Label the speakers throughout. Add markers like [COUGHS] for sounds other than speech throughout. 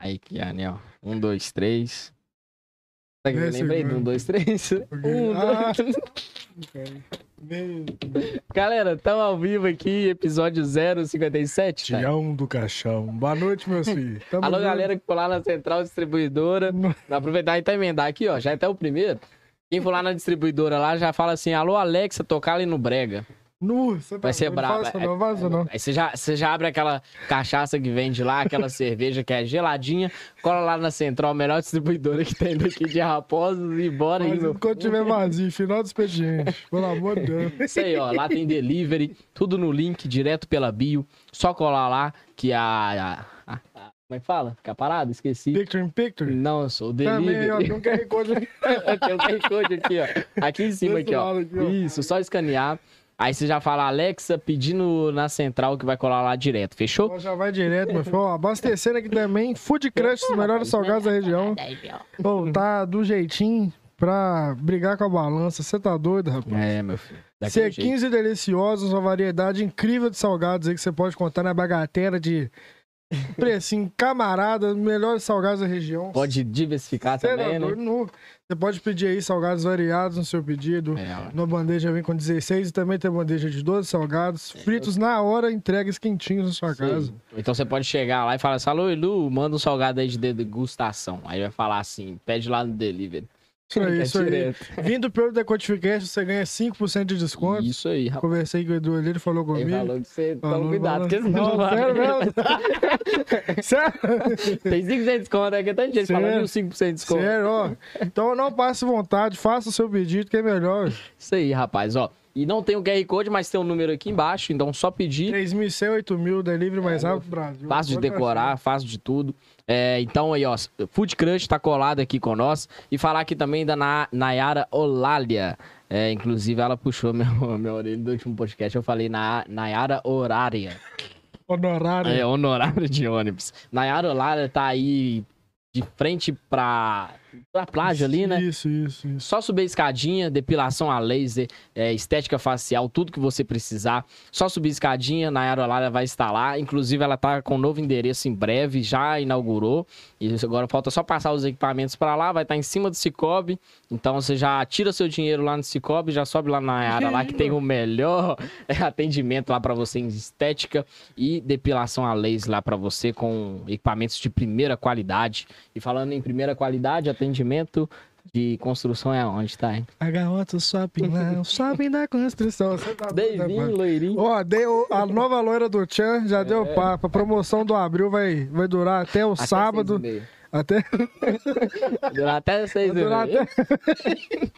Speaker 1: Aí aqui, Anel. Um, dois, três. Sabe que eu lembrei do um, dois, três? [LAUGHS] Um,
Speaker 2: Ah.
Speaker 1: dois. [LAUGHS] Galera, estamos ao vivo aqui, episódio 057. Tá?
Speaker 2: Tião do Caixão. Boa noite, meus [LAUGHS] filhos. Tamo
Speaker 1: Alô,
Speaker 2: junto.
Speaker 1: galera que for lá na central distribuidora. Aproveitar e tá emendar aqui, ó. Já é até o primeiro. Quem for lá na distribuidora lá já fala assim: alô, Alexa, tocar ali no Brega.
Speaker 2: Nu, você tá
Speaker 1: Vai ser brabo.
Speaker 2: Faça
Speaker 1: É-
Speaker 2: não, faça não.
Speaker 1: Aí você já, você já abre aquela cachaça que vende lá, aquela [LAUGHS] cerveja que é geladinha, cola lá na central, a melhor distribuidora que tem daqui de Raposos e bora aí,
Speaker 2: Mas
Speaker 1: meu.
Speaker 2: quando tiver vazio, final do expediente. Pelo amor de Deus.
Speaker 1: Isso aí, ó. Lá tem delivery, tudo no link, direto pela bio. Só colar lá que a. a- a- como é que fala? Fica parado? Esqueci.
Speaker 2: Picture in picture.
Speaker 1: Não, eu sou o
Speaker 2: Também, ó,
Speaker 1: delivery.
Speaker 2: tem um QR Code aqui. [LAUGHS]
Speaker 1: tem um QR Code aqui, ó. Aqui em cima,
Speaker 2: Desse
Speaker 1: aqui, ó.
Speaker 2: aqui, ó.
Speaker 1: Isso, só escanear. Aí você já fala Alexa pedindo na central que vai colar lá direto, fechou?
Speaker 2: Já vai direto, meu filho. Abastecendo aqui também. Food Crush, os melhores salgados da região. Ô, tá do jeitinho pra brigar com a balança. Você tá doido, rapaz?
Speaker 1: É, meu filho. Daquele jeito.
Speaker 2: C15 deliciosos, uma variedade incrível de salgados aí que você pode contar na bagatela de precinho camarada, melhores salgados da região.
Speaker 1: Pode diversificar
Speaker 2: Cê
Speaker 1: também,
Speaker 2: é
Speaker 1: né?
Speaker 2: doido, nu. Você pode pedir aí salgados variados no seu pedido.
Speaker 1: É.
Speaker 2: Na bandeja vem com 16 e também tem bandeja de 12 salgados, fritos na hora, entregues quentinhos na sua casa.
Speaker 1: Sim. Então você pode chegar lá e falar assim, alô, Edu, manda um salgado aí de degustação. Aí vai falar assim, pede lá no delivery.
Speaker 2: Isso [LAUGHS] aí,
Speaker 1: É
Speaker 2: isso aí.
Speaker 1: direto.
Speaker 2: Vindo pelo Decodificast, você ganha 5% de desconto.
Speaker 1: Isso aí, rapaz.
Speaker 2: Conversei com o Edu ali, ele falou
Speaker 1: Ele
Speaker 2: comigo.
Speaker 1: falou que você toma
Speaker 2: Falou,
Speaker 1: cuidado, porque você
Speaker 2: Não,
Speaker 1: vai.
Speaker 2: sério mesmo? [LAUGHS] sério?
Speaker 1: Tem 5% de desconto, é que tem gente
Speaker 2: Sério?
Speaker 1: falando 5% de desconto.
Speaker 2: Sério, ó. Então não passe vontade, faça o seu pedido que é melhor.
Speaker 1: Isso aí, rapaz, ó. E não tem o QR Code, mas tem um número aqui embaixo, então só pedir.
Speaker 2: 3.100, 8.000, delivery mais rápido do Brasil.
Speaker 1: Fácil de decorar, fácil de tudo. É, então aí, ó, Food Crush tá colado aqui com nós. E falar aqui também da Na- Nayara Olália. É, inclusive, ela puxou [LAUGHS] meu, minha orelha do último podcast. Eu falei na Nayara Horária.
Speaker 2: achar. Honorário.
Speaker 1: É, honorário de ônibus. Nayara Olália tá aí de frente pra, pra plágio ali, né?
Speaker 2: Isso, isso, isso.
Speaker 1: Só subir a escadinha, depilação a laser, é, estética facial, tudo que você precisar. Só subir a escadinha, na Aerolária vai estar lá. Inclusive, ela tá com um novo endereço em breve, já inaugurou. E agora falta só passar os equipamentos para lá, vai estar em cima do Cicobi. Então você já tira seu dinheiro lá no Cicobi, já sobe lá na área lá que tem o melhor [LAUGHS] atendimento lá para você em estética e depilação a laser lá para você com equipamentos de primeira qualidade. E falando em primeira qualidade, atendimento de construção é onde, tá, hein?
Speaker 2: H8 shopping lá, o shopping da construção. Tá
Speaker 1: Deivinho, loirinho.
Speaker 2: Ó, deu, a nova loira do Tchan já deu
Speaker 1: É.
Speaker 2: papo. A promoção do Abril vai, vai durar até o
Speaker 1: Até
Speaker 2: sábado. Até,
Speaker 1: Vai durar até seis
Speaker 2: vai, durar até, [LAUGHS]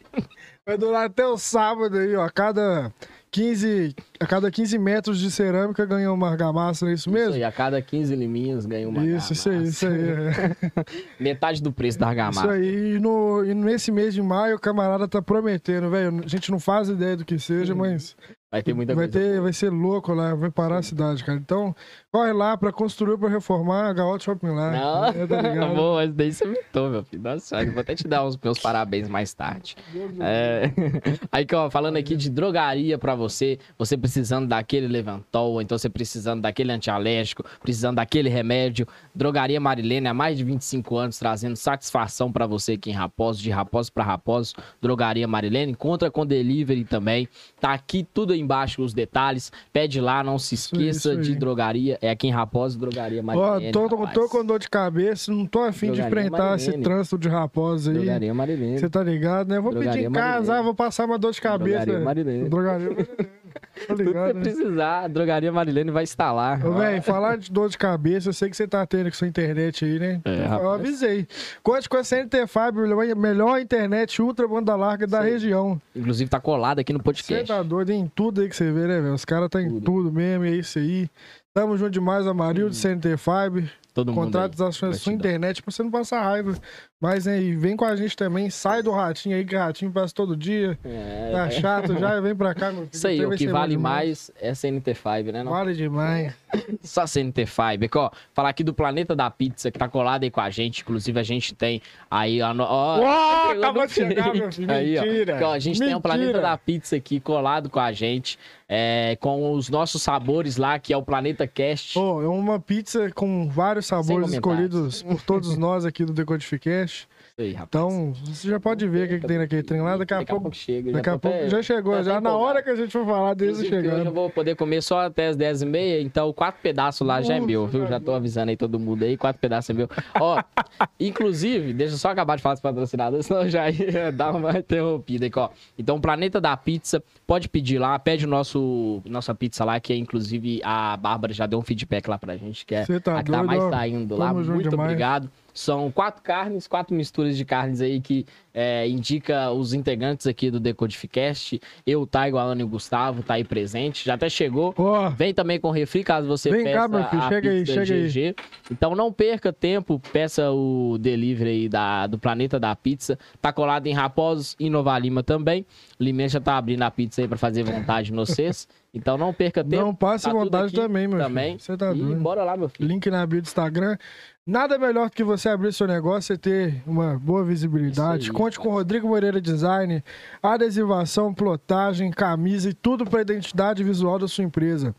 Speaker 2: vai durar até o sábado aí, ó. A cada 15, a cada 15 metros de cerâmica ganha uma argamassa, não é isso
Speaker 1: Isso
Speaker 2: mesmo?
Speaker 1: aí, a cada 15 liminhos ganha uma
Speaker 2: Isso, isso aí,
Speaker 1: argamassa.
Speaker 2: isso aí. é. [LAUGHS]
Speaker 1: Metade do preço da
Speaker 2: Isso
Speaker 1: argamassa.
Speaker 2: aí. E, no, e nesse mês de maio, o camarada tá prometendo, velho. A gente não faz ideia do que seja, mas
Speaker 1: Vai ter muita
Speaker 2: vai,
Speaker 1: coisa.
Speaker 2: ter, vai ser louco lá, vai parar a cidade, cara. Então, corre lá pra construir, pra reformar a Gaota Shopping lá.
Speaker 1: Não,
Speaker 2: É, tá ligado? [LAUGHS]
Speaker 1: Bom, mas daí você mitou, meu filho. Nossa, vou até te dar os meus parabéns mais tarde. É... [LAUGHS] Aí, ó, falando aqui de drogaria pra você, você precisando daquele Levantol, então você precisando daquele antialérgico, precisando daquele remédio. Drogaria Marilene há mais de 25 anos trazendo satisfação pra você aqui em Raposo, de Raposo pra Raposo. Drogaria Marilene, encontra com delivery também. Tá aqui tudo aí embaixo os detalhes. Pede lá, não se esqueça
Speaker 2: isso aí.
Speaker 1: de drogaria. É aqui em Raposo, Drogaria
Speaker 2: Ó,
Speaker 1: Marilene.
Speaker 2: tô, tô, tô com dor de cabeça, não tô afim de enfrentar esse
Speaker 1: Marilene.
Speaker 2: trânsito de raposa aí.
Speaker 1: Drogaria Marilene.
Speaker 2: Você tá ligado, né? Vou
Speaker 1: Drogaria
Speaker 2: pedir em casa, ah, vou passar uma dor de cabeça.
Speaker 1: Drogaria Marilene.
Speaker 2: Drogaria Marilene. [LAUGHS] Tá
Speaker 1: Tudo que
Speaker 2: ligado,
Speaker 1: você
Speaker 2: né?
Speaker 1: precisar, a Drogaria Marilene vai estar lá.
Speaker 2: Ô, velho, falar de dor de cabeça, eu sei que você tá tendo com sua internet aí, né?
Speaker 1: É,
Speaker 2: eu
Speaker 1: rapaz.
Speaker 2: avisei. Conte com a CNT Fábio, melhor internet ultra banda larga da
Speaker 1: Sim.
Speaker 2: região.
Speaker 1: Inclusive tá colado aqui no
Speaker 2: Você
Speaker 1: podcast.
Speaker 2: tá doido em tudo aí que você vê, né, velho? Os caras tá em
Speaker 1: Tudo.
Speaker 2: tudo mesmo, é isso aí. Tamo junto demais, Amarildo, CNT Fiber.
Speaker 1: Todo mundo
Speaker 2: Contratos
Speaker 1: aí.
Speaker 2: da sua, internet pra você não passar raiva. Mas aí, vem com a gente também. Sai do ratinho aí, que ratinho passa todo dia.
Speaker 1: É,
Speaker 2: Tá chato já, vem pra cá, meu filho.
Speaker 1: Isso aí,
Speaker 2: Tem
Speaker 1: o que vale
Speaker 2: demais.
Speaker 1: mais é CNT5, né? Não?
Speaker 2: Vale demais. [LAUGHS]
Speaker 1: Só CNT5. Aqui, ó, falar aqui do Planeta da Pizza, que tá colado aí com a gente. Inclusive, a gente tem aí... Ó,
Speaker 2: Uau,
Speaker 1: pegou
Speaker 2: acabou de chegar, meu filho.
Speaker 1: Aí, ó.
Speaker 2: Mentira.
Speaker 1: Ó, a gente tem o
Speaker 2: Mentira.
Speaker 1: Planeta da Pizza aqui colado com a gente. é, com os nossos sabores lá, que é o Planeta Cast.
Speaker 2: Pô, é uma pizza com vários sabores escolhidos por todos nós aqui do Decodificast.
Speaker 1: Aí.
Speaker 2: Então, você já pode ver o que, que tem naquele trem lá. Daqui a pouco.
Speaker 1: chega.
Speaker 2: Daqui a pouco
Speaker 1: até-
Speaker 2: já chegou, já na hora que a gente for falar
Speaker 1: Inclusive, Hoje eu
Speaker 2: chegando.
Speaker 1: vou poder comer só até as 10h30, então quatro pedaços lá já é meu, viu? Já tô avisando aí todo mundo aí, quatro pedaços é meu. Ó, [LAUGHS] inclusive, deixa eu só acabar de falar dos patrocinadores, senão já ia [LAUGHS] dar uma interrompida aqui, ó. Então, Planeta da Pizza, pode pedir lá, pede o nosso, nossa pizza lá, que é inclusive a Bárbara já deu um feedback lá pra gente, que é
Speaker 2: tá
Speaker 1: a que tá mais saindo lá.
Speaker 2: Tamo
Speaker 1: Muito obrigado. São quatro carnes, quatro misturas de carnes aí que é, indica os integrantes aqui do Decodificast. Eu, Taigo, Alan e o Gustavo, tá aí presente. Já até chegou.
Speaker 2: Ó,
Speaker 1: Vem também com refri, caso você
Speaker 2: Vem
Speaker 1: peça
Speaker 2: cá, meu filho,
Speaker 1: a
Speaker 2: chega aí, chega aí.
Speaker 1: GG. Então não perca tempo, peça o delivery aí da, do Planeta da Pizza. Tá colado em Raposos e Nova Lima também. Limen já tá abrindo a pizza aí pra fazer vontade no vocês. Então não perca tempo.
Speaker 2: não passe
Speaker 1: tá
Speaker 2: vontade também, meu
Speaker 1: também.
Speaker 2: filho. Você tá
Speaker 1: e
Speaker 2: doido.
Speaker 1: bora lá, meu filho.
Speaker 2: Link na bio do Instagram. Nada melhor do que você abrir seu negócio e ter uma boa visibilidade.
Speaker 1: Aí.
Speaker 2: Conte com o Rodrigo Moreira Design, adesivação, plotagem, camisa e tudo para a identidade visual da sua empresa.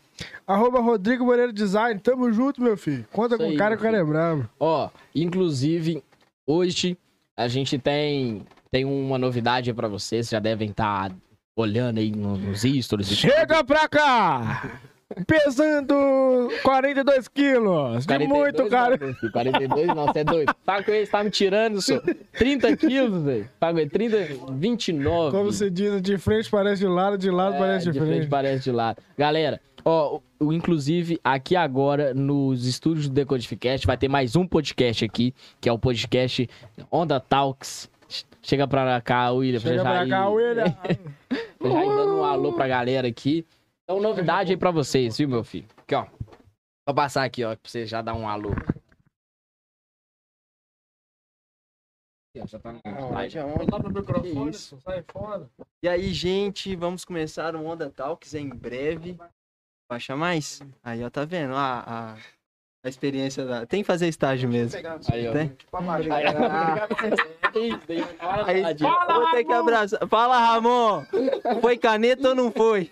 Speaker 2: Arroba Rodrigo Moreira Design, tamo junto, meu filho. Conta
Speaker 1: Isso
Speaker 2: com o cara o cara é bravo.
Speaker 1: Ó, inclusive, hoje a gente tem, tem uma novidade aí pra vocês. Já devem estar olhando aí no- nos stories.
Speaker 2: Chega pra cá! [LAUGHS] Pesando 42 quilos. De
Speaker 1: 42
Speaker 2: muito,
Speaker 1: não,
Speaker 2: cara.
Speaker 1: filho, 42 não, você é doido. Tá com ele, você tá me tirando, senhor. 30 quilos, velho. Tá com ele, 30, 29.
Speaker 2: Como se diz, de frente parece de lado, de lado
Speaker 1: É,
Speaker 2: parece de,
Speaker 1: de frente
Speaker 2: frente.
Speaker 1: parece de lado. Galera, ó, o, inclusive aqui agora nos estúdios do Decodificast vai ter mais um podcast aqui, que é o podcast Onda Talks. Chega pra cá, William.
Speaker 2: Chega
Speaker 1: já
Speaker 2: pra
Speaker 1: ir-
Speaker 2: cá, William. [LAUGHS]
Speaker 1: Já ir dando um alô pra galera aqui. Então, novidade aí pra vocês, viu, meu filho? Aqui, ó. Vou passar aqui, ó, pra você já dar um alô. Já tá no slide.
Speaker 2: microfone,
Speaker 3: isso.
Speaker 2: sai fora.
Speaker 3: E aí, gente, vamos começar o Onda Talks em breve. Baixa mais? Aí, ó, tá vendo? A, a, a experiência da. Tem que fazer estágio mesmo.
Speaker 1: Aí, ó. [LAUGHS]
Speaker 3: Tem?
Speaker 1: Aí, ó.
Speaker 3: Aí, vou ter que abraçar. Fala, Ramon! Foi caneta ou não foi?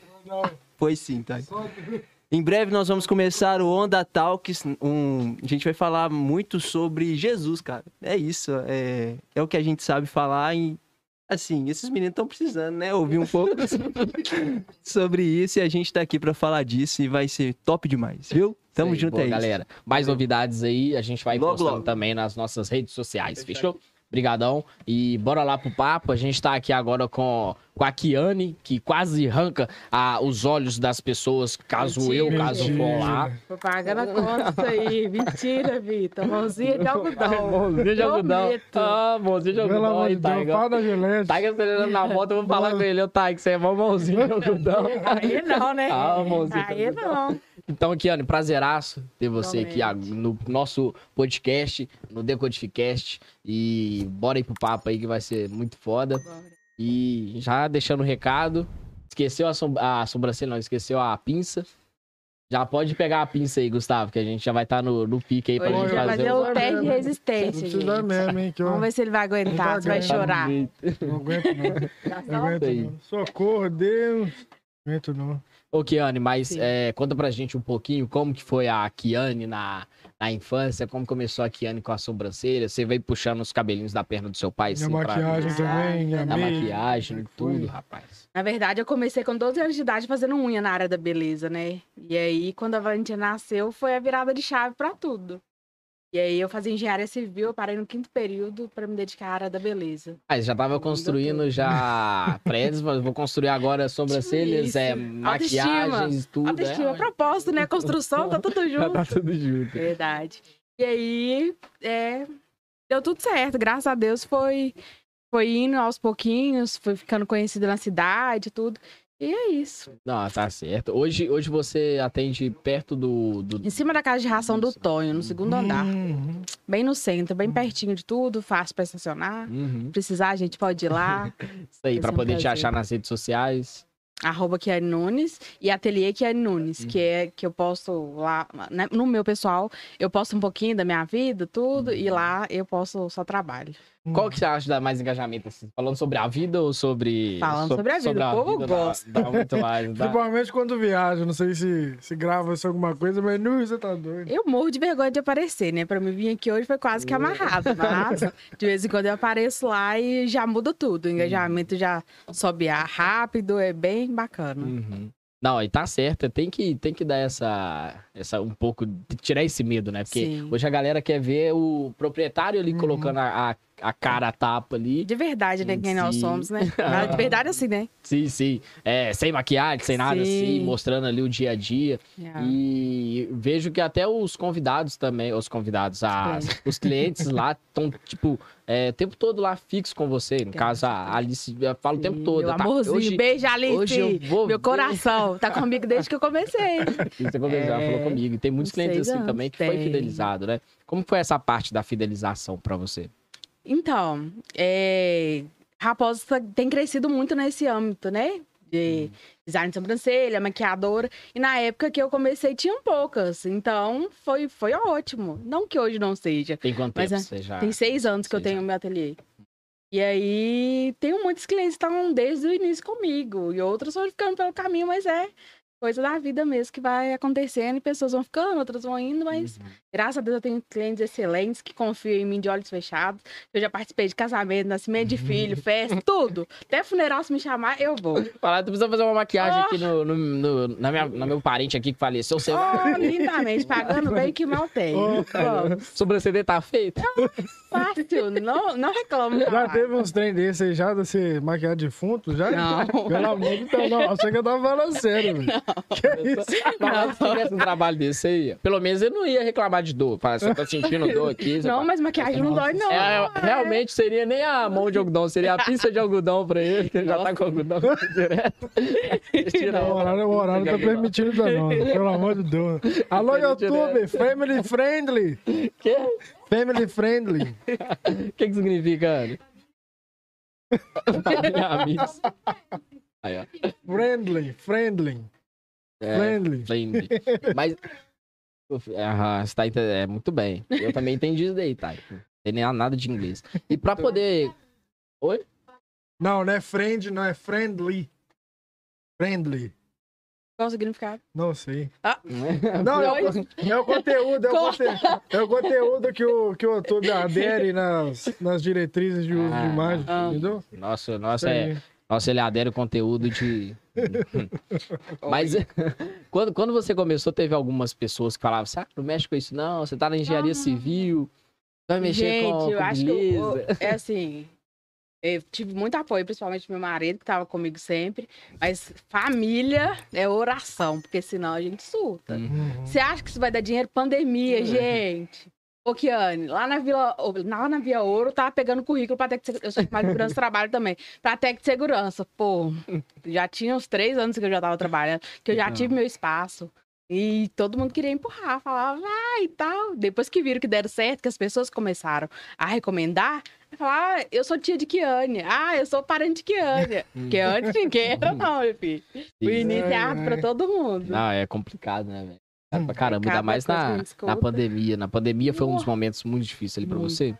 Speaker 3: Foi sim, tá? Em breve nós vamos começar o Onda Talks. Um... A gente vai falar muito sobre Jesus, cara. É isso. É, é o que a gente sabe falar e. Assim, esses meninos estão precisando, né? Ouvir um pouco [LAUGHS] sobre isso e a gente tá aqui pra falar disso e vai ser top demais, viu? Tamo
Speaker 1: aí,
Speaker 3: junto
Speaker 1: boa,
Speaker 3: aí.
Speaker 1: galera. Mais novidades aí, a gente vai
Speaker 3: Logo,
Speaker 1: postando
Speaker 3: logo.
Speaker 1: também nas nossas redes sociais, fechou? Obrigadão. E bora lá pro papo. A gente tá aqui agora com, com a Kiane, que quase arranca ah, os olhos das pessoas, caso eu, caso for lá.
Speaker 4: Tô pagando a conta aí. [LAUGHS] Mentira, Vitor. Mãozinha de algodão. [LAUGHS]
Speaker 1: Mãozinha de algodão.
Speaker 4: Prometo.
Speaker 1: Ah, mãozinha de
Speaker 2: Pelo
Speaker 1: algodão
Speaker 2: amor de Deus.
Speaker 1: Taiga acelerando na moto, eu vou falar com ele. Ô, Taiga, você é mó mãozinha de algodão.
Speaker 4: Aí não, né?
Speaker 1: Ah, mãozinha de
Speaker 4: Aí não.
Speaker 1: Então, Kiane, prazeraço ter você aqui
Speaker 4: Igualmente.
Speaker 1: ah, no nosso podcast, no Decodificast. E bora aí pro papo aí que vai ser muito foda. E já deixando o recado, esqueceu a, som a sobrancelha, não, esqueceu a pinça. Já pode pegar a pinça aí, Gustavo, que a gente já vai estar no, no pique aí pra
Speaker 4: Hoje
Speaker 1: gente fazer
Speaker 4: fazer
Speaker 1: um...
Speaker 4: o teste de resistência, gente.
Speaker 2: mesmo, hein? Que eu
Speaker 4: Vamos ver se ele vai aguentar, se vai chorar.
Speaker 2: não aguento, não. [LAUGHS]
Speaker 4: Tá
Speaker 2: Não aguento, não. Socorro, Deus. Não aguento, não.
Speaker 1: Ô, Kiane, mas é, conta pra gente um pouquinho como que foi a Kiane na, na infância, como começou a Kiane com a sobrancelha. Você veio puxando os cabelinhos da perna do seu pai,
Speaker 2: Minha
Speaker 1: assim, pra-
Speaker 2: maquiagem
Speaker 4: Ah,
Speaker 2: também, minha make.
Speaker 1: maquiagem e
Speaker 2: Foi.
Speaker 1: tudo, rapaz.
Speaker 4: Na verdade, eu comecei com 12 anos de idade fazendo unha na área da beleza, né? E aí, quando a Valentina nasceu, foi a virada de chave pra tudo. E aí, eu fazia engenharia civil, parei no quinto período pra me dedicar à área da beleza.
Speaker 1: Ah, já tava construindo já [LAUGHS] prédios, mas vou construir agora sobrancelhas, é, maquiagens, tudo.
Speaker 4: Autoestima,
Speaker 1: é,
Speaker 4: propósito, né? Construção, tá tudo [LAUGHS]
Speaker 1: já
Speaker 4: junto.
Speaker 1: tá tudo junto.
Speaker 4: Verdade. E aí, é, deu tudo certo. Graças a Deus foi, foi indo aos pouquinhos, foi ficando conhecida na cidade tudo. E é isso.
Speaker 1: Não, tá certo. Hoje, hoje você atende perto do. do...
Speaker 4: Em cima da casa de ração do Tonho, no segundo andar.
Speaker 2: Uhum.
Speaker 4: Bem no centro, bem pertinho de tudo, fácil pra estacionar.
Speaker 1: Uhum.
Speaker 4: Precisar, a gente pode ir lá. [LAUGHS]
Speaker 1: Isso aí, pra poder te achar nas redes sociais.
Speaker 4: arroba Kiane Nunes e ateliê Kiane Nunes, que é que eu posto lá, né, no meu pessoal, eu posto um pouquinho da minha vida, tudo, e lá eu posto só trabalho.
Speaker 1: Qual que você acha que dá mais engajamento? Assim? Falando sobre a vida ou sobre.
Speaker 4: Falando
Speaker 1: so-
Speaker 4: sobre a vida, o povo
Speaker 1: dá-
Speaker 4: gosta.
Speaker 1: Dá, muito mais, dá?
Speaker 2: Principalmente quando viaja, não sei se, se grava se alguma coisa, mas não, você tá doido.
Speaker 4: Eu morro de vergonha de aparecer, né? Pra mim vir aqui hoje foi quase que amarrado, mas [LAUGHS] de vez em quando eu apareço lá e já muda tudo. O engajamento já sobe a rápido, é bem bacana.
Speaker 1: Uhum. Não, aí tá certo. Tem que, tem que dar essa, essa. Um pouco. Tirar esse medo, né? Porque
Speaker 4: Sim.
Speaker 1: hoje a galera quer ver o proprietário ali
Speaker 2: Uhum.
Speaker 1: colocando a, a, a cara a tapa ali.
Speaker 4: De verdade, né? Quem nós
Speaker 1: Sim.
Speaker 4: somos, né? Mas [LAUGHS] de verdade, assim, né?
Speaker 1: Sim, sim. É, sem maquiagem, sem nada
Speaker 4: Sim.
Speaker 1: assim, mostrando ali o dia a dia.
Speaker 4: É.
Speaker 1: E vejo que até os convidados também, os convidados, as, [LAUGHS] os clientes lá estão, tipo, é, o tempo todo lá fixo com você. No caso, a Alice eu falo o tempo todo.
Speaker 4: Meu
Speaker 1: tá?
Speaker 4: amorzinho,
Speaker 1: Hoje,
Speaker 4: beijo, Alice.
Speaker 1: hoje eu vou
Speaker 4: Meu coração. Tá comigo desde que eu comecei. [LAUGHS]
Speaker 1: Você ela
Speaker 4: É,
Speaker 1: falou comigo. E tem muitos clientes assim
Speaker 4: anos,
Speaker 1: também que foi
Speaker 4: tem.
Speaker 1: fidelizado, né? Como foi essa parte da fidelização pra você?
Speaker 4: Então, é... Raposa tem crescido muito nesse âmbito, né? De design de sobrancelha, maquiadora. E na época que eu comecei, tinham poucas. Então, foi, foi ótimo. Não que hoje não seja.
Speaker 1: Tem quanto
Speaker 4: Mas
Speaker 1: tempo
Speaker 4: é,
Speaker 1: você já...
Speaker 4: Tem seis anos que eu tenho
Speaker 1: anos.
Speaker 4: meu ateliê. E aí, tenho muitos clientes que estão desde o início comigo. E outros foram ficando pelo caminho, mas é coisa da vida mesmo que vai acontecendo. E pessoas vão ficando, outras vão indo. Mas,
Speaker 1: Uhum.
Speaker 4: Graças a Deus, eu tenho clientes excelentes que confiam em mim de olhos fechados. Eu já participei de casamento, nascimento de filho, [LAUGHS] festa, tudo. Até funeral, se me chamar, eu vou.
Speaker 1: Falar, tu precisa fazer uma maquiagem
Speaker 4: Oh.
Speaker 1: aqui no, no, no- na minha, no meu parente aqui que faleceu. Você...
Speaker 4: Oh, lindamente, pagando bem que mal tem.
Speaker 2: Oh.
Speaker 1: Sobrancelha tá feita?
Speaker 4: Fácil, não, não reclamo.
Speaker 2: Já teve uns trem desses aí já, desse maquiagem de defunto, já?
Speaker 4: Não.
Speaker 2: Pelo amor de Deus, não. Achei que eu tava falando sério, velho. Que isso?
Speaker 1: Se tivesse um trabalho desse aí, pelo menos eu não ia reclamar de dor. Falar, você tá sentindo dor aqui.
Speaker 4: Não,
Speaker 1: fala,
Speaker 4: mas maquiagem não dói, não.
Speaker 1: É, realmente seria nem a mão de algodão, seria a pista de algodão pra ele, que ele já tá com algodão [LAUGHS] direto.
Speaker 2: O horário, o horário tá permitindo não, [LAUGHS] pelo amor de Deus. Alô, YouTube, family friendly.
Speaker 1: Quê?
Speaker 2: Family friendly.
Speaker 1: O [LAUGHS] que que significa, Ana? Amigos. Aí, ó.
Speaker 2: Friendly, friendly,
Speaker 1: É,
Speaker 2: friendly.
Speaker 1: friendly. Mas. Aham, você tá ente- é muito bem. Eu também entendi isso daí, tá? Não tem nem nada de inglês. E pra poder. Oi?
Speaker 2: Não, não é friend, não é friendly. Friendly.
Speaker 4: Qual o significado?
Speaker 2: Não sei.
Speaker 1: Não, [LAUGHS]
Speaker 2: Não, é o, é o conteúdo, é o, conte- é o conteúdo que o, que o YouTube adere [LAUGHS] nas, nas diretrizes de uso
Speaker 1: Ah,
Speaker 2: de imagem,
Speaker 4: ah.
Speaker 2: entendeu?
Speaker 1: Nossa, nossa, é. Nossa, ele adere o conteúdo de. [LAUGHS] Mas [LAUGHS] quando, quando você começou, teve algumas pessoas que falavam assim: ah, não mexe com isso, não. Você tá na engenharia
Speaker 4: Ah.
Speaker 1: civil, vai mexer
Speaker 4: Gente,
Speaker 1: com,
Speaker 4: eu
Speaker 1: com
Speaker 4: acho que eu-
Speaker 1: beleza.
Speaker 4: é assim. Eu tive muito apoio, principalmente do meu marido, que tava comigo sempre. Mas família é oração, porque senão a gente surta.
Speaker 1: Hum.
Speaker 2: Uhum.
Speaker 4: Você acha que isso vai dar dinheiro? Pandemia, gente. Ô, Kiane, lá na Vila, lá na Via Ouro, tava pegando currículo pra segurança. Eu sou mais segurança trabalho também. Pra de segurança. Pô, já tinha uns três anos que eu já tava trabalhando, que eu já
Speaker 1: Então.
Speaker 4: tive meu espaço. E todo mundo queria empurrar, falava, vai e tal. Depois que viram que deram certo, que as pessoas começaram a recomendar, falar, ah, eu sou tia de Kiane. Ah, eu sou parente de Kiane. Porque antes ninguém era, não, meu filho. O início é árduo pra todo mundo.
Speaker 1: Não, é complicado, né, velho? Cara, Pra caramba, ainda mais na, na pandemia. Na pandemia foi um dos momentos muito difíceis ali pra
Speaker 4: Muito.
Speaker 1: você.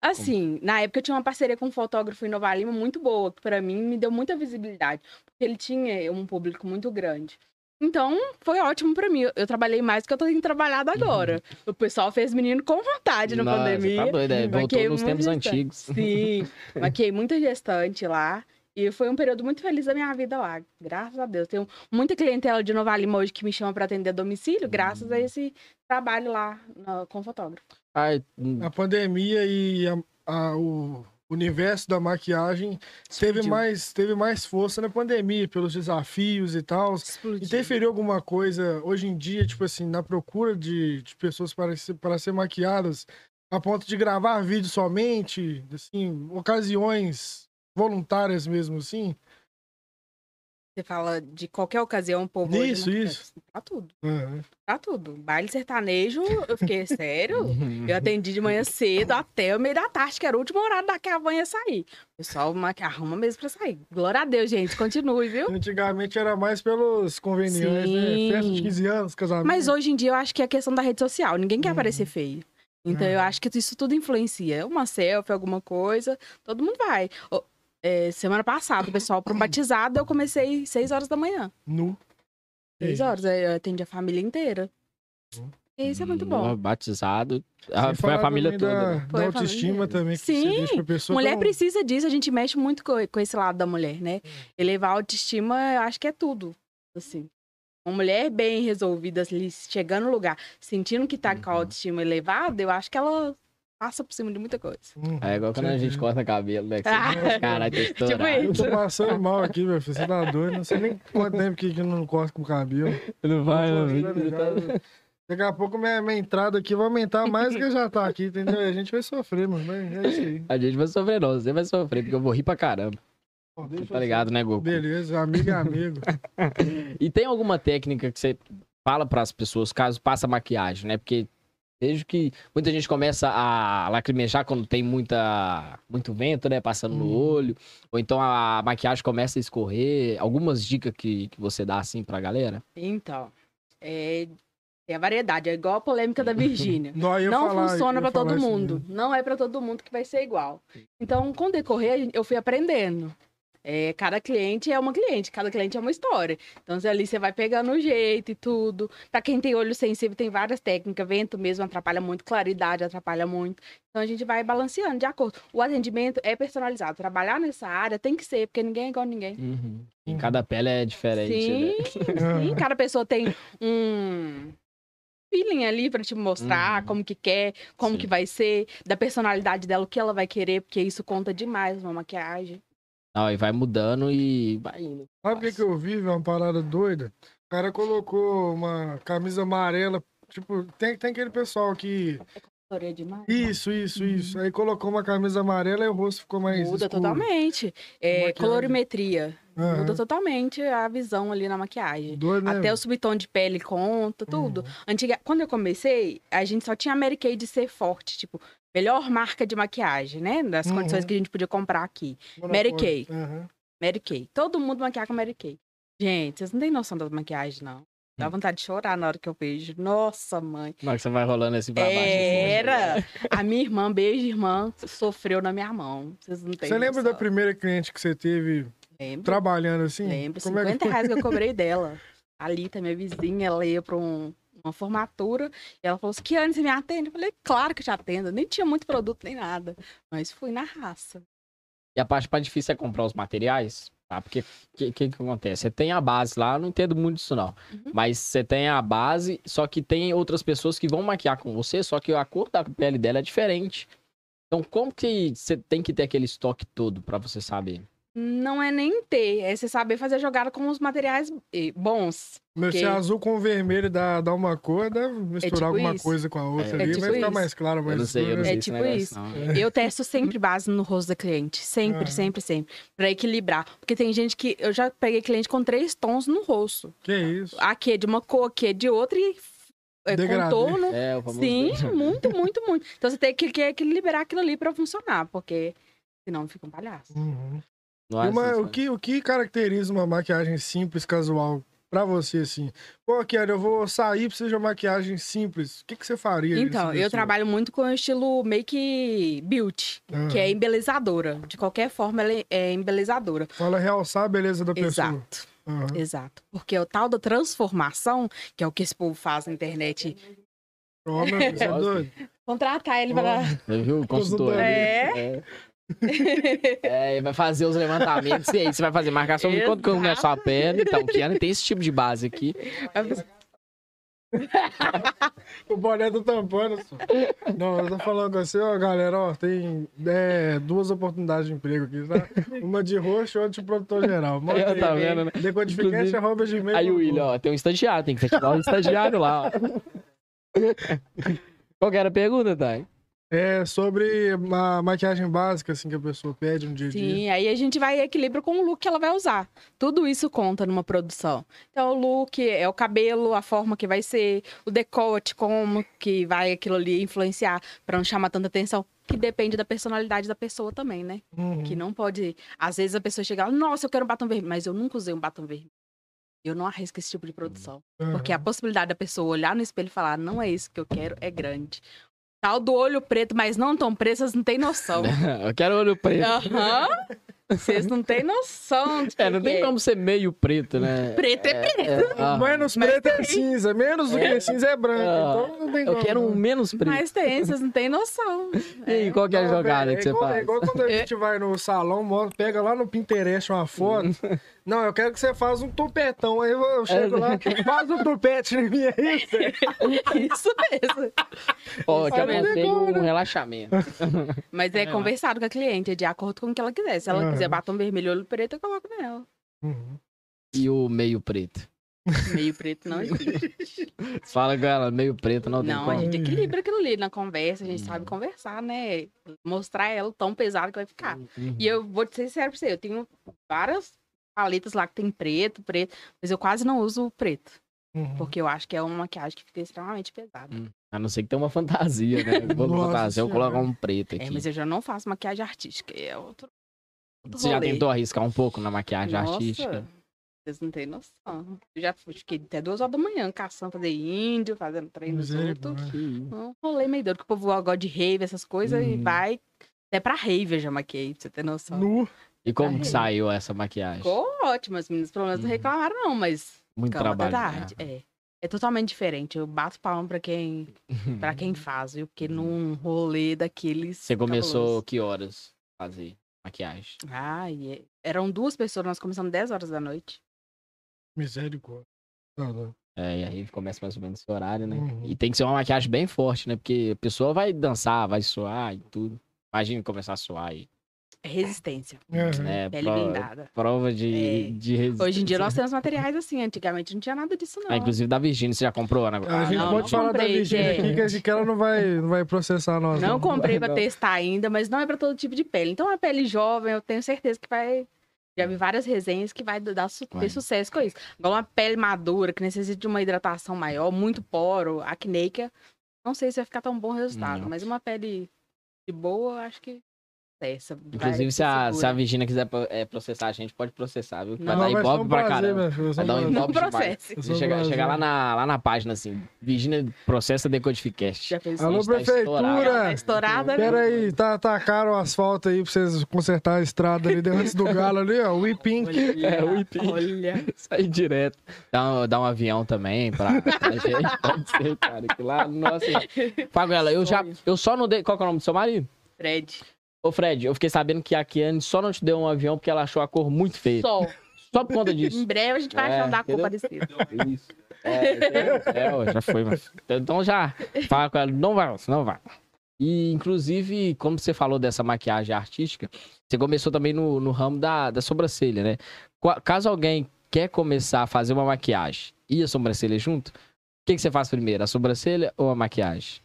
Speaker 4: Assim, na época eu tinha uma parceria com um fotógrafo em Nova Lima muito boa, que pra mim me deu muita visibilidade, porque ele tinha um público muito grande. Então, foi ótimo pra mim. Eu- trabalhei mais do que eu tô tendo trabalhado agora. O pessoal fez menino com vontade na
Speaker 1: Uhum. Nossa,
Speaker 4: pandemia.
Speaker 1: Tá doido, é, voltou nos tempos
Speaker 4: gestante.
Speaker 1: antigos.
Speaker 4: Sim, [LAUGHS] maquiei muita gestante lá. E foi um período muito feliz da minha vida lá. Graças a Deus. Tenho muita clientela de Nova Lima hoje que me chama pra atender a domicílio, graças a esse trabalho lá na- com fotógrafo.
Speaker 1: Ai, hum,
Speaker 2: A pandemia e a- a- o universo da maquiagem teve mais, teve mais força na pandemia, pelos desafios e tal.
Speaker 4: Explodiu.
Speaker 2: Interferiu alguma coisa hoje em dia, tipo assim, na procura de, de pessoas para ser, para ser maquiadas, a ponto de gravar vídeo somente, assim, ocasiões voluntárias mesmo, assim?
Speaker 4: Você fala de qualquer ocasião, o povo
Speaker 2: Isso, isso.
Speaker 4: Pra tudo.
Speaker 2: Aham.
Speaker 4: Pra tudo. Baile sertanejo, eu fiquei [LAUGHS] sério. Eu [LAUGHS] atendi de manhã cedo até o meio da tarde, que era o último horário da que a van ia sair. O pessoal arruma mesmo pra sair. Glória a Deus, gente. Continue, viu?
Speaker 2: Antigamente era mais pelos convenientes, né? Festa de 15 anos, casamento.
Speaker 4: Mas hoje em dia eu acho que é a questão da rede social. Ninguém quer
Speaker 2: Uhum.
Speaker 4: aparecer feio. Então eu
Speaker 2: Aham.
Speaker 4: acho que isso tudo influencia. Uma selfie, alguma coisa, todo mundo vai. É, semana passada, o pessoal para um batizado, eu comecei 6 horas da manhã.
Speaker 2: Nu.
Speaker 4: 6
Speaker 2: Isso.
Speaker 4: horas, aí eu atendi a família inteira. E isso é muito bom.
Speaker 1: Batizado.
Speaker 2: Sem
Speaker 1: Ah, foi a família toda.
Speaker 2: Da,
Speaker 1: né?
Speaker 2: da autoestima
Speaker 4: família
Speaker 2: também. Que
Speaker 4: Sim,
Speaker 2: você deixa pra pessoa
Speaker 4: Mulher
Speaker 2: tão-
Speaker 4: precisa disso, a gente mexe muito co- com, esse lado da mulher, né? Elevar a autoestima, eu acho que é tudo, assim. Uma mulher bem resolvida, ali, chegando no lugar, sentindo que tá com a
Speaker 1: Uhum.
Speaker 4: autoestima elevada, eu acho que ela passa por cima de muita coisa.
Speaker 2: Uhum,
Speaker 1: É igual quando a gente corta cabelo, né? Que
Speaker 4: Ah.
Speaker 1: você... Caralho, tá [LAUGHS] estourado.
Speaker 2: Eu
Speaker 4: isso.
Speaker 2: tô passando mal aqui, meu filho. Você tá doido? Não sei nem quanto tempo que que eu não corto com o cabelo.
Speaker 1: Não vai, não.
Speaker 2: Tô já. Daqui a pouco minha, minha entrada aqui vai aumentar mais do que já tá aqui, entendeu? E a gente vai sofrer, mano. Mas é isso aí.
Speaker 1: A gente vai sofrer, não. Você vai sofrer, porque eu vou rir pra caramba.
Speaker 2: Deixa
Speaker 1: Tá ligado, né, Goku?
Speaker 2: Beleza, amigo é amigo. [LAUGHS]
Speaker 1: E tem alguma técnica que você fala pras pessoas caso passa maquiagem, né? Porque vejo que muita gente começa a lacrimejar quando tem muita, muito vento, né? Passando no
Speaker 2: Uhum.
Speaker 1: olho. Ou então a maquiagem começa a escorrer. Algumas dicas que, que você dá assim pra galera?
Speaker 4: Então, é, tem a variedade, é igual a polêmica da [LAUGHS] Virgínia.
Speaker 2: Não,
Speaker 4: não
Speaker 2: falar-
Speaker 4: funciona pra todo mundo.
Speaker 2: mesmo.
Speaker 4: Não é pra todo mundo que vai ser igual. Então, com o decorrer, eu fui aprendendo. É, cada cliente é uma cliente, cada cliente é uma história. Então, ali você vai pegando o jeito e tudo. Pra quem tem olho sensível, tem várias técnicas. Vento mesmo atrapalha muito, claridade atrapalha muito. Então, a gente vai balanceando de acordo. O atendimento é personalizado. Trabalhar nessa área tem que ser, porque ninguém é igual a ninguém.
Speaker 1: E cada pele é diferente,
Speaker 4: Sim,
Speaker 1: né?
Speaker 4: sim. [LAUGHS] Cada pessoa tem um feeling ali pra te mostrar
Speaker 1: Uhum.
Speaker 4: como que quer, como
Speaker 1: Sim.
Speaker 4: que vai ser, da personalidade dela, o que ela vai querer, porque isso conta demais numa maquiagem.
Speaker 1: Não, e vai mudando e vai indo.
Speaker 2: Sabe o que, que eu vi, velho? Uma parada doida. O cara colocou uma camisa amarela. Tipo, tem, tem aquele pessoal que.
Speaker 4: Demais.
Speaker 2: Isso, isso, isso. Aí colocou uma camisa amarela e o rosto ficou mais.
Speaker 4: Muda
Speaker 2: escuro.
Speaker 4: totalmente. É, colorimetria.
Speaker 2: Aham.
Speaker 4: Muda totalmente a visão ali na maquiagem.
Speaker 2: Doido, né?
Speaker 4: Até o subtom de pele conta, tudo.
Speaker 2: Uhum.
Speaker 4: Antiga... Quando eu comecei, a gente só tinha a Mary Kay de ser forte, tipo, melhor marca de maquiagem, né? Das
Speaker 2: Uhum.
Speaker 4: condições que a gente podia comprar aqui. Mary Kay.
Speaker 2: Aham.
Speaker 4: Mary Kay. Todo mundo maquiar com Mary Kay. Gente, vocês não têm noção da maquiagem, não. Dá
Speaker 1: Hum.
Speaker 4: vontade de chorar na hora que eu vejo. Nossa, mãe.
Speaker 1: Que você vai rolando assim pra baixo. assim,
Speaker 4: Era! A minha irmã, beijo, irmã, sofreu na minha mão. Vocês não têm
Speaker 2: Você lembra da primeira cliente que você teve
Speaker 4: Lembro.
Speaker 2: trabalhando assim?
Speaker 4: Lembro.
Speaker 2: Como é
Speaker 4: 50
Speaker 2: que foi?
Speaker 4: reais que eu cobrei dela. A Lita, minha vizinha, ela ia pra um- uma formatura e ela falou assim: Que ano você me atende? Eu falei: Claro que eu te atendo. Nem tinha muito produto nem nada. Mas fui na raça.
Speaker 1: E a parte mais difícil é comprar os materiais, tá? Porque o que, que, que acontece? Você tem a base lá, não entendo muito disso não.
Speaker 4: Uhum.
Speaker 1: Mas você tem a base, só que tem outras pessoas que vão maquiar com você, só que a cor da pele dela é diferente. Então, como que você tem que ter aquele estoque todo pra você saber?
Speaker 4: Não é nem ter, é você saber fazer jogada com os materiais bons.
Speaker 2: Meu, se
Speaker 4: Ok.
Speaker 2: azul com vermelho dá, dá uma cor, deve misturar
Speaker 4: tipo
Speaker 2: alguma
Speaker 4: isso.
Speaker 2: coisa com a outra
Speaker 1: É
Speaker 2: ali,
Speaker 4: tipo
Speaker 2: vai ficar
Speaker 4: isso.
Speaker 2: mais claro, mais
Speaker 1: eu não sei, eu não
Speaker 2: escuro,
Speaker 1: sei
Speaker 4: É tipo
Speaker 1: negócio,
Speaker 4: isso.
Speaker 1: não.
Speaker 4: Eu testo sempre base no rosto da cliente. Sempre,
Speaker 2: Aham.
Speaker 4: sempre, sempre. Pra equilibrar. Porque tem gente que. Eu já peguei cliente com três tons no rosto.
Speaker 2: Que isso?
Speaker 4: Aqui é de uma cor, aqui é de outra e é,
Speaker 2: Degradê.
Speaker 4: contorno.
Speaker 1: É, o
Speaker 4: Sim,
Speaker 1: degradê.
Speaker 4: muito, muito, muito. Então você tem que, que equilibrar aquilo ali pra funcionar, porque senão fica um palhaço.
Speaker 2: Uhum.
Speaker 1: Não
Speaker 2: uma-
Speaker 1: assim,
Speaker 2: o, que, o que caracteriza uma maquiagem simples, casual, pra você, assim? Pô, Kiara, eu vou sair, preciso de uma maquiagem simples. O que, que você faria?
Speaker 4: Então, eu
Speaker 2: desse-
Speaker 4: trabalho muito com o estilo make beauty,
Speaker 2: Ah,
Speaker 4: que é embelezadora. De qualquer forma, ela é embelezadora.
Speaker 2: Fala realçar a beleza da pessoa.
Speaker 4: Exato.
Speaker 2: Aham.
Speaker 4: Exato. Porque o tal da transformação, que é o que esse povo faz na internet,
Speaker 2: Ó, meu, é [LAUGHS] doido?
Speaker 4: contratar ele para.
Speaker 1: Você viu? Consultor.
Speaker 4: É.
Speaker 1: É, ele vai fazer os levantamentos. E aí, você vai fazer marcação de quanto que é a sua pele. Então, o Kiana tem esse tipo de base aqui. [LAUGHS]
Speaker 2: O boné do tampando. só. Não, eu tô falando com você, ó, galera, ó, tem é, duas oportunidades de emprego aqui, tá? Uma de roxo e outra de produtor geral. Manda [LAUGHS]
Speaker 1: Eu
Speaker 2: aí,
Speaker 1: tá vendo, né?
Speaker 2: Decodificante, arroba gmail.
Speaker 1: Aí o William, ó, tem um estagiário, tem que festival um estagiário lá, ó. [LAUGHS] Qual que era a pergunta, Thay?
Speaker 2: É sobre a maquiagem básica, assim, que a pessoa pede no dia a dia.
Speaker 4: Sim, aí a gente vai em equilíbrio com o look que ela vai usar. Tudo isso conta numa produção. Então, o look é o cabelo, a forma que vai ser, o decote, como que vai aquilo ali influenciar pra não chamar tanta atenção. Que depende da personalidade da pessoa também, né?
Speaker 2: Uhum.
Speaker 4: Que não pode. Às vezes a pessoa chega nossa, eu quero um batom vermelho, mas eu nunca usei um batom vermelho. Eu não arrisco esse tipo de produção.
Speaker 2: Aham.
Speaker 4: Porque a possibilidade da pessoa olhar no espelho e falar, não é isso que eu quero, é grande. Tal do olho preto, mas não tão preto, vocês não têm noção. [LAUGHS]
Speaker 1: eu quero olho preto.
Speaker 4: Aham. Vocês não têm noção de
Speaker 1: É, não tem
Speaker 4: é.
Speaker 1: como ser meio preto, né?
Speaker 4: Preto é preto.
Speaker 1: ah,
Speaker 2: Menos
Speaker 4: Mas
Speaker 2: preto é cinza, menos do que cinza é branco.
Speaker 1: Ah,
Speaker 2: então não tem
Speaker 1: eu
Speaker 2: como.
Speaker 1: quero um menos preto.
Speaker 4: Mas tem, vocês não têm noção.
Speaker 1: E aí, qual que é a jogada que você
Speaker 2: é igual, É
Speaker 1: faz?
Speaker 2: igual quando a gente vai no salão, pega lá no Pinterest uma foto. [LAUGHS] Não, eu quero que você faça um topetão. Aí eu eu chego lá, [LAUGHS] faz um topete em mim aí. velho.
Speaker 4: Isso mesmo.
Speaker 1: Ó, eu
Speaker 4: Isso
Speaker 1: aconselho
Speaker 2: mesmo.
Speaker 1: um relaxamento. [LAUGHS]
Speaker 4: Mas é, conversado com a cliente, é de acordo com o que ela quiser. Se ela
Speaker 2: Aham.
Speaker 4: quiser batom vermelho olho preto, eu coloco nela.
Speaker 2: Uhum.
Speaker 1: E o meio preto? [LAUGHS]
Speaker 4: Meio preto não existe.
Speaker 1: Você fala com ela, meio preto, não tem
Speaker 4: Não, a
Speaker 1: como.
Speaker 4: gente equilibra aquilo ali na conversa, a gente
Speaker 1: Hum.
Speaker 4: sabe conversar, né? Mostrar ela o tão pesado que vai ficar.
Speaker 1: Uhum.
Speaker 4: E eu vou te ser sincero pra você, eu tenho várias paletas lá que tem preto, preto, mas eu quase não uso o preto.
Speaker 2: Uhum.
Speaker 4: Porque eu acho que é uma maquiagem que fica extremamente pesada.
Speaker 1: Hum, A não ser que tenha uma fantasia, né? Vou
Speaker 2: Nossa
Speaker 1: fantasia, eu vou colocar um preto aqui.
Speaker 4: É, mas eu já não faço maquiagem artística, é outro, outro
Speaker 1: Você já
Speaker 4: rolê.
Speaker 1: tentou arriscar um pouco na maquiagem
Speaker 4: Nossa,
Speaker 1: artística?
Speaker 4: Vocês não têm noção. Eu já fiquei até duas horas da manhã caçando, fazer índio, fazendo treino.
Speaker 2: Misericórdia.
Speaker 4: Um rolê meio doido, que o povo gosta de rave, essas coisas, e
Speaker 1: Uhum.
Speaker 4: vai até pra rave eu já maquiei, pra você ter noção.
Speaker 2: Nu.
Speaker 1: E como que saiu essa maquiagem?
Speaker 4: Ficou ótimo, as meninas pelo menos não
Speaker 1: Uhum.
Speaker 4: reclamaram não, mas
Speaker 1: Muito
Speaker 4: calma da
Speaker 1: trabalho.
Speaker 4: tarde. É. É totalmente diferente. Eu bato palma pra quem, pra quem [LAUGHS] faz, viu? Porque num rolê daqueles.
Speaker 1: Você começou
Speaker 4: cabuloso.
Speaker 1: que horas fazer maquiagem?
Speaker 4: É- eram duas pessoas, nós começamos 10 horas da noite.
Speaker 2: Misericórdia. Tá, tá.
Speaker 1: É, e aí começa mais ou menos esse horário, né?
Speaker 2: Uhum.
Speaker 1: E tem que ser uma maquiagem bem forte, né? Porque a pessoa vai dançar, vai suar e tudo. Imagina começar a suar aí.
Speaker 4: É resistência.
Speaker 2: Uhum.
Speaker 1: É,
Speaker 4: Pele
Speaker 1: pro-
Speaker 4: blindada.
Speaker 1: prova de,
Speaker 4: É.
Speaker 1: de resistência.
Speaker 4: Hoje em dia nós temos materiais assim, antigamente não tinha nada disso, não.
Speaker 1: Ah, inclusive da Virgínia, você já comprou, Ana?
Speaker 2: A gente
Speaker 4: não,
Speaker 2: pode
Speaker 4: não
Speaker 2: falar da
Speaker 4: comprei,
Speaker 2: Virgínia aqui, que,
Speaker 4: gente.
Speaker 2: que ela não vai, não vai processar nós.
Speaker 4: Não comprei pra
Speaker 1: Não.
Speaker 4: testar ainda, mas não é pra todo tipo de pele. Então, a pele jovem, eu tenho certeza que vai. Já vi várias resenhas que vai dar su-
Speaker 1: Vai.
Speaker 4: ter sucesso com isso. Agora, uma pele madura, que necessita de uma hidratação maior, muito poro, acneica, não sei se vai ficar tão bom resultado.
Speaker 1: Não.
Speaker 4: Mas uma pele de boa, acho que é essa.
Speaker 1: Inclusive, se a, se a Virgínia quiser é, processar a gente, pode processar, viu? Vai
Speaker 4: Não,
Speaker 1: dar ibope
Speaker 2: um
Speaker 1: pra caramba.
Speaker 2: meu vai
Speaker 1: dar um.
Speaker 4: Não
Speaker 1: ibope
Speaker 4: processe.
Speaker 2: Eu sou
Speaker 1: Chega, chegar lá na, lá na página, assim, Virgínia processa Decodificast.
Speaker 4: Já fez
Speaker 2: Alô,
Speaker 4: isso?
Speaker 2: prefeitura!
Speaker 4: Tá estourada, né?
Speaker 2: Pera aí, tá, tá caro o asfalto aí pra vocês consertar a estrada ali antes do galo ali, ó. O Pink.
Speaker 1: É, o IP.
Speaker 4: Olha.
Speaker 1: Sair direto. Dá um, dá um avião também pra, pra gente. Pode ser, cara. Que lá, nossa. [LAUGHS] Faguela, eu já. Eu só não dei. Qual que é o nome do seu marido?
Speaker 4: Fred.
Speaker 1: Ô, Fred, eu fiquei sabendo que a Kiane só não te deu um avião porque ela achou a cor muito feia.
Speaker 4: Sol.
Speaker 1: Só por conta disso. [LAUGHS]
Speaker 4: Em breve a gente vai
Speaker 1: É,
Speaker 4: achar da cor parecida.
Speaker 1: Isso. É, é, já foi, mas... Então já fala com ela, não vai, não vai. E, inclusive, como você falou dessa maquiagem artística, você começou também no, no ramo da, da sobrancelha, né? Caso alguém quer começar a fazer uma maquiagem e a sobrancelha junto, o que, que você faz primeiro, a sobrancelha ou a maquiagem?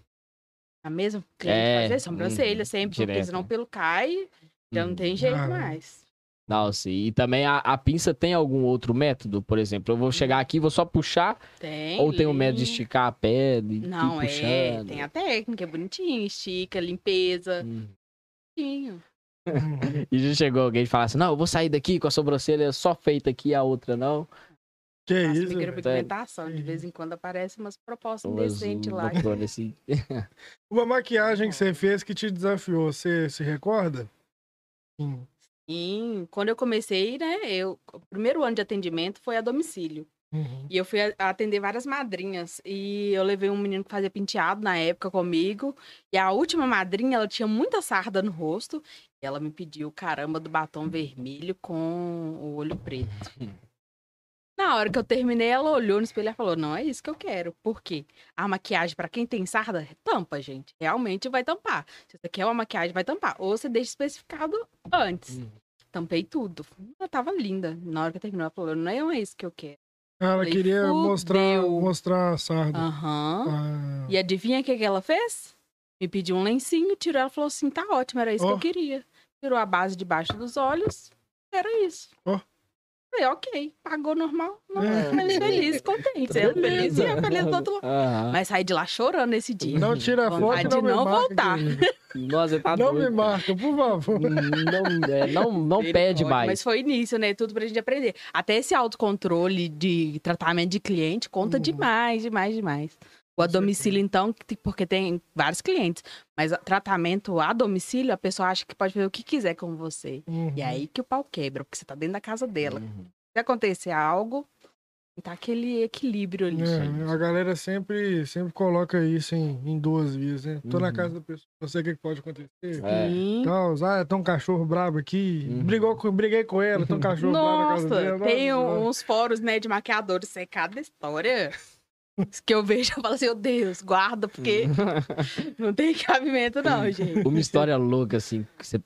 Speaker 4: A mesma cliente
Speaker 1: É,
Speaker 4: fazer sobrancelha
Speaker 1: hum,
Speaker 4: sempre, porque
Speaker 1: direto.
Speaker 4: senão o pelo cai, já não
Speaker 1: Hum.
Speaker 4: tem jeito
Speaker 2: Ah.
Speaker 4: mais.
Speaker 1: Não, sim. E também a, a pinça tem algum outro método? Por exemplo, eu vou chegar aqui, vou só puxar,
Speaker 4: Tem.
Speaker 1: ou tem um método de esticar a pele?
Speaker 4: Não, é. Tem a técnica, é bonitinho, estica, limpeza.
Speaker 1: Hum.
Speaker 4: Bonitinho. [LAUGHS]
Speaker 1: E já chegou alguém e falar assim: não, eu vou sair daqui com a sobrancelha só feita aqui e a outra não.
Speaker 2: Que
Speaker 4: Faço
Speaker 2: isso,
Speaker 4: micropigmentação. De vez em quando aparece umas propostas indecentes lá.
Speaker 1: Loucura, assim. [LAUGHS]
Speaker 2: Uma maquiagem que você fez que te desafiou, você se recorda? Sim.
Speaker 4: Sim, quando eu comecei, né, eu, o primeiro ano de atendimento foi a domicílio.
Speaker 2: Uhum.
Speaker 4: E eu fui atender várias madrinhas. E eu levei um menino que fazia penteado na época comigo. E a última madrinha, ela tinha muita sarda no rosto. E ela me pediu, caramba, do batom vermelho com o olho preto. Na hora que eu terminei, ela olhou no espelho e falou: Não é isso que eu quero. Por quê? A maquiagem, pra quem tem sarda, tampa, gente. Realmente vai tampar. Se você quer uma maquiagem, vai tampar. Ou você deixa especificado antes.
Speaker 1: Hum.
Speaker 4: Tampei tudo. Ela tava linda. Na hora que terminou, ela falou: Não é isso que eu quero.
Speaker 2: Ela
Speaker 4: Falei,
Speaker 2: queria mostrar,
Speaker 4: fudeu.
Speaker 2: mostrar a sarda.
Speaker 4: Aham.
Speaker 2: Ah.
Speaker 4: E adivinha o que, que ela fez? Me pediu um lencinho, tirou. Ela falou assim: tá ótimo, era isso que
Speaker 2: Ó.
Speaker 4: eu queria. Tirou a base debaixo dos olhos, era isso.
Speaker 2: Ó.
Speaker 4: Falei, ok, pagou normal. Não,
Speaker 2: É.
Speaker 4: feliz, contente. Ela feliz e eu feliz do outro lado.
Speaker 1: Aham.
Speaker 4: Mas saí de lá chorando nesse dia.
Speaker 2: Não tira foto não
Speaker 4: de
Speaker 2: me
Speaker 4: não
Speaker 2: marca,
Speaker 4: voltar. [LAUGHS]
Speaker 1: Nossa, tá
Speaker 2: Não
Speaker 1: doido,
Speaker 2: me marca, por favor.
Speaker 1: Não, é, não, não pede mais.
Speaker 4: Mas foi início, né? Tudo pra gente aprender. Até esse autocontrole de tratamento de cliente conta
Speaker 2: Uhum.
Speaker 4: demais, demais, demais. O a domicílio, então, que- porque tem vários clientes. Mas tratamento a domicílio, a pessoa acha que pode fazer o que quiser com você.
Speaker 2: Uhum.
Speaker 4: E é aí que o pau quebra, porque você tá dentro da casa dela.
Speaker 1: Uhum.
Speaker 4: Se acontecer algo, tá aquele equilíbrio ali.
Speaker 2: É, a galera sempre, sempre coloca isso em, em duas vias, né? Tô na
Speaker 1: Uhum.
Speaker 2: casa da pessoa, não sei o que pode acontecer.
Speaker 1: É.
Speaker 2: Tal, ah, tem um cachorro brabo aqui.
Speaker 1: Uhum.
Speaker 2: Brigou com, briguei com ela, tem um cachorro brabo na casa
Speaker 4: Nossa,
Speaker 2: dela.
Speaker 4: tem
Speaker 2: Nossa,
Speaker 4: uns fóruns, né, de maquiadores, isso é cada história. Que eu vejo, eu falo assim, meu Deus, guarda, porque [LAUGHS] não tem cabimento não, gente.
Speaker 1: Uma história louca, assim, que você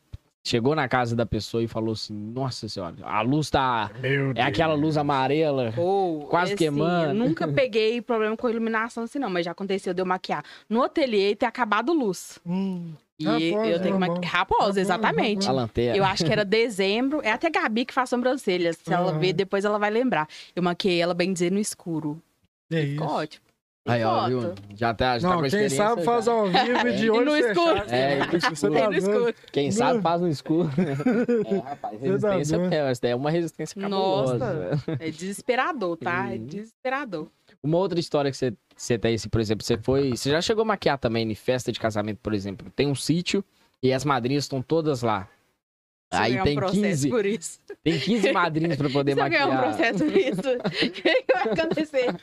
Speaker 1: chegou na casa da pessoa e falou assim, nossa senhora, a luz tá...
Speaker 2: Meu
Speaker 1: É aquela luz amarela.
Speaker 4: Ou,
Speaker 1: Quase
Speaker 4: assim,
Speaker 1: queimando.
Speaker 4: Eu nunca [LAUGHS] peguei problema com iluminação assim, não, mas já aconteceu de eu maquiar no ateliê e ter acabado luz.
Speaker 2: Hum,
Speaker 4: E
Speaker 2: Raposa,
Speaker 4: eu tenho que maquiar. Raposa,
Speaker 2: Raposa,
Speaker 4: exatamente.
Speaker 1: A lanterna.
Speaker 4: Eu acho que era dezembro. É até Gabi que faz sobrancelha. Se ela
Speaker 2: Aham.
Speaker 4: ver, depois ela vai lembrar. Eu maquiei ela bem dizer no escuro.
Speaker 2: É
Speaker 4: Ficou
Speaker 2: isso.
Speaker 4: ótimo. Tem
Speaker 1: Aí, ó, viu? Já tá, já tá
Speaker 2: Não,
Speaker 1: com
Speaker 2: quem
Speaker 1: experiência,
Speaker 2: sabe faz
Speaker 1: já.
Speaker 2: ao vivo [LAUGHS] e de olho
Speaker 4: no escuro.
Speaker 2: fechado.
Speaker 1: É, [LAUGHS] no
Speaker 2: Você
Speaker 1: escuro.
Speaker 2: tá
Speaker 4: Tem no escuro.
Speaker 1: Quem sabe faz no escuro. [LAUGHS] é, rapaz,
Speaker 2: tá
Speaker 1: resistência é, essa daí é uma resistência cabulosa.
Speaker 4: Nossa. É desesperador, tá? É desesperador.
Speaker 1: Uma outra história que você, você tem, por exemplo, você foi. Você já chegou a maquiar também em festa de casamento, por exemplo. Tem um sítio e as madrinhas estão todas lá.
Speaker 4: Você
Speaker 1: Aí tem
Speaker 4: um processo
Speaker 1: 15,
Speaker 4: por isso.
Speaker 1: tem 15 madrinhas pra poder
Speaker 4: Se eu ganhar
Speaker 1: maquiar.
Speaker 4: um processo por isso, [LAUGHS] o que, vai acontecer?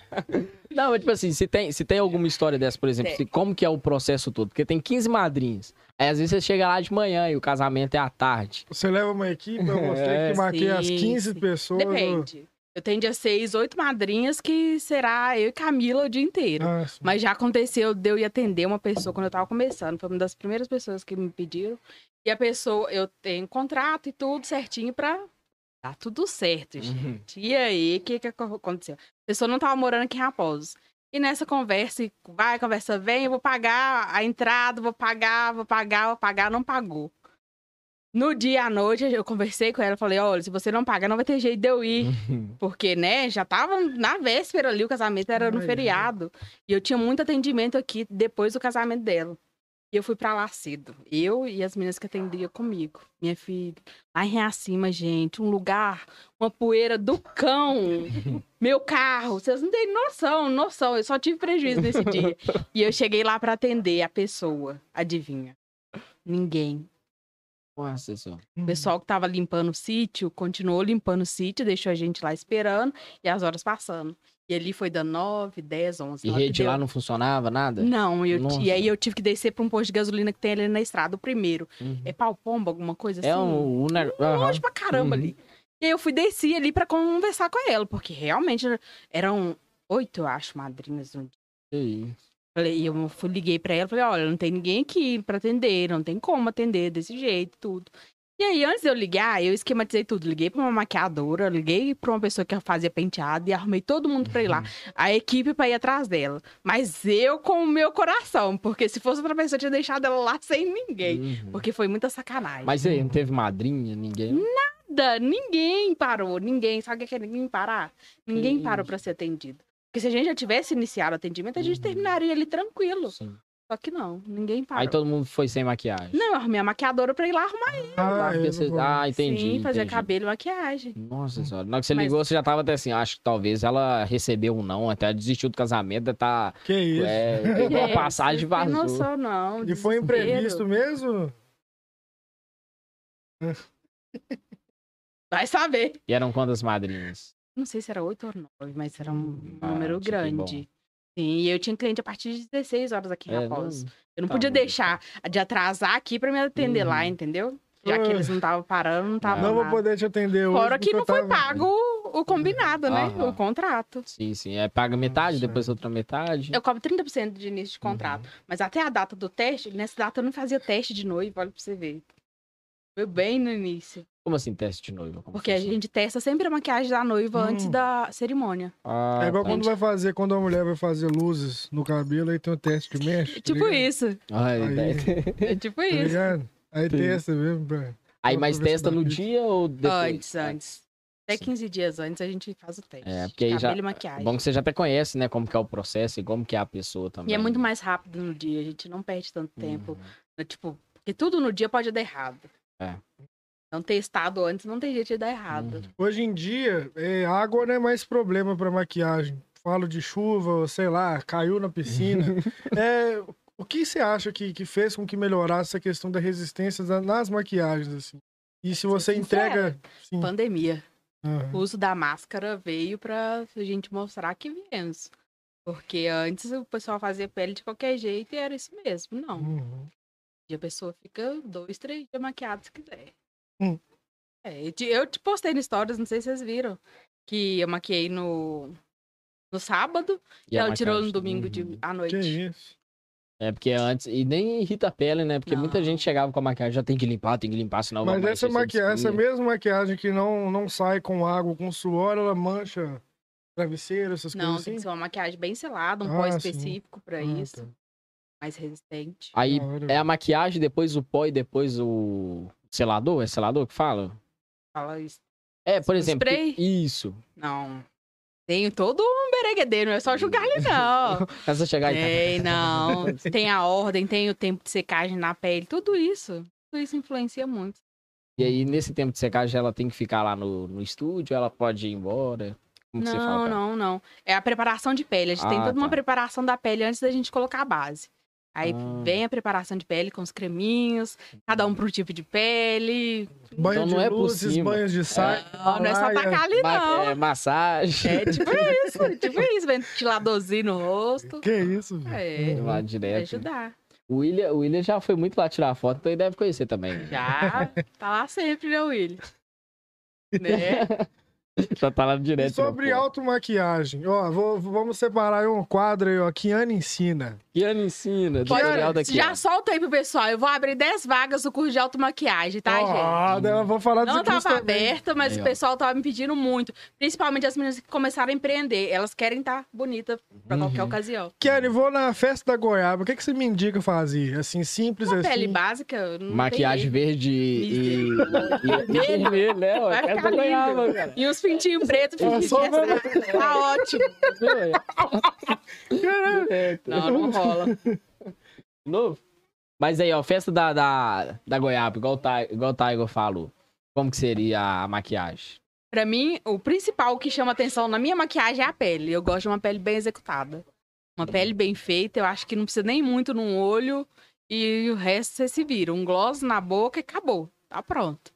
Speaker 1: Não, mas, tipo assim, se tem, se tem alguma história dessa, por exemplo, se- como que é o processo todo? Porque tem 15 madrinhas. Aí às vezes você chega lá de manhã e o casamento é à tarde.
Speaker 2: Você leva uma equipe pra você [LAUGHS]
Speaker 1: É.
Speaker 2: que maquia as
Speaker 4: Sim,
Speaker 2: 15
Speaker 4: sim.
Speaker 2: pessoas.
Speaker 4: Depende. Eu tenho dia 6, oito madrinhas que será eu e Camila o dia inteiro.
Speaker 2: Ah.
Speaker 4: Mas já aconteceu de eu ir atender uma pessoa quando eu tava começando. Foi uma das primeiras pessoas que me pediram. E a pessoa, eu tenho contrato e tudo certinho pra dar tudo certo, gente. E aí, o que que aconteceu? A pessoa não tava morando aqui em Raposo. E nessa conversa, vai, conversa vem, eu vou pagar a entrada, vou pagar, vou pagar, vou pagar, não pagou. No dia à noite, eu conversei com ela, falei, olha, se você não pagar, não vai ter jeito de eu ir. Porque, né, já tava na véspera ali, o casamento era no
Speaker 2: Ai,
Speaker 4: feriado. E eu tinha muito atendimento aqui depois do casamento dela. E eu fui pra lá cedo. Eu e as meninas que atendiam comigo. Minha filha. Lá em Reacima, gente, um lugar, uma poeira do cão. [LAUGHS] Meu carro. Vocês não têm noção, noção. Eu só tive prejuízo nesse dia. E eu cheguei lá pra atender a pessoa. Adivinha? Ninguém.
Speaker 1: Nossa.
Speaker 4: O pessoal que tava limpando o sítio continuou limpando o sítio, deixou a gente lá esperando e as horas passando. E ali foi dando 9, 10, 11.
Speaker 1: E rede lá não funcionava, nada?
Speaker 4: Não, eu,
Speaker 1: Nossa.
Speaker 4: e aí eu tive que descer pra um posto de gasolina que tem ali na estrada, o primeiro.
Speaker 1: Uhum.
Speaker 4: É pau pomba, alguma coisa assim?
Speaker 1: É um. um ne- aham.
Speaker 4: Longe pra caramba
Speaker 1: Uhum.
Speaker 4: ali. E aí eu fui descer ali pra conversar com ela, porque realmente eram oito, eu acho, madrinhas no dia.
Speaker 1: Que isso.
Speaker 4: Falei, e eu fui, liguei pra ela, falei, olha, não tem ninguém aqui pra atender, não tem como atender desse jeito, tudo. E aí, antes de eu ligar, eu esquematizei tudo. Liguei pra uma maquiadora, liguei pra uma pessoa que fazia penteado e arrumei todo mundo pra ir lá. A equipe pra ir atrás dela. Mas eu com o meu coração, porque se fosse outra pessoa, eu tinha deixado ela lá sem ninguém.
Speaker 1: Uhum.
Speaker 4: Porque foi muita sacanagem.
Speaker 1: Mas aí, não teve madrinha, ninguém?
Speaker 4: Nada, ninguém parou, ninguém. Sabe o que é ninguém parar? Ninguém parou pra ser atendido. Porque se a gente já tivesse iniciado o atendimento, a gente
Speaker 1: Uhum.
Speaker 4: terminaria ali tranquilo.
Speaker 1: Sim.
Speaker 4: Só que não, ninguém parou.
Speaker 1: Aí todo mundo foi sem maquiagem.
Speaker 4: Não, eu arrumei a maquiadora pra ir lá arrumar.
Speaker 1: Ah,
Speaker 2: Ah, eu
Speaker 1: você- ah, entendi.
Speaker 4: Sim, fazer
Speaker 1: entendi.
Speaker 4: cabelo e maquiagem.
Speaker 1: Nossa senhora. Na hora que você
Speaker 4: Mas-
Speaker 1: ligou, você já tava até assim, acho que talvez ela recebeu um não, até desistiu do casamento, tá.
Speaker 2: Que isso.
Speaker 1: É, pegou a [LAUGHS]
Speaker 4: É,
Speaker 1: passagem e
Speaker 4: têm
Speaker 1: vazou.
Speaker 4: noção, não.
Speaker 2: E foi imprevisto mesmo?
Speaker 4: Vai saber.
Speaker 1: E eram quantas madrinhas?
Speaker 4: Não sei se era oito ou nove, mas era um
Speaker 1: Ah,
Speaker 4: número
Speaker 1: que
Speaker 4: grande. Sim, e eu tinha cliente a partir de 16 horas aqui em
Speaker 1: É,
Speaker 4: Raposo.
Speaker 1: não-
Speaker 4: Eu não
Speaker 1: tá
Speaker 4: podia
Speaker 1: bom.
Speaker 4: deixar de atrasar aqui pra me atender lá,
Speaker 1: Uhum.
Speaker 4: entendeu? Já que eles não estavam parando, não estavam
Speaker 2: Não vou
Speaker 4: nada.
Speaker 2: poder te atender hoje.
Speaker 4: Fora que não foi
Speaker 2: tava-
Speaker 4: pago o, combinado, né?
Speaker 1: Aham.
Speaker 4: O contrato.
Speaker 1: Sim, sim. É, paga metade,
Speaker 2: Nossa.
Speaker 1: depois outra metade.
Speaker 4: Eu cobro 30% de início de contrato. Mas até a data do teste, nessa data eu não fazia teste de noivo, olha pra você ver. Foi bem no início.
Speaker 1: Como assim, teste de noiva? Como
Speaker 4: Porque a gente testa sempre a maquiagem da noiva
Speaker 2: Hum.
Speaker 4: antes da cerimônia.
Speaker 1: Ah,
Speaker 2: É igual
Speaker 1: tá.
Speaker 2: quando vai fazer, quando a mulher vai fazer luzes no cabelo, aí tem um teste de mexe. tá
Speaker 4: tipo
Speaker 2: ligado?
Speaker 4: isso.
Speaker 1: Ai,
Speaker 2: Aí-
Speaker 1: daí-
Speaker 4: É tipo
Speaker 2: Tá
Speaker 4: isso.
Speaker 2: ligado? Aí
Speaker 1: Sim.
Speaker 2: testa mesmo, pra...
Speaker 1: Aí, mas
Speaker 2: se
Speaker 1: testa no dia ou depois?
Speaker 4: Antes, antes. Até
Speaker 1: Sim.
Speaker 4: 15 dias antes a gente faz o teste.
Speaker 1: É, porque aí já-
Speaker 4: Cabelo e maquiagem.
Speaker 1: Bom que você já até conhece, né, como que é o processo e como que é a pessoa também.
Speaker 4: E é muito mais rápido no dia, a gente não perde tanto
Speaker 1: Uhum.
Speaker 4: tempo. né, Tipo, porque tudo no dia pode dar errado.
Speaker 1: É.
Speaker 4: Não testado antes não tem jeito de dar errado.
Speaker 1: Uhum.
Speaker 2: Hoje em dia, é, água não é mais problema pra maquiagem. falo de chuva, sei lá, caiu na piscina. [LAUGHS] é, o que você acha que, que fez com que melhorasse essa questão da resistência nas maquiagens, assim? E se você entrega. Sim.
Speaker 4: Pandemia.
Speaker 2: Aham.
Speaker 4: O uso da máscara veio pra gente mostrar que viemos. Porque antes o pessoal fazia pele de qualquer jeito e era isso mesmo. Não.
Speaker 2: Uhum.
Speaker 4: E a pessoa fica dois, três dias maquiada se quiser.
Speaker 2: Hum.
Speaker 4: É, eu te- postei no stories, não sei se vocês viram. Que eu maquiei no, no sábado e,
Speaker 1: a
Speaker 4: ela tirou no domingo de,
Speaker 1: Uhum.
Speaker 4: à
Speaker 2: Que
Speaker 4: noite.
Speaker 2: isso.
Speaker 1: É porque antes. E nem irrita a pele, né? Porque muita
Speaker 4: Não.
Speaker 1: gente chegava com a maquiagem, já tem que limpar, tem que limpar, senão vai
Speaker 2: Mas essa,
Speaker 1: amanhecer sem
Speaker 2: maquiagem, essa mesma maquiagem que não, não sai com água, com suor, ela mancha travesseiro, essas
Speaker 4: Não,
Speaker 2: coisas
Speaker 4: tem
Speaker 2: assim?
Speaker 4: que ser uma maquiagem bem selada, um
Speaker 2: Ah,
Speaker 4: pó
Speaker 2: sim.
Speaker 4: específico pra
Speaker 2: Ah,
Speaker 4: isso.
Speaker 2: tá.
Speaker 4: Mais resistente.
Speaker 1: Aí é a maquiagem, depois o pó e depois o selador? É selador que fala?
Speaker 4: Fala isso.
Speaker 1: É, por
Speaker 4: O
Speaker 1: exemplo.
Speaker 4: spray?
Speaker 1: Isso.
Speaker 4: Não. Tenho todo um bereguedeiro, não é só julgar ele, não. [LAUGHS]
Speaker 1: Essa chegar e
Speaker 4: Tem, [LAUGHS] não. Tem a ordem, tem o tempo de secagem na pele, tudo isso. Tudo isso influencia muito.
Speaker 1: E aí, nesse tempo de secagem, ela tem que ficar lá no, no estúdio, ela pode ir embora. Como que você fala?
Speaker 4: Não, não, não. É a preparação de pele. A gente tem
Speaker 1: Ah,
Speaker 4: toda uma
Speaker 1: tá.
Speaker 4: preparação da pele antes da gente colocar a base. Aí
Speaker 1: Ah.
Speaker 4: vem a preparação de pele com os creminhos, cada um pro tipo de pele.
Speaker 2: Banho
Speaker 1: Então
Speaker 2: de
Speaker 1: não é
Speaker 2: luzes, banhos de saia.
Speaker 4: Não, não é só tacar ali, não.
Speaker 1: é, massagem.
Speaker 4: É tipo isso, [LAUGHS] tipo isso, ventiladorzinho no rosto.
Speaker 2: Que isso, velho.
Speaker 4: É,
Speaker 1: Lá
Speaker 4: pra
Speaker 1: direto.
Speaker 4: ajudar.
Speaker 1: O William, o William já foi muito lá tirar foto, então ele deve conhecer também.
Speaker 4: Já tá lá sempre, né, William? [LAUGHS] Né?
Speaker 1: Já tá lá direto.
Speaker 2: E sobre automaquiagem, ó, vou- vamos separar aí um quadro aí, ó. Kiana ensina.
Speaker 1: Kiana ensina,
Speaker 4: Pode-
Speaker 1: tutorial da Kiana.
Speaker 4: Já solta aí pro pessoal. Eu vou abrir 10 vagas do curso de automaquiagem, tá, gente?
Speaker 2: Ó, daí eu vou falar
Speaker 4: Não
Speaker 2: desse curso
Speaker 4: tava
Speaker 2: também.
Speaker 4: aberta, mas
Speaker 1: Aí,
Speaker 4: o pessoal tava me pedindo muito. Principalmente as meninas que começaram a empreender. Elas querem estar bonita pra qualquer
Speaker 1: Uhum.
Speaker 4: ocasião.
Speaker 2: Kiana, vou na festa da goiaba. O que, que você me indica fazer? Assim, simples
Speaker 4: Uma
Speaker 2: assim.
Speaker 4: pele básica, não
Speaker 1: Maquiagem
Speaker 4: tem
Speaker 1: verde e, [LAUGHS] vermelho, né?
Speaker 4: Vai
Speaker 1: essa
Speaker 4: ficar
Speaker 1: goiaba, cara.
Speaker 4: E uns pintinhos pretos,
Speaker 2: É, só
Speaker 4: pintinhos Tá ótimo. [LAUGHS]
Speaker 1: Direto.
Speaker 4: Não, não rola. [LAUGHS]
Speaker 1: De novo? Mas aí, ó, festa da, da, da goiaba, igual igual o Tiger falou. Como que seria a maquiagem?
Speaker 4: Pra mim, o principal que chama atenção na minha maquiagem é a pele. Eu gosto de uma pele bem executada. Uma pele bem feita, eu acho que não precisa nem muito no olho. E o resto você se vira. Um gloss na boca e acabou. Tá pronto.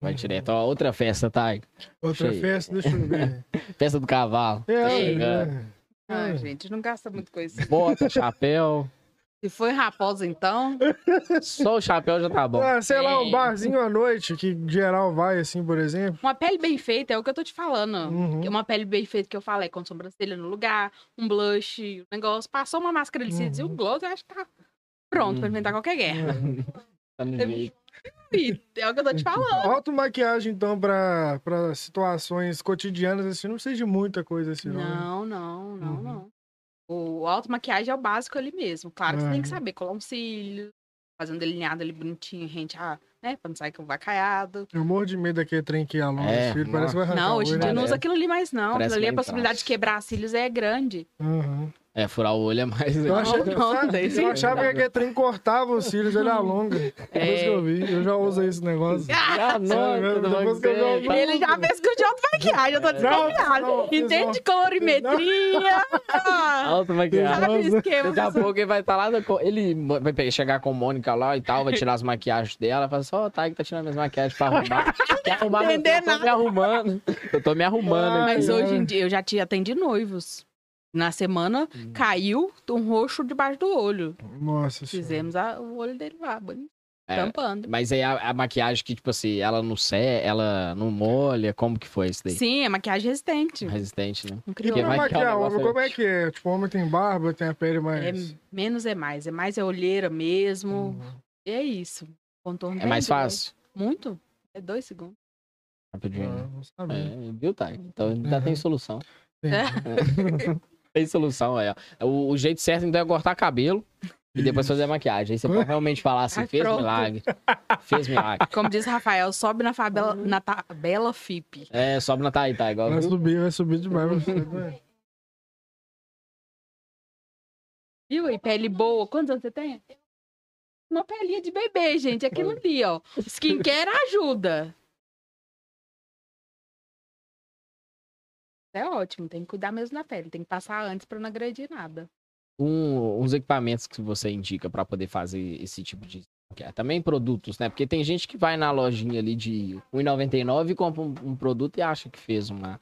Speaker 1: Vai direto. Ó, outra festa, Tiger.
Speaker 2: Outra
Speaker 1: Cheio.
Speaker 2: festa, deixa eu ver. [LAUGHS]
Speaker 1: Festa do cavalo.
Speaker 2: É,
Speaker 1: chegando.
Speaker 2: É.
Speaker 4: Ah,
Speaker 2: É.
Speaker 4: gente, não gasta muito com isso.
Speaker 1: Bota, [LAUGHS] chapéu.
Speaker 4: Se foi raposa, então.
Speaker 1: Só o chapéu já tá bom.
Speaker 2: Ah, sei lá, um
Speaker 4: É.
Speaker 2: barzinho à noite, que geral vai, assim, por exemplo.
Speaker 4: Uma pele bem feita é o que eu tô te falando.
Speaker 2: Uhum.
Speaker 4: Uma pele bem feita que eu falei, com sobrancelha no lugar, um blush, um negócio. Passou uma máscara de cílios e
Speaker 2: Uhum.
Speaker 4: um gloss, eu acho que tá pronto pra
Speaker 1: Uhum.
Speaker 4: inventar qualquer guerra. [LAUGHS]
Speaker 1: Tá no jeito.
Speaker 4: É o que eu tô te falando.
Speaker 2: Automaquiagem, então, pra, pra situações cotidianas, assim, não precisa de muita coisa assim, não. né?
Speaker 4: Não, não, não,
Speaker 2: Uhum.
Speaker 4: não. O auto-maquiagem é o básico ali mesmo. Claro que você tem que
Speaker 2: Uhum.
Speaker 4: saber colar um cílio, fazer um delineado ali bonitinho, gente, ah, né? Pra não sair com vacaiado.
Speaker 2: Eu morro de medo daquele trem que alonga
Speaker 1: É,
Speaker 2: os filhos, parece que vai arrancar
Speaker 4: Não, hoje em dia não usa
Speaker 1: É.
Speaker 4: aquilo ali mais, não.
Speaker 1: Parece
Speaker 4: Aquilo ali, a possibilidade de
Speaker 1: fácil.
Speaker 4: quebrar cílios é grande.
Speaker 2: Uhum.
Speaker 1: É, furar o olho é mais.
Speaker 2: Eu, achei,
Speaker 4: não, daí sim.
Speaker 2: eu achava que aquele trem cortava os cílios, ele alonga. [LAUGHS] Depois
Speaker 4: É.
Speaker 2: que eu vi, eu já usei esse negócio.
Speaker 1: Ah, não, tudo
Speaker 2: depois que eu
Speaker 1: você,
Speaker 4: Ele já fez com de auto-maquiagem, eu tô
Speaker 2: Não,
Speaker 4: desconfiada.
Speaker 2: não, fiz
Speaker 4: Entende
Speaker 2: não.
Speaker 4: de colorimetria.
Speaker 1: tá [LAUGHS] Alto maquiagem.
Speaker 4: O?
Speaker 1: Daqui a pouco ele vai estar lá, no co- ele vai chegar com a Mônica lá e tal, vai tirar as maquiagens dela, vai falar assim, ó, o Tiger tá tirando minhas maquiagens pra arrumar. [LAUGHS] Quer arrumar, eu tô
Speaker 4: nada.
Speaker 1: me arrumando. Eu tô me arrumando
Speaker 2: Ai,
Speaker 1: aqui.
Speaker 4: Mas
Speaker 2: é.
Speaker 4: hoje em dia, eu já tinha atendi noivos. Na semana,
Speaker 1: Hum.
Speaker 4: caiu um roxo debaixo do olho.
Speaker 2: Nossa senhora.
Speaker 4: Fizemos a- o olho dele lá, bonito,
Speaker 1: É,
Speaker 4: tampando.
Speaker 1: mas aí a, a maquiagem que, tipo assim, ela não sé, ela não molha, como que foi isso daí?
Speaker 4: Sim, é maquiagem resistente.
Speaker 1: Resistente, né?
Speaker 2: E.
Speaker 1: Porque
Speaker 2: pra
Speaker 1: vai que é um
Speaker 2: homem,
Speaker 1: negócio-
Speaker 2: como é que é? Tipo, homem tem barba, tem a pele
Speaker 4: É,
Speaker 2: mais...
Speaker 4: menos é mais. É mais é olheira mesmo.
Speaker 2: Uhum.
Speaker 4: E é isso. Contorno
Speaker 1: É mais
Speaker 4: dois.
Speaker 1: fácil.
Speaker 4: Muito. É dois segundos.
Speaker 1: Rapidinho.
Speaker 2: Ah, não sabia.
Speaker 1: É, viu, Tiger? Então ainda
Speaker 2: Uhum.
Speaker 1: tem solução.
Speaker 2: Entendi. [LAUGHS] [LAUGHS]
Speaker 1: Tem solução aí, ó. O, o jeito certo então é cortar cabelo e depois fazer a maquiagem. Aí você pode realmente falar assim,
Speaker 4: Ai,
Speaker 1: fez
Speaker 4: pronto.
Speaker 1: milagre. Fez milagre.
Speaker 4: Como diz Rafael, sobe na, fabela, na tabela FIP.
Speaker 1: É, sobe na Thaí, tá? Igual
Speaker 2: Vai
Speaker 1: viu?
Speaker 2: subir, vai subir demais. Você?
Speaker 4: Viu aí? Pele boa. Quantos anos você tem? Uma pelinha de bebê, gente. Aquilo ali, ó. Skincare ajuda. É ótimo, tem que cuidar mesmo da pele. Tem que passar antes pra não agredir nada.
Speaker 1: Um, uns equipamentos que você indica pra poder fazer esse tipo de. skincare. Também produtos, né? Porque tem gente que vai na lojinha ali de R$1,99 e compra um, um produto e acha que fez uma,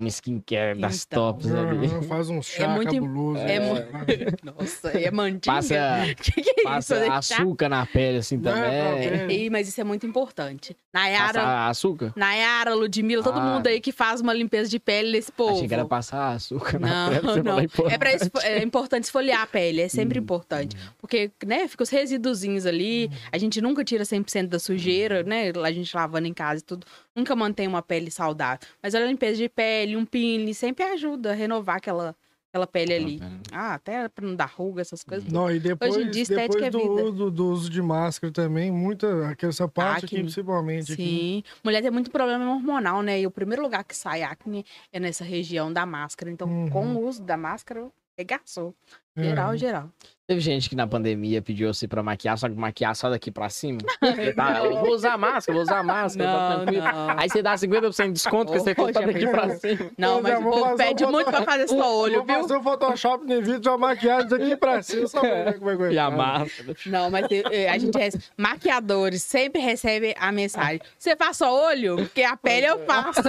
Speaker 1: uma skincare das
Speaker 4: Então.
Speaker 1: tops ali.
Speaker 2: Faz um chá
Speaker 4: muito im-
Speaker 2: cabuloso.
Speaker 4: é mu- [LAUGHS] Nossa, é mandinga.
Speaker 1: Passa, [LAUGHS]
Speaker 4: que que é isso?
Speaker 1: passa
Speaker 4: Deixar?
Speaker 1: açúcar na pele assim
Speaker 2: Não,
Speaker 1: também.
Speaker 2: não,
Speaker 4: Ih, mas isso é muito importante. Nayara,
Speaker 1: Passar açúcar?
Speaker 4: Nayara, Ludmilla, todo
Speaker 1: Ah.
Speaker 4: mundo aí que faz uma limpeza de pele desse povo.
Speaker 1: Achei que era passar açúcar na
Speaker 4: Não,
Speaker 1: pele.
Speaker 4: não.
Speaker 1: "Pô,
Speaker 4: É, pra é [LAUGHS] importante esfoliar a pele, é
Speaker 1: Hum,
Speaker 4: sempre importante. Porque, né, fica os residuzinhos ali, a gente nunca tira 100% da sujeira, né, a gente lavando em casa e tudo, nunca mantém uma pele saudável. Mas a limpeza de pele, um peeling, sempre ajuda a renovar aquela, aquela pele ali. Ah, até pra não dar ruga, essas coisas.
Speaker 2: Não, e depois,
Speaker 4: Hoje em dia, estética
Speaker 2: depois
Speaker 4: é
Speaker 2: do,
Speaker 4: vida.
Speaker 2: uso- do uso de máscara também, muita, aquela- essa parte aqui,
Speaker 4: Acne.
Speaker 2: principalmente. Aqui.
Speaker 4: Sim. Mulher tem muito problema hormonal, né? E o primeiro lugar que sai acne é nessa região da máscara. Então,
Speaker 2: Uhum.
Speaker 4: com o uso da máscara, regaçou.
Speaker 2: É.
Speaker 4: Geral, geral.
Speaker 1: Teve gente que na pandemia pediu você pra maquiar, só que maquiar só daqui pra cima. [LAUGHS] Tá, eu vou usar máscara, vou usar máscara, tá
Speaker 4: Não,
Speaker 1: tranquilo.
Speaker 4: não.
Speaker 1: Aí você dá 50% de desconto, porque você só
Speaker 4: Poxa,
Speaker 1: daqui pra cima.
Speaker 4: Não, mas o povo
Speaker 2: um
Speaker 4: pede
Speaker 2: foto-
Speaker 4: muito pra fazer só olho,
Speaker 2: Vou
Speaker 4: viu?
Speaker 2: fazer um Photoshop no vídeo de uma maquiagem daqui pra cima, só pra ver como é que vai [LAUGHS]
Speaker 1: E a máscara.
Speaker 4: Não, mas a gente recebe, maquiadores sempre recebem a mensagem. Você faz só olho? Porque a pele eu faço.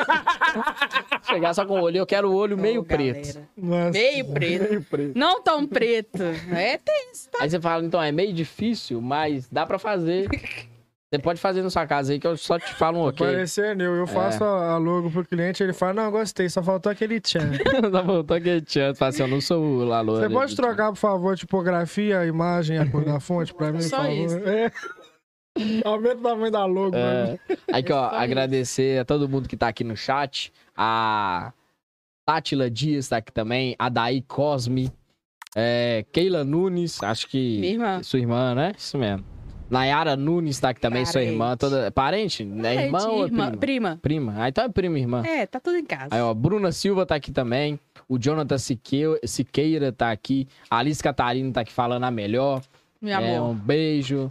Speaker 1: Chegar só com o olho, eu quero o olho meio
Speaker 4: Ô,
Speaker 1: preto.
Speaker 4: galera,
Speaker 2: Nossa.
Speaker 4: Meio preto.
Speaker 2: Meio preto.
Speaker 4: Não tão preto. É tenso.
Speaker 1: Aí você fala, então, é meio difícil, mas dá pra fazer. Você pode fazer na sua casa aí, que eu só te falo um ok.
Speaker 2: Parecendo eu, eu faço a a logo pro cliente, ele fala, não, gostei, só faltou aquele tchan. [LAUGHS]
Speaker 1: Só voltou aquele chance, fala assim, eu não sou o Lalo.
Speaker 2: Você pode trocar, por favor, a tipografia, a imagem, a cor da [LAUGHS] fonte pra mim,
Speaker 4: Só
Speaker 2: por favor?
Speaker 4: isso.
Speaker 2: É. [LAUGHS] Aumenta o tamanho da logo. pra mim.
Speaker 1: É. Aqui, ó,
Speaker 4: É só isso.
Speaker 1: agradecer a todo mundo que tá aqui no chat. A Tátila Dias tá aqui também. A Daí Cosme. É, Keila Nunes, acho que.
Speaker 4: Minha irmã.
Speaker 1: Sua irmã, né? Isso mesmo. Nayara Nunes tá aqui também, sua
Speaker 4: Parente.
Speaker 1: irmã. Toda... Parente? É irmã ou é
Speaker 4: irmã,
Speaker 1: prima?
Speaker 4: prima.
Speaker 1: Prima. Ah, então é prima e irmã.
Speaker 4: É, tá tudo em casa.
Speaker 1: Aí, ó, Bruna Silva tá aqui também. O Jonathan Sique- Siqueira tá aqui. A Alice Catarina tá aqui falando a melhor.
Speaker 4: Meu
Speaker 1: É,
Speaker 4: amor.
Speaker 1: um beijo.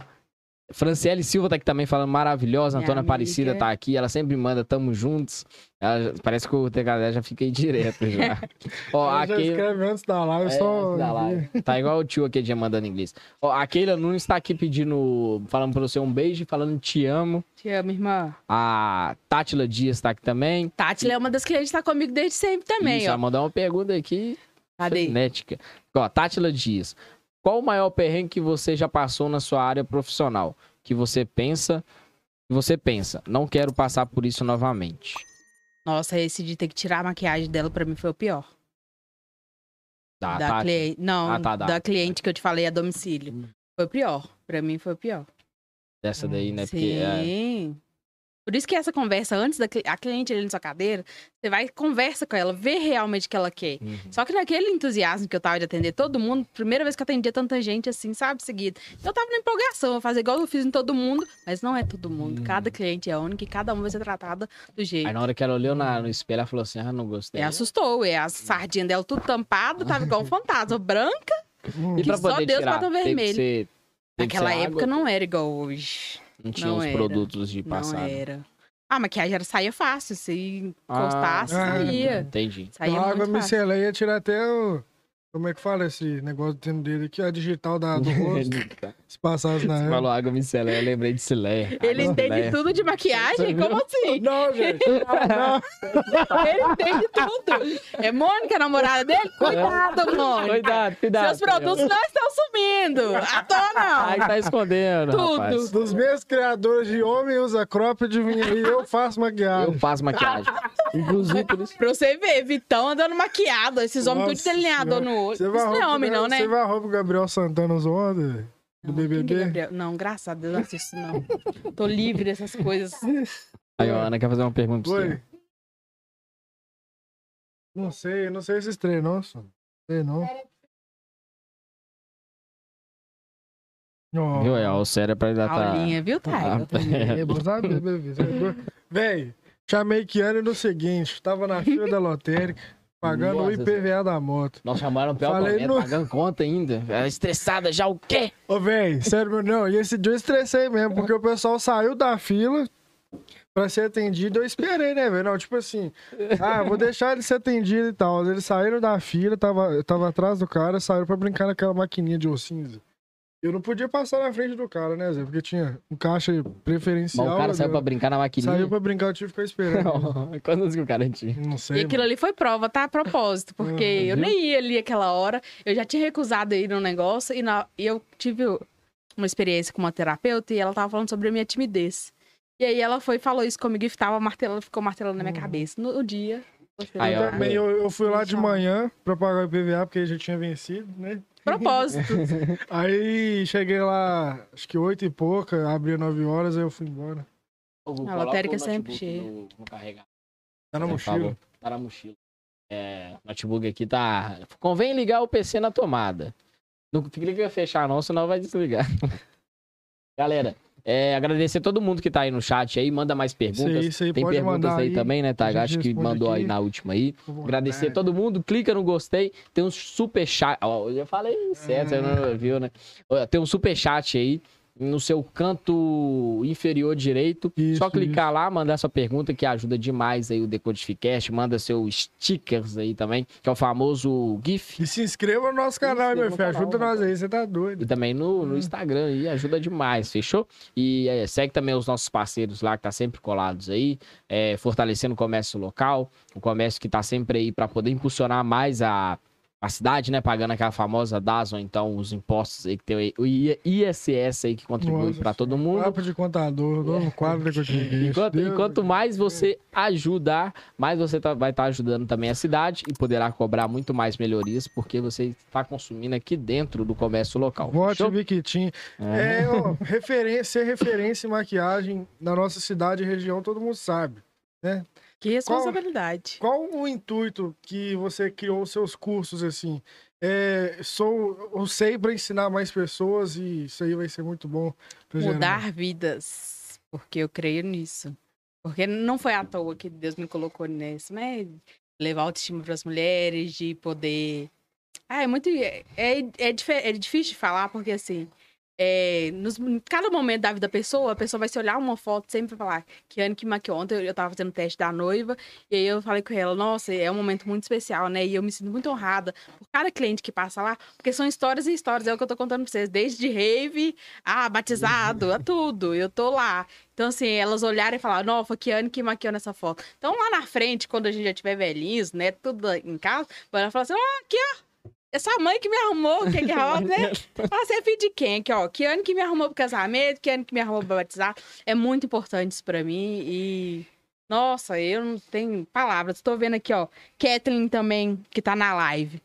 Speaker 1: Franciele Silva tá aqui também falando maravilhosa.
Speaker 4: Minha
Speaker 1: Antônia Aparecida
Speaker 4: amiga.
Speaker 1: tá aqui. Ela sempre manda tamo juntos. Ela parece que o TKD já fica aí direto já. [LAUGHS] Ó,
Speaker 2: Ela já
Speaker 1: aqui.
Speaker 2: escreve antes da live,
Speaker 1: É,
Speaker 2: só...
Speaker 1: antes da live. Tá igual o tio aqui já mandando em inglês. Ó, a Keila Nunes tá aqui pedindo, falando pra você um beijo, falando te amo.
Speaker 4: Te amo, irmã.
Speaker 1: A Tátila Dias tá aqui também.
Speaker 4: Tati é uma das clientes que tá comigo desde sempre também,
Speaker 1: Isso,
Speaker 4: ó.
Speaker 1: ela mandou uma pergunta aqui
Speaker 4: Cadê?
Speaker 1: frenética. Ó, Tátila Dias. Qual o maior perrengue que você já passou na sua área profissional? Que você pensa, que você pensa, não quero passar por isso novamente.
Speaker 4: Nossa, esse de ter que tirar a maquiagem dela pra mim foi o pior.
Speaker 1: Tá,
Speaker 4: da
Speaker 1: Tati?
Speaker 4: cliente. Não,
Speaker 1: Ah, tá, dá.
Speaker 4: da cliente que eu te falei a domicílio. Foi o pior. Pra mim foi o pior.
Speaker 1: Dessa daí, né? Porque, é,
Speaker 4: Sim. Por isso que essa conversa antes da a cliente ali na sua cadeira, você vai e conversa com ela, vê realmente o que ela quer.
Speaker 1: uhum.
Speaker 4: Só que naquele entusiasmo que eu tava de atender todo mundo, primeira vez que eu atendia tanta gente assim, sabe, seguida. Eu tava na empolgação, eu fazer igual eu fiz em todo mundo, mas não é todo mundo.
Speaker 1: Hum.
Speaker 4: Cada cliente é único e cada um vai ser tratada do jeito.
Speaker 1: Aí na hora que ela olhou na- no espelho, ela falou assim: ah, não gostei.
Speaker 4: É, assustou, é a sardinha dela tudo tampada, tava igual um fantasma, branca.
Speaker 1: E pra
Speaker 4: que só
Speaker 1: poder
Speaker 4: Deus
Speaker 1: tirar, que
Speaker 4: vermelho.
Speaker 1: que
Speaker 4: Naquela época
Speaker 1: água?
Speaker 4: não era igual hoje.
Speaker 1: Não tinha
Speaker 4: não
Speaker 1: os
Speaker 4: era.
Speaker 1: produtos de
Speaker 4: Não
Speaker 1: passado.
Speaker 4: era. A maquiagem era, saía fácil, se encostasse,
Speaker 2: Ah,
Speaker 4: saía.
Speaker 1: Entendi.
Speaker 4: Saía
Speaker 2: Então, a água micelar ia tirar até o... Como é que fala esse negócio do dele aqui? A digital da, do [LAUGHS] rosto, se passasse na
Speaker 1: Você
Speaker 2: época.
Speaker 1: falou água micelar, eu lembrei de Cileia.
Speaker 4: Ele
Speaker 1: Água
Speaker 4: entende tudo de maquiagem?
Speaker 1: Você viu?
Speaker 4: Como assim?
Speaker 2: Não, gente. Não, [LAUGHS]
Speaker 4: Ele entende tudo. É Mônica, a namorada dele? Cuidado, Mônica.
Speaker 1: Cuidado, cuidado.
Speaker 4: Seus produtos não estão sumindo. À toa,
Speaker 1: Ai,
Speaker 4: não.
Speaker 1: tá escondendo,
Speaker 4: Tudo.
Speaker 1: rapaz.
Speaker 2: Dos meus criadores de homem usa cropped e eu faço
Speaker 1: Eu
Speaker 2: maquiagem.
Speaker 1: faço maquiagem. [LAUGHS] Inclusive, por isso.
Speaker 4: Pra você ver, Vitão andando maquiado. Esses homens tudo
Speaker 2: Nossa Senhora.
Speaker 4: no olho.
Speaker 2: Você
Speaker 4: Isso
Speaker 2: vai
Speaker 4: não é homem, não, né?
Speaker 2: Você vai roubar o Gabriel Santana ontem? velho? Do
Speaker 4: Não, é
Speaker 2: BBB?
Speaker 4: Gabriel? Não, graças a Deus, não assisto, não. Tô livre dessas coisas.
Speaker 1: Aí, ó, Ana quer fazer uma pergunta pra você.
Speaker 2: Oi. Não sei, não sei esses três, não. só. Não sei, não. Ó.
Speaker 1: Viu ó, o cérebro ainda tá.
Speaker 4: Aulinha, viu, Taigo? [LAUGHS]
Speaker 2: É bom saber, bebê. [LAUGHS] Véi, chamei Kiane no seguinte: tava na fila da lotérica, pagando o
Speaker 1: Nossa
Speaker 2: IPVA da moto.
Speaker 1: Nós chamaram o pior
Speaker 2: Falei no-
Speaker 1: pagando conta ainda. Ela estressada já, o quê?
Speaker 2: Ô, véi, sério, meu, não. E esse dia eu estressei mesmo, porque o pessoal saiu da fila pra ser atendido, eu esperei, né, velho? Não, tipo assim, ah, vou deixar ele ser atendido e tal. Eles saíram da fila, tava, eu tava atrás do cara, saíram pra brincar naquela maquininha de ossinhos. Eu não podia passar na frente do cara, né, Zé? Porque tinha um caixa
Speaker 1: Mas
Speaker 2: preferencial.
Speaker 1: o cara
Speaker 2: né,
Speaker 1: saiu pra brincar na maquininha.
Speaker 2: Saiu pra brincar, eu tive que ficar esperando. [LAUGHS]
Speaker 1: Quantos que o cara tinha?
Speaker 2: não
Speaker 4: E
Speaker 2: sei.
Speaker 4: aquilo ali foi prova, tá? A propósito, porque
Speaker 2: Ah,
Speaker 4: eu nem ia ali aquela hora, eu já tinha recusado ir no negócio e, na- e eu tive uma experiência com uma terapeuta e ela tava falando sobre a minha timidez. E aí ela foi e falou isso comigo e tava martelando, ficou martelando na minha
Speaker 2: Uhum.
Speaker 4: cabeça. No, no dia.
Speaker 1: Aí,
Speaker 2: Eu
Speaker 1: ó,
Speaker 2: também, eu, eu fui lá de manhã pra pagar o IPVA, porque já tinha vencido, né? [LAUGHS]
Speaker 4: Propósito.
Speaker 2: Aí cheguei lá, acho que oito e pouca, abria nove horas, aí eu fui embora.
Speaker 1: A
Speaker 4: lotérica é sempre cheia.
Speaker 1: No, no carregador.
Speaker 2: Tá na mochila.
Speaker 1: Tá na mochila. É, o notebook aqui tá. Convém ligar o PC na tomada. Não clica fechar, não, senão vai desligar. [LAUGHS] Galera, é, agradecer todo mundo que tá aí no chat aí. Manda mais perguntas.
Speaker 2: aí, isso aí
Speaker 1: Tem perguntas
Speaker 2: mandar
Speaker 1: aí, também, né,
Speaker 2: a
Speaker 1: Taga?
Speaker 2: gente
Speaker 1: Acho que mandou aí
Speaker 2: aqui.
Speaker 1: na última aí. Agradecer todo mundo. Clica no gostei. Tem um super chat. Ó, eu já falei certo, você não viu, né? Tem um super chat aí no seu canto inferior direito.
Speaker 2: Isso,
Speaker 1: Só clicar lá, mandar sua pergunta que ajuda demais aí o Decodificast. Manda seu stickers aí também, que é o famoso GIF.
Speaker 2: E se inscreva no nosso canal, meu filho.
Speaker 1: canal,
Speaker 2: Ajuda nós
Speaker 1: rapaz.
Speaker 2: aí, você tá
Speaker 1: E
Speaker 2: doido.
Speaker 1: também no, no Instagram aí, ajuda demais, fechou? E é, segue também os nossos parceiros lá que tá sempre colados aí, é, fortalecendo o comércio local, o comércio que tá sempre aí para poder impulsionar mais a, a cidade, né? Pagando aquela famosa DAS, ou então os impostos aí que tem o ISS aí que contribui para todo mundo.
Speaker 2: Papo de contador, novo quadro da
Speaker 1: Enquanto, enquanto mais você ajudar, mais você tá- vai estar ajudando também a cidade e poderá cobrar muito mais melhorias, porque você está consumindo aqui dentro do comércio local.
Speaker 2: Vote
Speaker 1: Fechou?
Speaker 2: Viquitim.
Speaker 1: É.
Speaker 2: É, ó, referência, ser referência em maquiagem na nossa cidade e região, todo mundo sabe.
Speaker 4: Que responsabilidade.
Speaker 2: Qual o intuito que você criou os seus cursos assim? É, sou, eu sei para ensinar mais pessoas e isso aí vai ser muito bom.
Speaker 4: Mudar vidas. Porque eu creio nisso. Porque não foi à toa que Deus me colocou nisso, né? Levar autoestima para as mulheres, de poder. Ah, é muito. É, é, é, é difícil de falar, porque assim. É, nos, em cada momento da vida da pessoa, a pessoa vai se olhar uma foto sempre vai falar que ano que maquiou ontem, eu, eu tava fazendo o teste da noiva, e aí eu falei com ela, nossa, é um momento muito especial, né? E eu me sinto muito honrada por cada cliente que passa lá, porque são histórias e histórias, é o que eu tô contando pra vocês, desde rave, a batizado, a tudo, eu tô lá. Então, assim, elas olharem e falaram, nossa, que ano que maquiou nessa foto. Então, lá na frente, quando a gente já tiver velhinhos, né, tudo em casa, vai falar assim, ó, aqui, ó, essa mãe que me arrumou, que que rola, né? Você é filho de quem? Aqui, ó, que ano que me arrumou pro casamento, que ano que me arrumou pra batizar. É muito importante isso pra mim e... Nossa, eu não tenho palavras. Estou vendo aqui, ó, Kathleen também, que tá na live.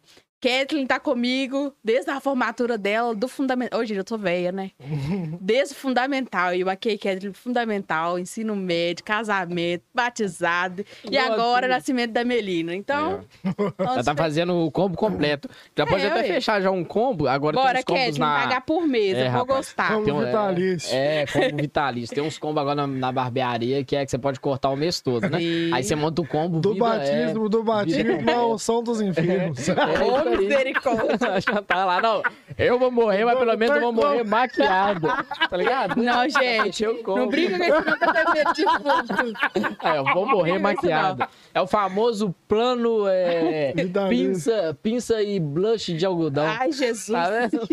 Speaker 4: Kathleen tá comigo desde a formatura dela, do fundamental. Hoje eu tô velha, né? [LAUGHS] Desde o fundamental. E eu maquei Kathleen fundamental, ensino médio, casamento, batizado. E agora nascimento da Melina. Então.
Speaker 1: Já
Speaker 4: nossa,
Speaker 1: tá fazendo o combo completo. Já pode
Speaker 4: É,
Speaker 1: até
Speaker 4: ué.
Speaker 1: fechar já um combo. Agora
Speaker 4: Bora,
Speaker 1: tem uns combos
Speaker 4: Kathleen,
Speaker 1: na...
Speaker 4: pagar por mês.
Speaker 1: É,
Speaker 4: eu vou
Speaker 1: rapaz.
Speaker 4: gostar.
Speaker 1: Tem um-
Speaker 2: vitalício.
Speaker 1: É, combo vitalício. Tem uns combos agora na, na barbearia que é que você pode cortar o mês todo, né?
Speaker 4: E-
Speaker 1: Aí você monta o combo.
Speaker 2: Do
Speaker 1: vida,
Speaker 2: batismo, do batismo
Speaker 1: vida-
Speaker 2: ao som dos [LAUGHS] enfermos.
Speaker 1: É,
Speaker 4: Misericórdia.
Speaker 1: Já [LAUGHS] tá lá, não. Eu vou morrer, mas pelo menos eu vou morrer maquiado. Tá ligado?
Speaker 4: Não, gente.
Speaker 1: Encher o combo.
Speaker 4: Não brinca com esse eu medo de fundo.
Speaker 1: É, eu vou morrer maquiado. É o famoso plano é, pinça, pinça e blush de algodão.
Speaker 4: Ai, Jesus.
Speaker 1: Tá vendo?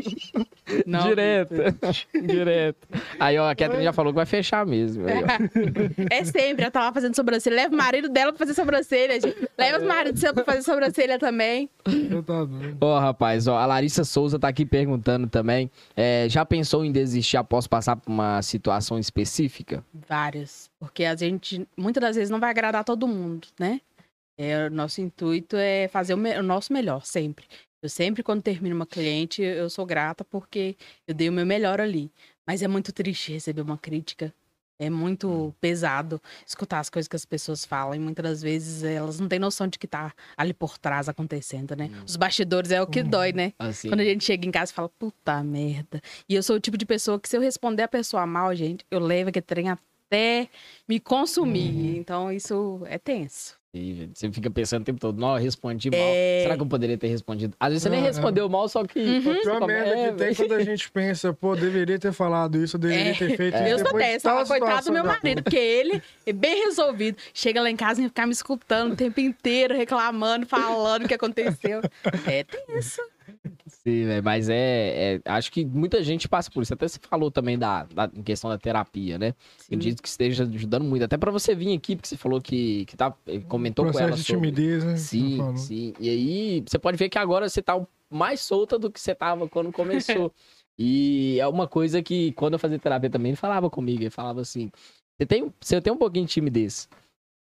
Speaker 1: [LAUGHS]
Speaker 4: Não,
Speaker 1: Direto. [LAUGHS] Direto. Aí, ó, a Catherine já falou que vai fechar mesmo. Aí, ó.
Speaker 4: É sempre, ela tava fazendo sobrancelha. Leva o marido dela pra fazer sobrancelha, gente. Leva os maridos seu pra fazer sobrancelha também.
Speaker 2: Eu tá
Speaker 1: Ó, rapaz, ó, a Larissa Souza tá aqui perguntando também. é, já pensou em desistir após passar por uma situação específica?
Speaker 4: Várias. Porque a gente, muitas das vezes, não vai agradar todo mundo, né? É, o nosso intuito é fazer o, o nosso melhor, sempre. Eu sempre, quando termino uma cliente, eu sou grata porque eu dei o meu melhor ali. Mas é muito triste receber uma crítica. É muito pesado escutar as coisas que as pessoas falam. E muitas das vezes elas não têm noção de que tá ali por trás acontecendo, né? Os bastidores é o que dói, né?
Speaker 1: Assim.
Speaker 4: Quando a gente chega em casa e fala, puta merda. E eu sou o tipo de pessoa que se eu responder a pessoa mal, gente, eu levo aquele trem até me consumir. Então isso é tenso.
Speaker 1: E você fica pensando o tempo todo, não, eu respondi mal.
Speaker 4: É.
Speaker 1: Será que eu poderia ter respondido? Às vezes você nem respondeu mal, só que.
Speaker 4: Uhum.
Speaker 2: Pior
Speaker 1: fala,
Speaker 2: merda
Speaker 1: é,
Speaker 2: que tem
Speaker 1: velho.
Speaker 2: quando a gente pensa, pô, deveria ter falado isso, eu deveria
Speaker 4: É.
Speaker 2: ter feito
Speaker 1: É.
Speaker 2: isso.
Speaker 4: Eu sou dessa, fala, coitado do meu marido, porque ele é bem resolvido. Chega lá em casa e ficar me escutando o tempo inteiro, reclamando, falando o que aconteceu. É tenso.
Speaker 1: Sim, velho, mas é, é- Acho que muita gente passa por isso. Até você falou também da, da em questão da terapia, né? Acredito que esteja ajudando muito. Até pra você vir aqui, porque você falou que, que tá, comentou com
Speaker 2: Processo
Speaker 1: ela
Speaker 2: de
Speaker 1: sobre.
Speaker 2: timidez, né?
Speaker 1: Sim,
Speaker 2: falou.
Speaker 1: sim. E aí, você pode ver que agora você tá mais solta do que você tava quando começou. [LAUGHS] e é uma coisa que, quando eu fazia terapia também, ele falava comigo. Ele falava assim: você tem, você tem um pouquinho de timidez.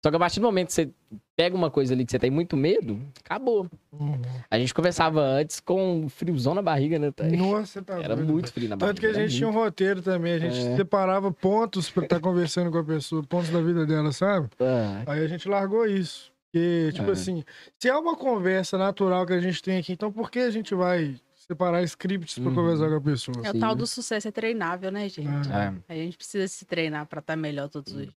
Speaker 1: Só que a partir do momento que você pega uma coisa ali que você tem muito medo, acabou.
Speaker 2: Uhum.
Speaker 1: A gente conversava antes com um friozão na barriga, né? Thay?
Speaker 2: Nossa, você tá
Speaker 1: Era
Speaker 2: doido.
Speaker 1: muito frio na barriga.
Speaker 2: Tanto que a gente tinha um roteiro também, a gente
Speaker 1: É.
Speaker 2: separava pontos pra estar conversando com a pessoa, pontos da vida dela, sabe?
Speaker 1: Ah,
Speaker 2: Aí a gente largou isso. Porque, tipo
Speaker 1: É.
Speaker 2: assim, se é uma conversa natural que a gente tem aqui, então por que a gente vai separar scripts pra
Speaker 1: Uhum.
Speaker 2: conversar com a pessoa?
Speaker 4: É o
Speaker 1: Sim.
Speaker 4: tal do sucesso é treinável, né, gente?
Speaker 2: É.
Speaker 1: é.
Speaker 4: A gente precisa se treinar pra estar melhor todos os dias.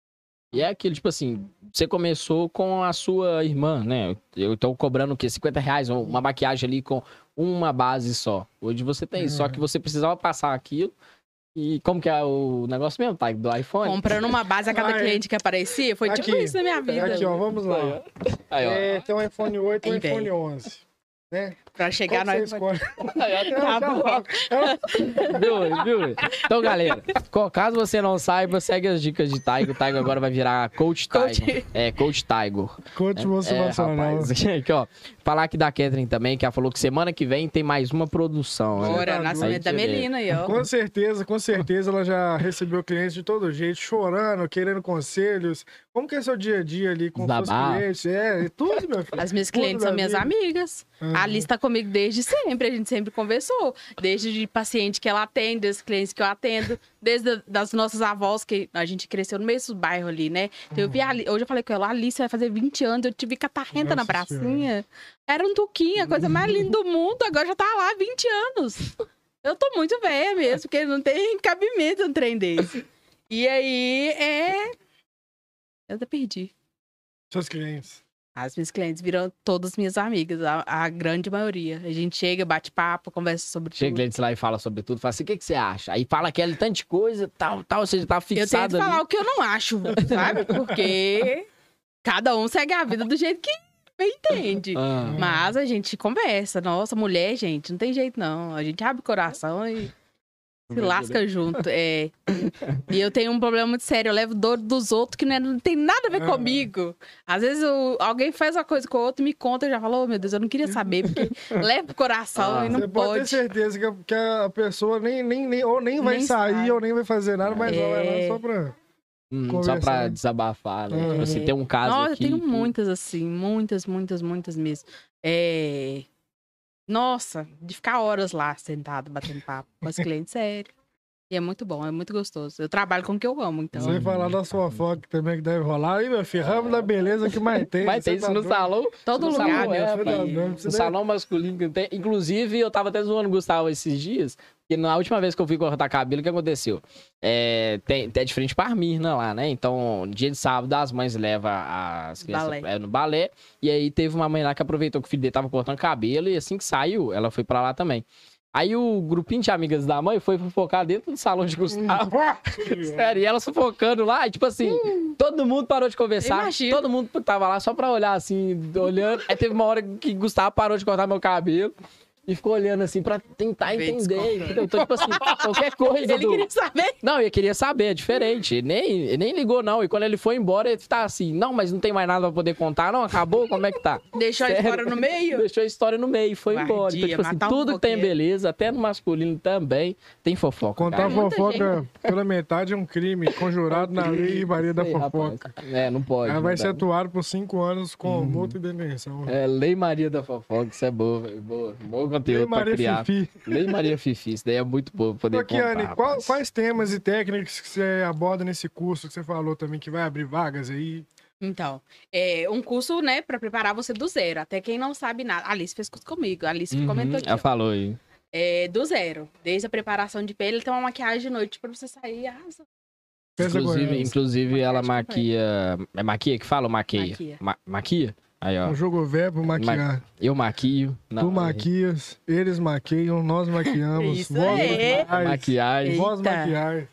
Speaker 1: E é aquilo, tipo assim, você começou com a sua irmã, né? Eu tô cobrando o quê? 50 reais, uma maquiagem ali com uma base só. Hoje você tem, só que você precisava passar aquilo. E como que é o negócio mesmo, tá? Do iPhone?
Speaker 4: Comprando uma base a cada
Speaker 2: é.
Speaker 4: cliente que aparecia, foi tipo
Speaker 2: Aqui.
Speaker 4: isso na minha vida.
Speaker 2: Aqui, ó, vamos lá.
Speaker 1: Aí, ó.
Speaker 2: É, tem um iPhone 8 e um iPhone
Speaker 4: velho.
Speaker 2: 11. Né?
Speaker 4: Pra chegar
Speaker 2: Qual escolhe?
Speaker 1: Aí, [LAUGHS] ó.
Speaker 4: Tá bom.
Speaker 1: Viu, viu? Então, galera, caso você não saiba, segue as dicas de Taigo. O Taigo agora vai virar Coach Taigo. É, Coach Taigo.
Speaker 2: Coach
Speaker 1: É,
Speaker 2: motivacional.
Speaker 1: rapaz. [LAUGHS] Aqui, ó. Falar aqui da Catherine também, que ela falou que semana que vem tem mais uma produção. né?
Speaker 4: Bora,
Speaker 2: tá
Speaker 4: nascimento da. Melina aí, ó.
Speaker 2: Com certeza, com certeza ela já recebeu clientes de todo jeito, chorando, querendo conselhos. Como que é seu dia a dia ali com os clientes? É, e tudo, meu filho.
Speaker 4: As minhas
Speaker 2: Tudo
Speaker 4: clientes são minhas amigas.
Speaker 2: Uhum.
Speaker 4: A tá comigo desde sempre, a gente sempre conversou. Desde de paciente que ela atende, desde clientes que eu atendo, desde das nossas avós, que a gente cresceu no mesmo bairro ali, né? Então eu vi Ali- hoje eu falei com ela, a Alice vai fazer 20 anos, eu tive catarrenta na
Speaker 2: Nossa
Speaker 4: pracinha. Era um tuquinho, a coisa mais linda do mundo, agora já tá lá há 20 anos. Eu tô muito velha mesmo, porque não tem cabimento um trem desse. E aí, é... Eu até perdi.
Speaker 2: Seus clientes.
Speaker 4: As minhas clientes viram todas minhas amigas, a, a grande maioria. A gente chega, bate papo, conversa sobre
Speaker 1: Chega
Speaker 4: tudo.
Speaker 1: clientes lá e fala sobre tudo, fala assim, o que, que você acha? Aí fala aquele tanto de coisa, tal, tal, ou seja, tá
Speaker 4: Eu
Speaker 1: fixado
Speaker 4: tento
Speaker 1: ali.
Speaker 4: falar o que eu não acho, sabe? Porque cada um segue a vida do jeito que entende.
Speaker 1: Ah.
Speaker 4: Mas a gente conversa. Nossa, mulher, gente, não tem jeito não. A gente abre o coração e se lasca junto. É. [LAUGHS] E eu tenho um problema muito sério. Eu levo dor dos outros que não, é- não tem nada a ver
Speaker 2: Ah.
Speaker 4: comigo. Às vezes o- alguém faz uma coisa com o outro, me conta, eu já falo, oh, meu Deus, eu não queria saber, porque [LAUGHS] leva o coração
Speaker 1: Ah.
Speaker 4: e não
Speaker 2: Você pode ter
Speaker 4: pode.
Speaker 2: certeza que a, que a pessoa nem, nem, nem, ou nem vai
Speaker 4: Nem
Speaker 2: sair,
Speaker 4: sabe.
Speaker 2: ou nem vai fazer nada, mas ela vai lá
Speaker 4: É.
Speaker 2: só pra.
Speaker 1: Hum, só pra desabafar, né?
Speaker 2: Uhum.
Speaker 1: Tipo assim, tem um caso
Speaker 4: Nossa, eu
Speaker 1: aqui...
Speaker 4: tenho
Speaker 1: que-
Speaker 4: muitas assim, muitas, muitas, muitas mesmo. É... Nossa, de ficar horas lá sentado, batendo papo com as clientes, sério. E é muito bom, é muito gostoso. Eu trabalho com o que eu amo, então.
Speaker 2: Sem falar da sua foca também que deve rolar. Aí, meu filho, ramo da beleza que mais tem.
Speaker 1: Mas tem
Speaker 2: tá
Speaker 1: isso no
Speaker 2: doido.
Speaker 1: salão.
Speaker 4: Todo
Speaker 1: no
Speaker 4: lugar,
Speaker 1: salão,
Speaker 4: meu
Speaker 1: é,
Speaker 2: filho.
Speaker 1: pai.
Speaker 2: Tá
Speaker 1: No salão masculino que tem. Inclusive, eu tava até zoando o Gustavo esses dias. Porque na última vez que eu fui cortar cabelo, o que aconteceu? É, tem, tem de frente pra Mirna lá, né? Então, dia de sábado, as mães levam as crianças
Speaker 4: Balé.
Speaker 1: é, no balé. E aí teve uma mãe lá que aproveitou que o filho dele tava cortando cabelo. E assim que saiu, ela foi pra lá também. Aí o grupinho de amigas da mãe foi fofocar dentro do salão de Gustavo. [LAUGHS] Sério, e ela sufocando lá, e tipo assim, todo mundo parou de conversar.
Speaker 4: Imagino.
Speaker 1: Todo mundo tava lá só pra olhar assim, olhando. Aí teve uma hora que Gustavo parou de cortar meu cabelo. E ficou olhando assim pra tentar entender.
Speaker 4: desconfiando.
Speaker 1: Então, tipo assim, qualquer coisa.
Speaker 4: Ele
Speaker 1: do-
Speaker 4: queria saber.
Speaker 1: Não, eu queria saber, é diferente. Ele nem, ele nem ligou, não. E quando ele foi embora, ele tá assim, não, mas não tem mais nada pra poder contar, não? Acabou? Como é que tá? [LAUGHS]
Speaker 4: Deixou a
Speaker 1: Sério?
Speaker 4: história no meio.
Speaker 1: Deixou a história no meio e foi
Speaker 4: Guardia,
Speaker 1: embora. Então, tipo assim,
Speaker 4: um
Speaker 1: tudo que tem beleza, até no masculino também, tem fofoca.
Speaker 2: Contar
Speaker 1: cara.
Speaker 2: fofoca pela metade é um crime, conjurado na lei e Maria da fofoca.
Speaker 1: rapaz. É, não pode.
Speaker 2: Ela vai ser atuado por cinco anos com multa e detenção.
Speaker 1: É, Lei Maria da Fofoca, isso é boa, velho. Boa. Bom conteúdo
Speaker 2: Lei
Speaker 1: pra
Speaker 2: Maria
Speaker 1: criar.
Speaker 2: Fifi.
Speaker 1: Lei Maria Fifi, isso daí é muito bom pra poder
Speaker 2: Kiane,
Speaker 1: contar,
Speaker 2: qual-
Speaker 1: rapaz.
Speaker 2: quais temas e técnicas que você aborda nesse curso que você falou também que vai abrir vagas aí?
Speaker 4: Então, é um curso, né, pra preparar você do zero. Até quem não sabe nada. A Alice fez curso comigo. A Alice
Speaker 1: Uhum,
Speaker 4: comentou aqui.
Speaker 1: Ela
Speaker 4: ó.
Speaker 1: falou aí.
Speaker 4: É, do zero. Desde a preparação de pele, tem uma maquiagem de noite pra você sair. arrasando.
Speaker 1: Inclusive,
Speaker 2: Goiás.
Speaker 1: inclusive ela maquia. É maquia que fala ou maqueia?
Speaker 4: Maquia.
Speaker 1: Ma- maquia? Aí, ó.
Speaker 2: Um jogo verbo maquiar.
Speaker 1: Eu maquio. Não,
Speaker 2: tu maquias, eles maquiam, nós maquiamos.
Speaker 4: Isso
Speaker 2: vós
Speaker 4: aí.
Speaker 2: maquiais,
Speaker 1: Maquiagem.
Speaker 2: Vós maquiar.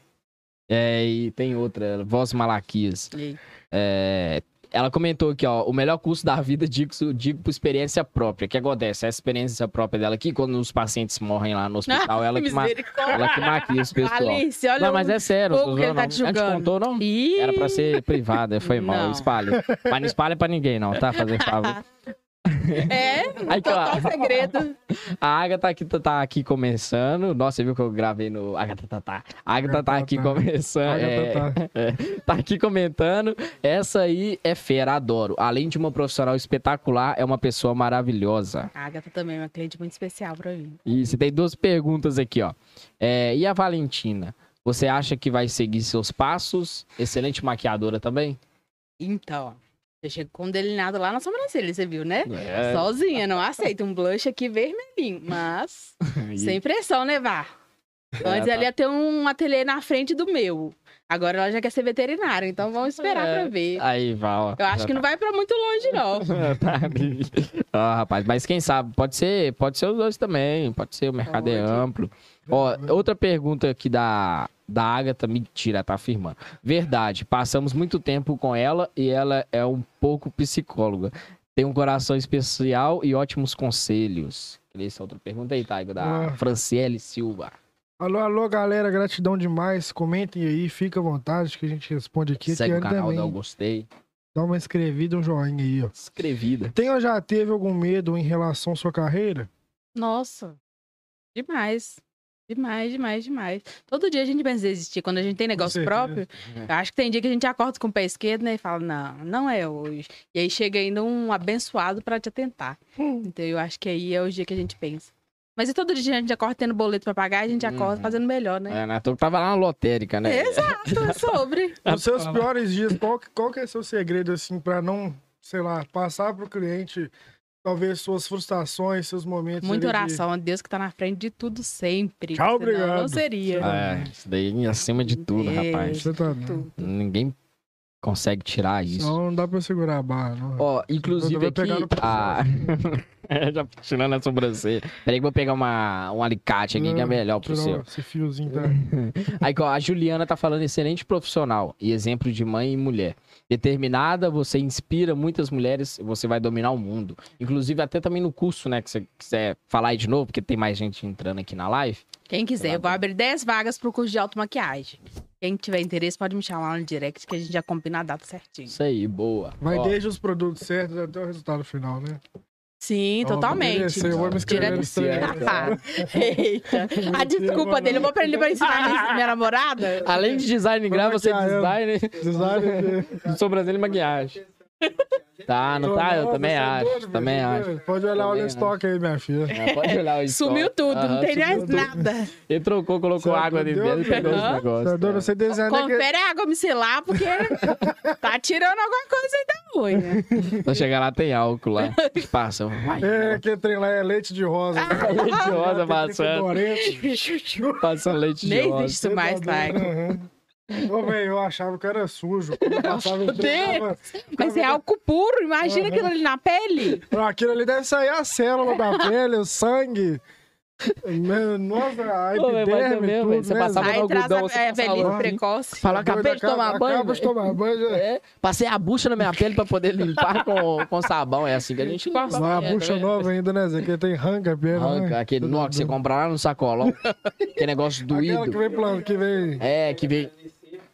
Speaker 1: É, e tem outra, Voz Malaquias. É, ela comentou aqui, ó, o melhor curso da vida, digo, digo por experiência própria. O que acontece? A experiência própria dela aqui, quando os pacientes morrem lá no [LAUGHS] hospital, ela, que ma- ela que maquia esse pessoal.
Speaker 4: Alice, olha
Speaker 1: Não, mas é sério. tô
Speaker 4: que ele tá
Speaker 1: não.
Speaker 4: te julgando.
Speaker 1: contou, não?
Speaker 4: Ih,
Speaker 1: Era pra ser privada, foi mal, espalha. Mas não espalha pra ninguém, não, tá? Fazer favor. [LAUGHS]
Speaker 4: É,
Speaker 1: Aí,
Speaker 4: total
Speaker 1: claro.
Speaker 4: segredo.
Speaker 1: A Agatha aqui, tá aqui começando. Nossa, você viu que eu gravei no. Agatha tá, tá. A Agatha tá aqui
Speaker 2: tá.
Speaker 1: começando. é,
Speaker 2: tá.
Speaker 1: tá aqui comentando. Essa aí é fera, adoro. Além de uma profissional espetacular, é uma pessoa maravilhosa.
Speaker 4: A Agatha também é uma cliente muito especial pra mim.
Speaker 1: E você tem duas perguntas aqui, ó. É, e a Valentina? Você acha que vai seguir seus passos? Excelente maquiadora também?
Speaker 4: Então, eu chego com um delineado lá na sobrancelha, você viu, né?
Speaker 1: É.
Speaker 4: Sozinha, não aceito um blush aqui vermelhinho, mas sem pressão, né, Vá?
Speaker 1: É,
Speaker 4: Antes
Speaker 1: tá.
Speaker 4: ela ia ter um ateliê na frente do meu. Agora ela já quer ser veterinária, então vamos esperar
Speaker 1: É.
Speaker 4: pra ver.
Speaker 1: Aí, Val.
Speaker 4: Eu acho que não vai pra muito longe, não. [LAUGHS]
Speaker 1: Tá. [LAUGHS] Ó, rapaz, mas quem sabe, pode ser, pode ser os dois também, pode ser, o mercado é
Speaker 4: Pode.
Speaker 1: amplo. Ó, outra pergunta aqui da, da Agatha, mentira, tá afirmando. Verdade, passamos muito tempo com ela e ela é um pouco psicóloga. Tem um coração especial e ótimos conselhos. Essa outra pergunta aí, Taigo, da
Speaker 2: Ah.
Speaker 1: Franciele Silva.
Speaker 2: Alô, alô, galera, gratidão demais. Comentem aí, fica à vontade que a gente responde aqui.
Speaker 1: Segue o canal,
Speaker 2: também.
Speaker 1: dá o gostei.
Speaker 2: Dá uma inscrevida, um joinha aí, ó.
Speaker 1: Escrevida.
Speaker 2: Tem ou já teve algum medo em relação à sua carreira?
Speaker 4: Nossa, demais. Demais, demais, demais. Todo dia a gente pensa em desistir. Quando a gente tem negócio próprio, eu acho que tem dia que a gente acorda com o pé esquerdo né, e fala, não, não é hoje. E aí chega ainda um abençoado pra te atentar. Então eu acho que aí é o dia que a gente pensa. Mas e todo dia a gente acorda tendo boleto pra pagar, a gente acorda
Speaker 1: Uhum.
Speaker 4: fazendo melhor, né?
Speaker 1: É, né? Tu tava lá na lotérica, né?
Speaker 4: Exato, é [LAUGHS] sobre.
Speaker 2: Nos seus piores dias, qual, que- qual que é seu segredo, assim, pra não, sei lá, passar pro cliente, talvez, suas frustrações, seus momentos...
Speaker 4: Muita
Speaker 2: ali de-
Speaker 4: oração a Deus que tá na frente de tudo sempre.
Speaker 2: Tchau,
Speaker 4: senão Não
Speaker 2: obrigado.
Speaker 4: seria.
Speaker 1: É, isso daí acima de tudo,
Speaker 4: É.
Speaker 1: rapaz.
Speaker 2: Você tá.
Speaker 4: Tudo.
Speaker 1: Ninguém consegue tirar isso.
Speaker 2: Senão não dá pra segurar a barra, não.
Speaker 1: Ó, inclusive aqui.
Speaker 2: pegar no
Speaker 1: A... É, já tirando a sobrancelha. Peraí que eu vou pegar uma, um alicate aqui que é melhor pro seu.
Speaker 2: Esse fiozinho tá... [LAUGHS]
Speaker 1: Aí, ó, a Juliana tá falando excelente profissional e exemplo de mãe e mulher. Determinada, você inspira muitas mulheres, você vai dominar o mundo. Inclusive, até também no curso, né, que você quiser falar aí de novo, porque tem mais gente entrando aqui na live.
Speaker 4: Quem quiser, eu vou abrir 10 vagas pro curso de automaquiagem. Quem tiver interesse pode me chamar lá no direct que a gente já combina a data certinho.
Speaker 1: Isso aí, boa.
Speaker 2: Vai
Speaker 1: Ó,
Speaker 2: desde os produtos certos até o resultado final, né?
Speaker 4: Sim,
Speaker 2: Ó,
Speaker 4: totalmente.
Speaker 2: Eu vou me inscrever
Speaker 4: Direto- [LAUGHS] Eita. A desculpa dele, eu vou aprender pra ensinar minha, namorada.
Speaker 1: Além de design gráfico, você é
Speaker 2: ela.
Speaker 1: design [LAUGHS]
Speaker 2: Design de-
Speaker 1: de sobrancelha e maquiagem. [LAUGHS] Tá, não tá? Eu também
Speaker 2: é
Speaker 1: acho,
Speaker 2: doido,
Speaker 1: também acho.
Speaker 2: Pode olhar o
Speaker 1: Também
Speaker 2: estoque aí, minha filha.
Speaker 1: É, pode olhar o [LAUGHS]
Speaker 4: Sumiu
Speaker 1: estoque.
Speaker 4: tudo, não tem mais
Speaker 1: sumiu tudo.
Speaker 4: nada. [LAUGHS]
Speaker 1: Ele trocou, colocou
Speaker 2: Sabe,
Speaker 1: água dentro dele e pegou os negócios.
Speaker 2: Tá? Você desenha que...
Speaker 4: Confere a água micelar, porque [LAUGHS] tá tirando alguma coisa aí da ruim. né?
Speaker 1: Pra chegar lá tem álcool lá. Passa. Vai.
Speaker 2: É, aquele trem lá é leite de rosa.
Speaker 1: Leite de rosa passando. Passando leite de
Speaker 4: Nem
Speaker 1: rosa.
Speaker 4: existe isso mais, pai.
Speaker 2: Ô, velho, eu achava que era sujo. Eu passava,
Speaker 4: Mas é álcool puro, imagina
Speaker 2: Aham.
Speaker 4: aquilo ali na pele.
Speaker 2: Aquilo ali deve sair a célula da pele, o sangue. Meu, Nossa, a
Speaker 1: é
Speaker 2: epiderme,
Speaker 1: mesmo,
Speaker 2: tudo.
Speaker 1: Você
Speaker 2: né?
Speaker 1: passava
Speaker 4: Aí
Speaker 1: no algodão,
Speaker 4: a é, velhice precoce.
Speaker 1: Fala, acabei de
Speaker 2: acaba-
Speaker 1: tomar banho.
Speaker 2: Acaba de tomar banho. [LAUGHS]
Speaker 1: É, passei a bucha na minha pele pra poder limpar com, com sabão. É assim que a gente gosta.
Speaker 2: Uma
Speaker 1: né?
Speaker 2: bucha nova ainda, né, Zé? Que tem ranca, pena,
Speaker 1: Arranca,
Speaker 2: né?
Speaker 1: aquele nó que você compra lá no sacolão. Aquele negócio
Speaker 2: Aquela que
Speaker 1: doído.
Speaker 2: vem plano, que vem...
Speaker 1: É, que vem,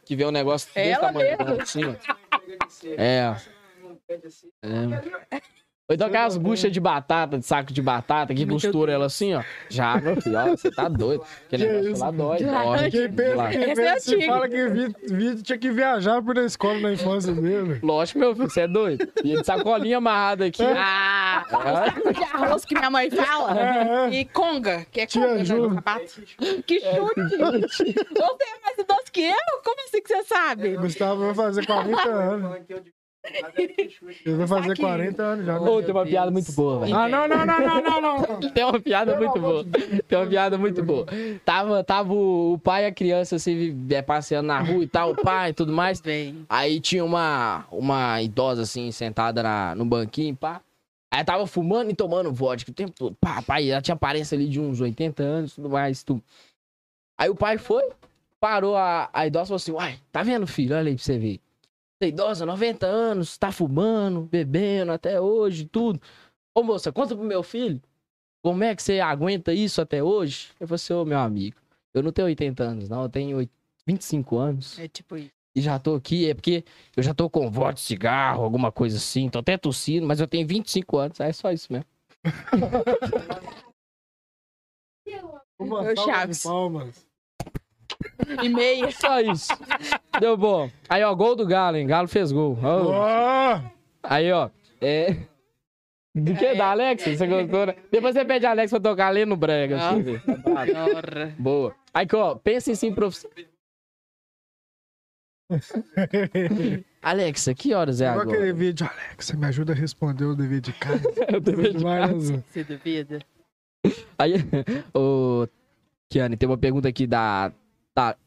Speaker 1: que vem um negócio desse
Speaker 4: Ela
Speaker 1: tamanho.
Speaker 4: mesmo.
Speaker 1: Assim, ó. É. é. Ou então aquelas buchas de batata, de saco de batata, que costura ela assim, ó. Já, meu filho, ó, você tá doido. Aquele
Speaker 2: Que
Speaker 1: negócio
Speaker 2: isso?
Speaker 1: lá dói. Dói.
Speaker 2: Quem pensa, quem
Speaker 4: Esse é
Speaker 2: pensa,
Speaker 4: antigo.
Speaker 2: fala que vi, vi- tinha que viajar por a escola na infância dele.
Speaker 1: Lógico, meu filho, você é doido. E de sacolinha amarrada aqui.
Speaker 4: Ah, o saco de arroz que minha mãe fala.
Speaker 2: É, é.
Speaker 4: E conga, que é
Speaker 2: Tia
Speaker 4: conga, né,
Speaker 2: Ju.
Speaker 4: no sapato. Que chute! Você é mais idoso que eu? Como assim que você sabe?
Speaker 2: Gustavo vai fazer 40 anos. Ele vai fazer
Speaker 4: Aqui.
Speaker 2: 40 anos já. né?
Speaker 1: Ô, tem uma piada muito boa, velho.
Speaker 2: Ah, não, não, não, não, não, não. [LAUGHS]
Speaker 1: Tem uma piada muito boa. Tem uma piada muito boa. Tava, tava o, pai e a criança assim, é, passeando na rua e tal, o pai e tudo mais.
Speaker 4: Bem.
Speaker 1: Aí tinha uma, uma idosa assim, sentada na, no banquinho, pá. Aí tava fumando e tomando vodka o tempo todo. Pá, pai, ela tinha aparência ali de uns 80 anos e tudo mais, tudo. Aí o pai foi, parou a, a idosa e falou assim: Uai, tá vendo, filho? Olha aí pra você ver. Essa idosa, 90 anos, tá fumando, bebendo até hoje, tudo. Ô moça, conta pro meu filho, como é que você aguenta isso até hoje? Eu falei assim, ô meu amigo, eu não tenho 80 anos, não, eu tenho oit- 25 anos
Speaker 4: É tipo isso.
Speaker 1: e já tô aqui, é porque eu já tô com voz de cigarro, alguma coisa assim, tô até tossindo, mas eu tenho 25 anos, é só isso mesmo.
Speaker 2: Uma [LAUGHS]
Speaker 4: Ô,
Speaker 2: salva de
Speaker 4: Chaves.
Speaker 2: Palmas.
Speaker 4: E meia.
Speaker 1: Só isso. Deu bom. Aí, ó, gol do Galo, hein? Galo fez gol. Ó. Aí, ó, é... Do que?
Speaker 4: É.
Speaker 1: Da Alexa? Você gostou, né? Depois você pede a Alexa pra tocar Lê no Brega. ver.
Speaker 4: Adora.
Speaker 1: Boa. Aí, ó, pensa em sim profissional. [LAUGHS] Alexa, que horas é
Speaker 2: Igual aquele
Speaker 1: agora?
Speaker 2: vídeo, Alexa, me ajuda a responder o dever de casa. [LAUGHS]
Speaker 1: Eu deveria de casa.
Speaker 4: Você duvida?
Speaker 1: Aí, [LAUGHS] ô, Kiane, tem uma pergunta aqui da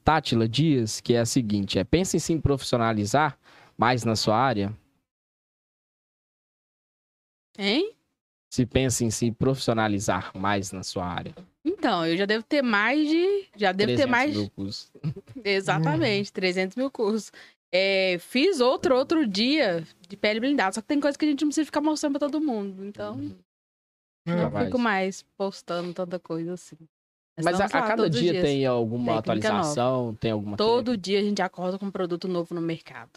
Speaker 1: Tátila Dias, que é a seguinte: é, pensa em se profissionalizar mais na sua área?
Speaker 4: Hein?
Speaker 1: Se pensa em se profissionalizar mais na sua área.
Speaker 4: Então, eu já devo ter mais de. Já devo ter
Speaker 1: 300
Speaker 4: mais.
Speaker 1: mil cursos. [LAUGHS]
Speaker 4: Exatamente, 300 mil cursos. É, fiz outro outro dia de pele blindada, só que tem coisa que a gente não precisa ficar mostrando pra todo mundo. Então,
Speaker 2: É.
Speaker 4: não fico mais postando tanta coisa assim.
Speaker 1: Mas a, a cada dia
Speaker 4: dias.
Speaker 1: tem alguma
Speaker 4: Técnica
Speaker 1: atualização? Tem alguma
Speaker 4: Todo dia a gente acorda com um produto novo no mercado.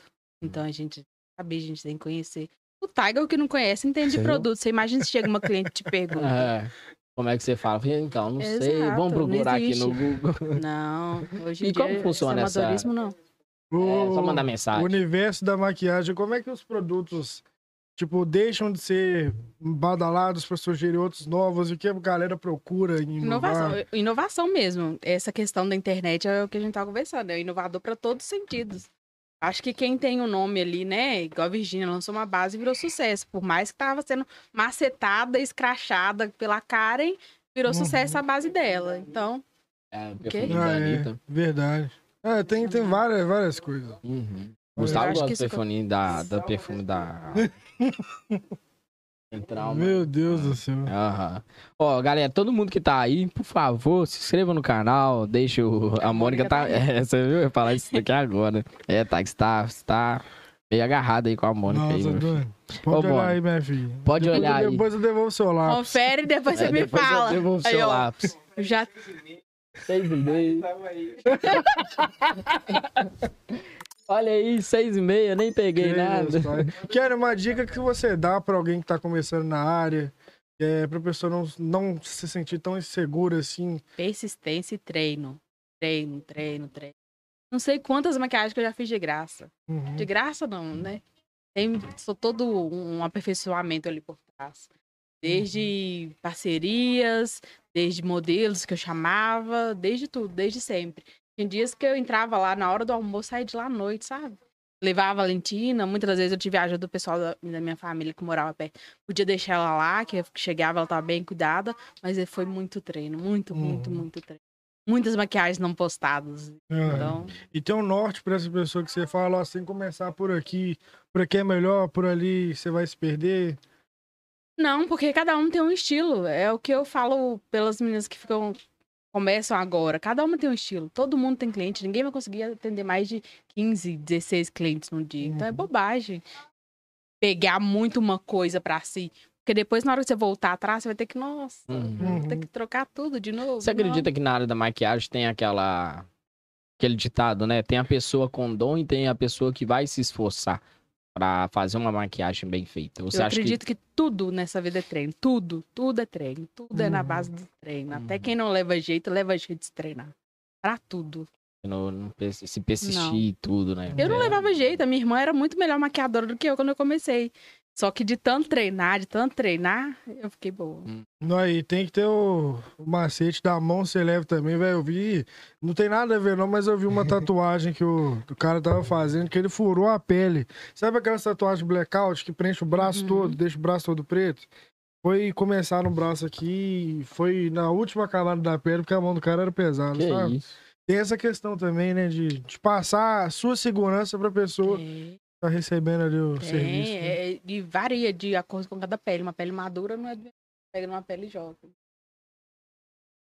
Speaker 4: Então a gente sabe, a gente tem que conhecer. O Tiger, o que não conhece, entende
Speaker 1: Você
Speaker 4: de produto. Você imagina se chega uma cliente e te [LAUGHS] pergunta.
Speaker 1: É. Como é que você fala? Então, não sei.
Speaker 4: Exato,
Speaker 1: Vamos
Speaker 4: não
Speaker 1: procurar aqui no Google. [LAUGHS]
Speaker 4: Não, hoje em
Speaker 1: E
Speaker 4: dia
Speaker 1: como funciona essa-
Speaker 4: não.
Speaker 1: É, só mandar
Speaker 2: O
Speaker 1: mensagem.
Speaker 2: universo da maquiagem, como é que os produtos, tipo, deixam de ser badalados para surgirem outros novos? E o que a galera procura em inovar?
Speaker 4: Inovação, inovação mesmo. Essa questão da internet é o que a gente tá conversando. É inovador para todos os sentidos. Acho que quem tem o nome ali, né? Igual a Virgínia lançou uma base e virou sucesso. Por mais que tava sendo macetada, escrachada pela Karen, virou
Speaker 2: Uhum.
Speaker 4: sucesso a base dela. Então,
Speaker 1: É,
Speaker 2: Ah, é,
Speaker 1: Anitta.
Speaker 2: verdade. É, tem, tem várias, várias coisas.
Speaker 1: Uhum. Gustavo gosta do perfume da, da perfume da. Mano.
Speaker 2: Meu Deus do céu.
Speaker 1: Aham. Ó, galera, todo mundo que tá aí, por favor, se inscreva no canal, deixa o... A, Mônica tá...
Speaker 4: tá aí.
Speaker 1: É, você viu? Eu ia falar isso daqui agora. É, tá, que você tá, você tá meio agarrado aí com a Mônica aí,
Speaker 2: Nossa,
Speaker 1: meu filho.
Speaker 2: Pode
Speaker 1: Ô,
Speaker 2: olhar
Speaker 1: Mônica,
Speaker 2: aí, minha filha.
Speaker 1: Pode
Speaker 2: Depois
Speaker 1: olhar
Speaker 2: eu-
Speaker 1: aí.
Speaker 2: Depois eu devolvo o seu lápis.
Speaker 4: confere e depois você
Speaker 1: É,
Speaker 4: me
Speaker 1: depois eu
Speaker 4: fala.
Speaker 1: devolvo o
Speaker 4: Aí,
Speaker 1: seu
Speaker 4: ó,
Speaker 1: lápis.
Speaker 4: eu já
Speaker 1: Seis e meio. [LAUGHS] Olha aí, seis e meia, nem peguei
Speaker 2: Que
Speaker 1: nada.
Speaker 2: pai. Quero uma dica que você dá pra alguém que tá começando na área, é, pra pessoa não, não se sentir tão insegura assim.
Speaker 4: persistência e treino. Treino, treino, treino. Não sei quantas maquiagens que eu já fiz de graça.
Speaker 2: Uhum.
Speaker 4: De graça não, né? Tem só todo um aperfeiçoamento ali por trás. Desde parcerias, desde modelos que eu chamava, desde tudo, desde sempre. Tem dias que eu entrava lá na hora do almoço, saía de lá à noite, sabe? Levava a Valentina, muitas das vezes eu tive a ajuda do pessoal da, da minha família que morava perto. Podia deixar ela lá, que eu chegava, ela estava bem cuidada, mas foi muito treino, muito, muito,
Speaker 2: Uhum.
Speaker 4: muito treino. Muitas maquiagens não postadas.
Speaker 2: É.
Speaker 4: Então,
Speaker 2: E tem um norte pra essa pessoa que você fala, ó, sem começar por aqui, por aqui é melhor, por ali você vai se perder.
Speaker 4: Não, porque cada um tem um estilo. É o que eu falo pelas meninas que ficam começam agora. Cada uma tem um estilo. Todo mundo tem cliente. Ninguém vai conseguir atender mais de 15, 16 clientes no dia. Então é
Speaker 2: Uhum.
Speaker 4: bobagem pegar muito uma coisa pra si. Porque depois, na hora que você voltar atrás, você vai ter que, nossa,
Speaker 1: Uhum.
Speaker 4: ter que trocar tudo de novo.
Speaker 1: Você acredita que na área da maquiagem tem aquela. aquele ditado, né? Tem a pessoa com dom e tem a pessoa que vai se esforçar pra fazer uma maquiagem bem feita. Você
Speaker 4: eu acredito que... tudo nessa vida é treino. Tudo, tudo é treino. Tudo é na
Speaker 2: Uhum.
Speaker 4: base do treino. Até
Speaker 1: Uhum.
Speaker 4: quem não leva jeito, leva jeito de se treinar. Pra tudo.
Speaker 1: que no, no persi- se persistir e tudo, né?
Speaker 4: Eu não
Speaker 1: É.
Speaker 4: levava jeito. A minha irmã era muito melhor maquiadora do que eu quando eu comecei. Só que de tanto treinar, de tanto treinar, eu fiquei boa.
Speaker 2: Não, aí tem que ter o, o macete da mão, você leva também, velho. Eu vi. Não tem nada a ver, não, mas eu vi uma [LAUGHS] tatuagem que o, o cara tava fazendo, que ele furou a pele. Sabe aquela tatuagem blackout que preenche o braço
Speaker 4: Uhum.
Speaker 2: todo, deixa o braço todo preto? Foi começar no braço aqui, foi na última camada da pele, porque a mão do cara era pesada,
Speaker 1: Que
Speaker 2: sabe?
Speaker 1: isso.
Speaker 2: Tem essa questão também, né, de, de passar a sua segurança pra pessoa
Speaker 4: É,
Speaker 2: tá recebendo ali o
Speaker 4: tem,
Speaker 2: serviço. né?
Speaker 4: é, e varia de acordo com cada pele. Uma pele madura não é pega numa pele jovem.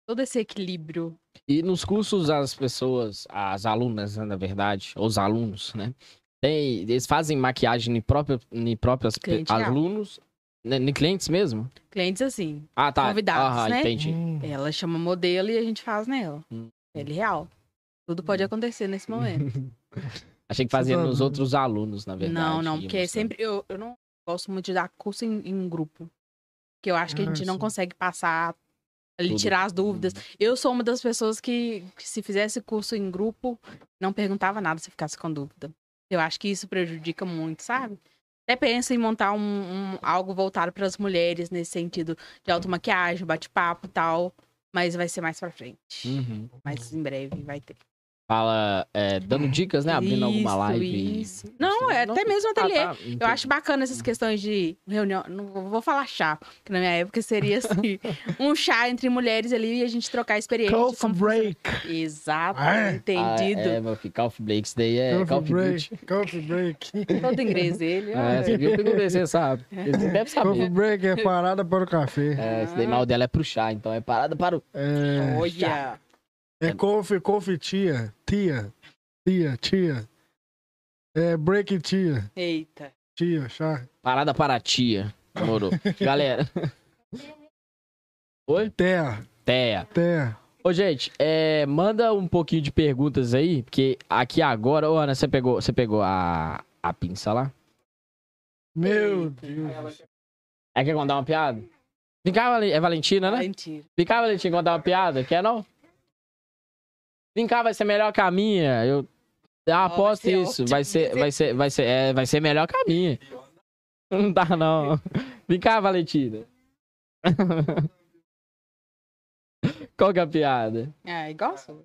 Speaker 4: Todo esse equilíbrio.
Speaker 1: E nos cursos, as pessoas, as alunas, né, na verdade, os alunos, né? Tem, eles fazem maquiagem em, própria, em próprios
Speaker 4: real.
Speaker 1: alunos, né, em clientes mesmo?
Speaker 4: Clientes assim,
Speaker 1: Ah, tá.
Speaker 4: Convidados,
Speaker 1: Aham,
Speaker 4: né?
Speaker 1: entendi.
Speaker 2: Hum.
Speaker 4: ela chama modelo e a gente faz nela.
Speaker 1: Hum.
Speaker 4: Pele real. Tudo pode acontecer nesse momento. [LAUGHS]
Speaker 1: Achei que fazia nos outros alunos, na verdade.
Speaker 4: não, não, porque
Speaker 1: mostrando.
Speaker 4: sempre. Eu, eu não gosto muito de dar curso em, em grupo. Porque eu acho que a
Speaker 2: Ah,
Speaker 4: gente não
Speaker 2: sim.
Speaker 4: consegue passar ali,
Speaker 1: Tudo.
Speaker 4: tirar as dúvidas. Eu sou uma das pessoas que, que se fizesse curso em grupo, não perguntava nada se ficasse com dúvida. Eu acho que isso prejudica muito, sabe? Até penso em montar um, um- algo voltado para as mulheres nesse sentido de automaquiagem, bate-papo e tal. Mas vai ser mais pra frente.
Speaker 1: Uhum.
Speaker 4: Mas em breve vai ter.
Speaker 1: Fala, é, dando dicas, né? Abrindo alguma
Speaker 4: Isso,
Speaker 1: live. e-
Speaker 4: isso. Não, é até mesmo ateliê.
Speaker 1: Ah, tá,
Speaker 4: Eu acho bacana essas questões de reunião. Não vou falar chá, porque na minha época seria assim: [LAUGHS] um chá entre mulheres ali e a gente trocar experiência.
Speaker 2: Coffee
Speaker 4: como
Speaker 2: break.
Speaker 4: Exato,
Speaker 2: Ah, é?
Speaker 4: entendido.
Speaker 1: Ah, é, meu filho, Coffee Break, isso daí é
Speaker 2: Coffee
Speaker 1: Coffee
Speaker 2: break.
Speaker 1: Break.
Speaker 2: Coffee break.
Speaker 4: Todo inglês ele.
Speaker 1: É, você viu? Eu perguntei, você sabe. Você deve
Speaker 2: Coffee
Speaker 1: saber.
Speaker 2: break é parada para o café.
Speaker 1: É, esse daí mal dela é pro chá, então é parada para o.
Speaker 2: É,
Speaker 4: Olha.
Speaker 2: É coffee, coffee tia. Tia. Tia, tia. É break tia.
Speaker 4: Eita.
Speaker 2: Tia, chá.
Speaker 1: Parada para a tia. Demorou. [LAUGHS] Galera. Oi?
Speaker 2: Terra,
Speaker 1: Teia.
Speaker 2: terra.
Speaker 1: Ô, gente, é, manda um pouquinho de perguntas aí, porque aqui agora, ô Ana, você pegou, você pegou a, a pinça lá?
Speaker 2: Meu Deus.
Speaker 1: É quer contar uma piada? Vem cá, é Valentina, né?
Speaker 4: Mentira.
Speaker 1: Vem cá, Valentina, contar uma piada. Quer não? Vem cá, vai ser melhor que a minha. Eu ah,
Speaker 4: vai
Speaker 1: aposto
Speaker 4: ser
Speaker 1: isso.
Speaker 4: ótimo.
Speaker 1: Vai ser, vai ser, vai ser, é, vai ser melhor que a minha. [LAUGHS] Não dá, não. Vem cá, Valentina. [LAUGHS] Qual que é a piada?
Speaker 4: É, igual sua.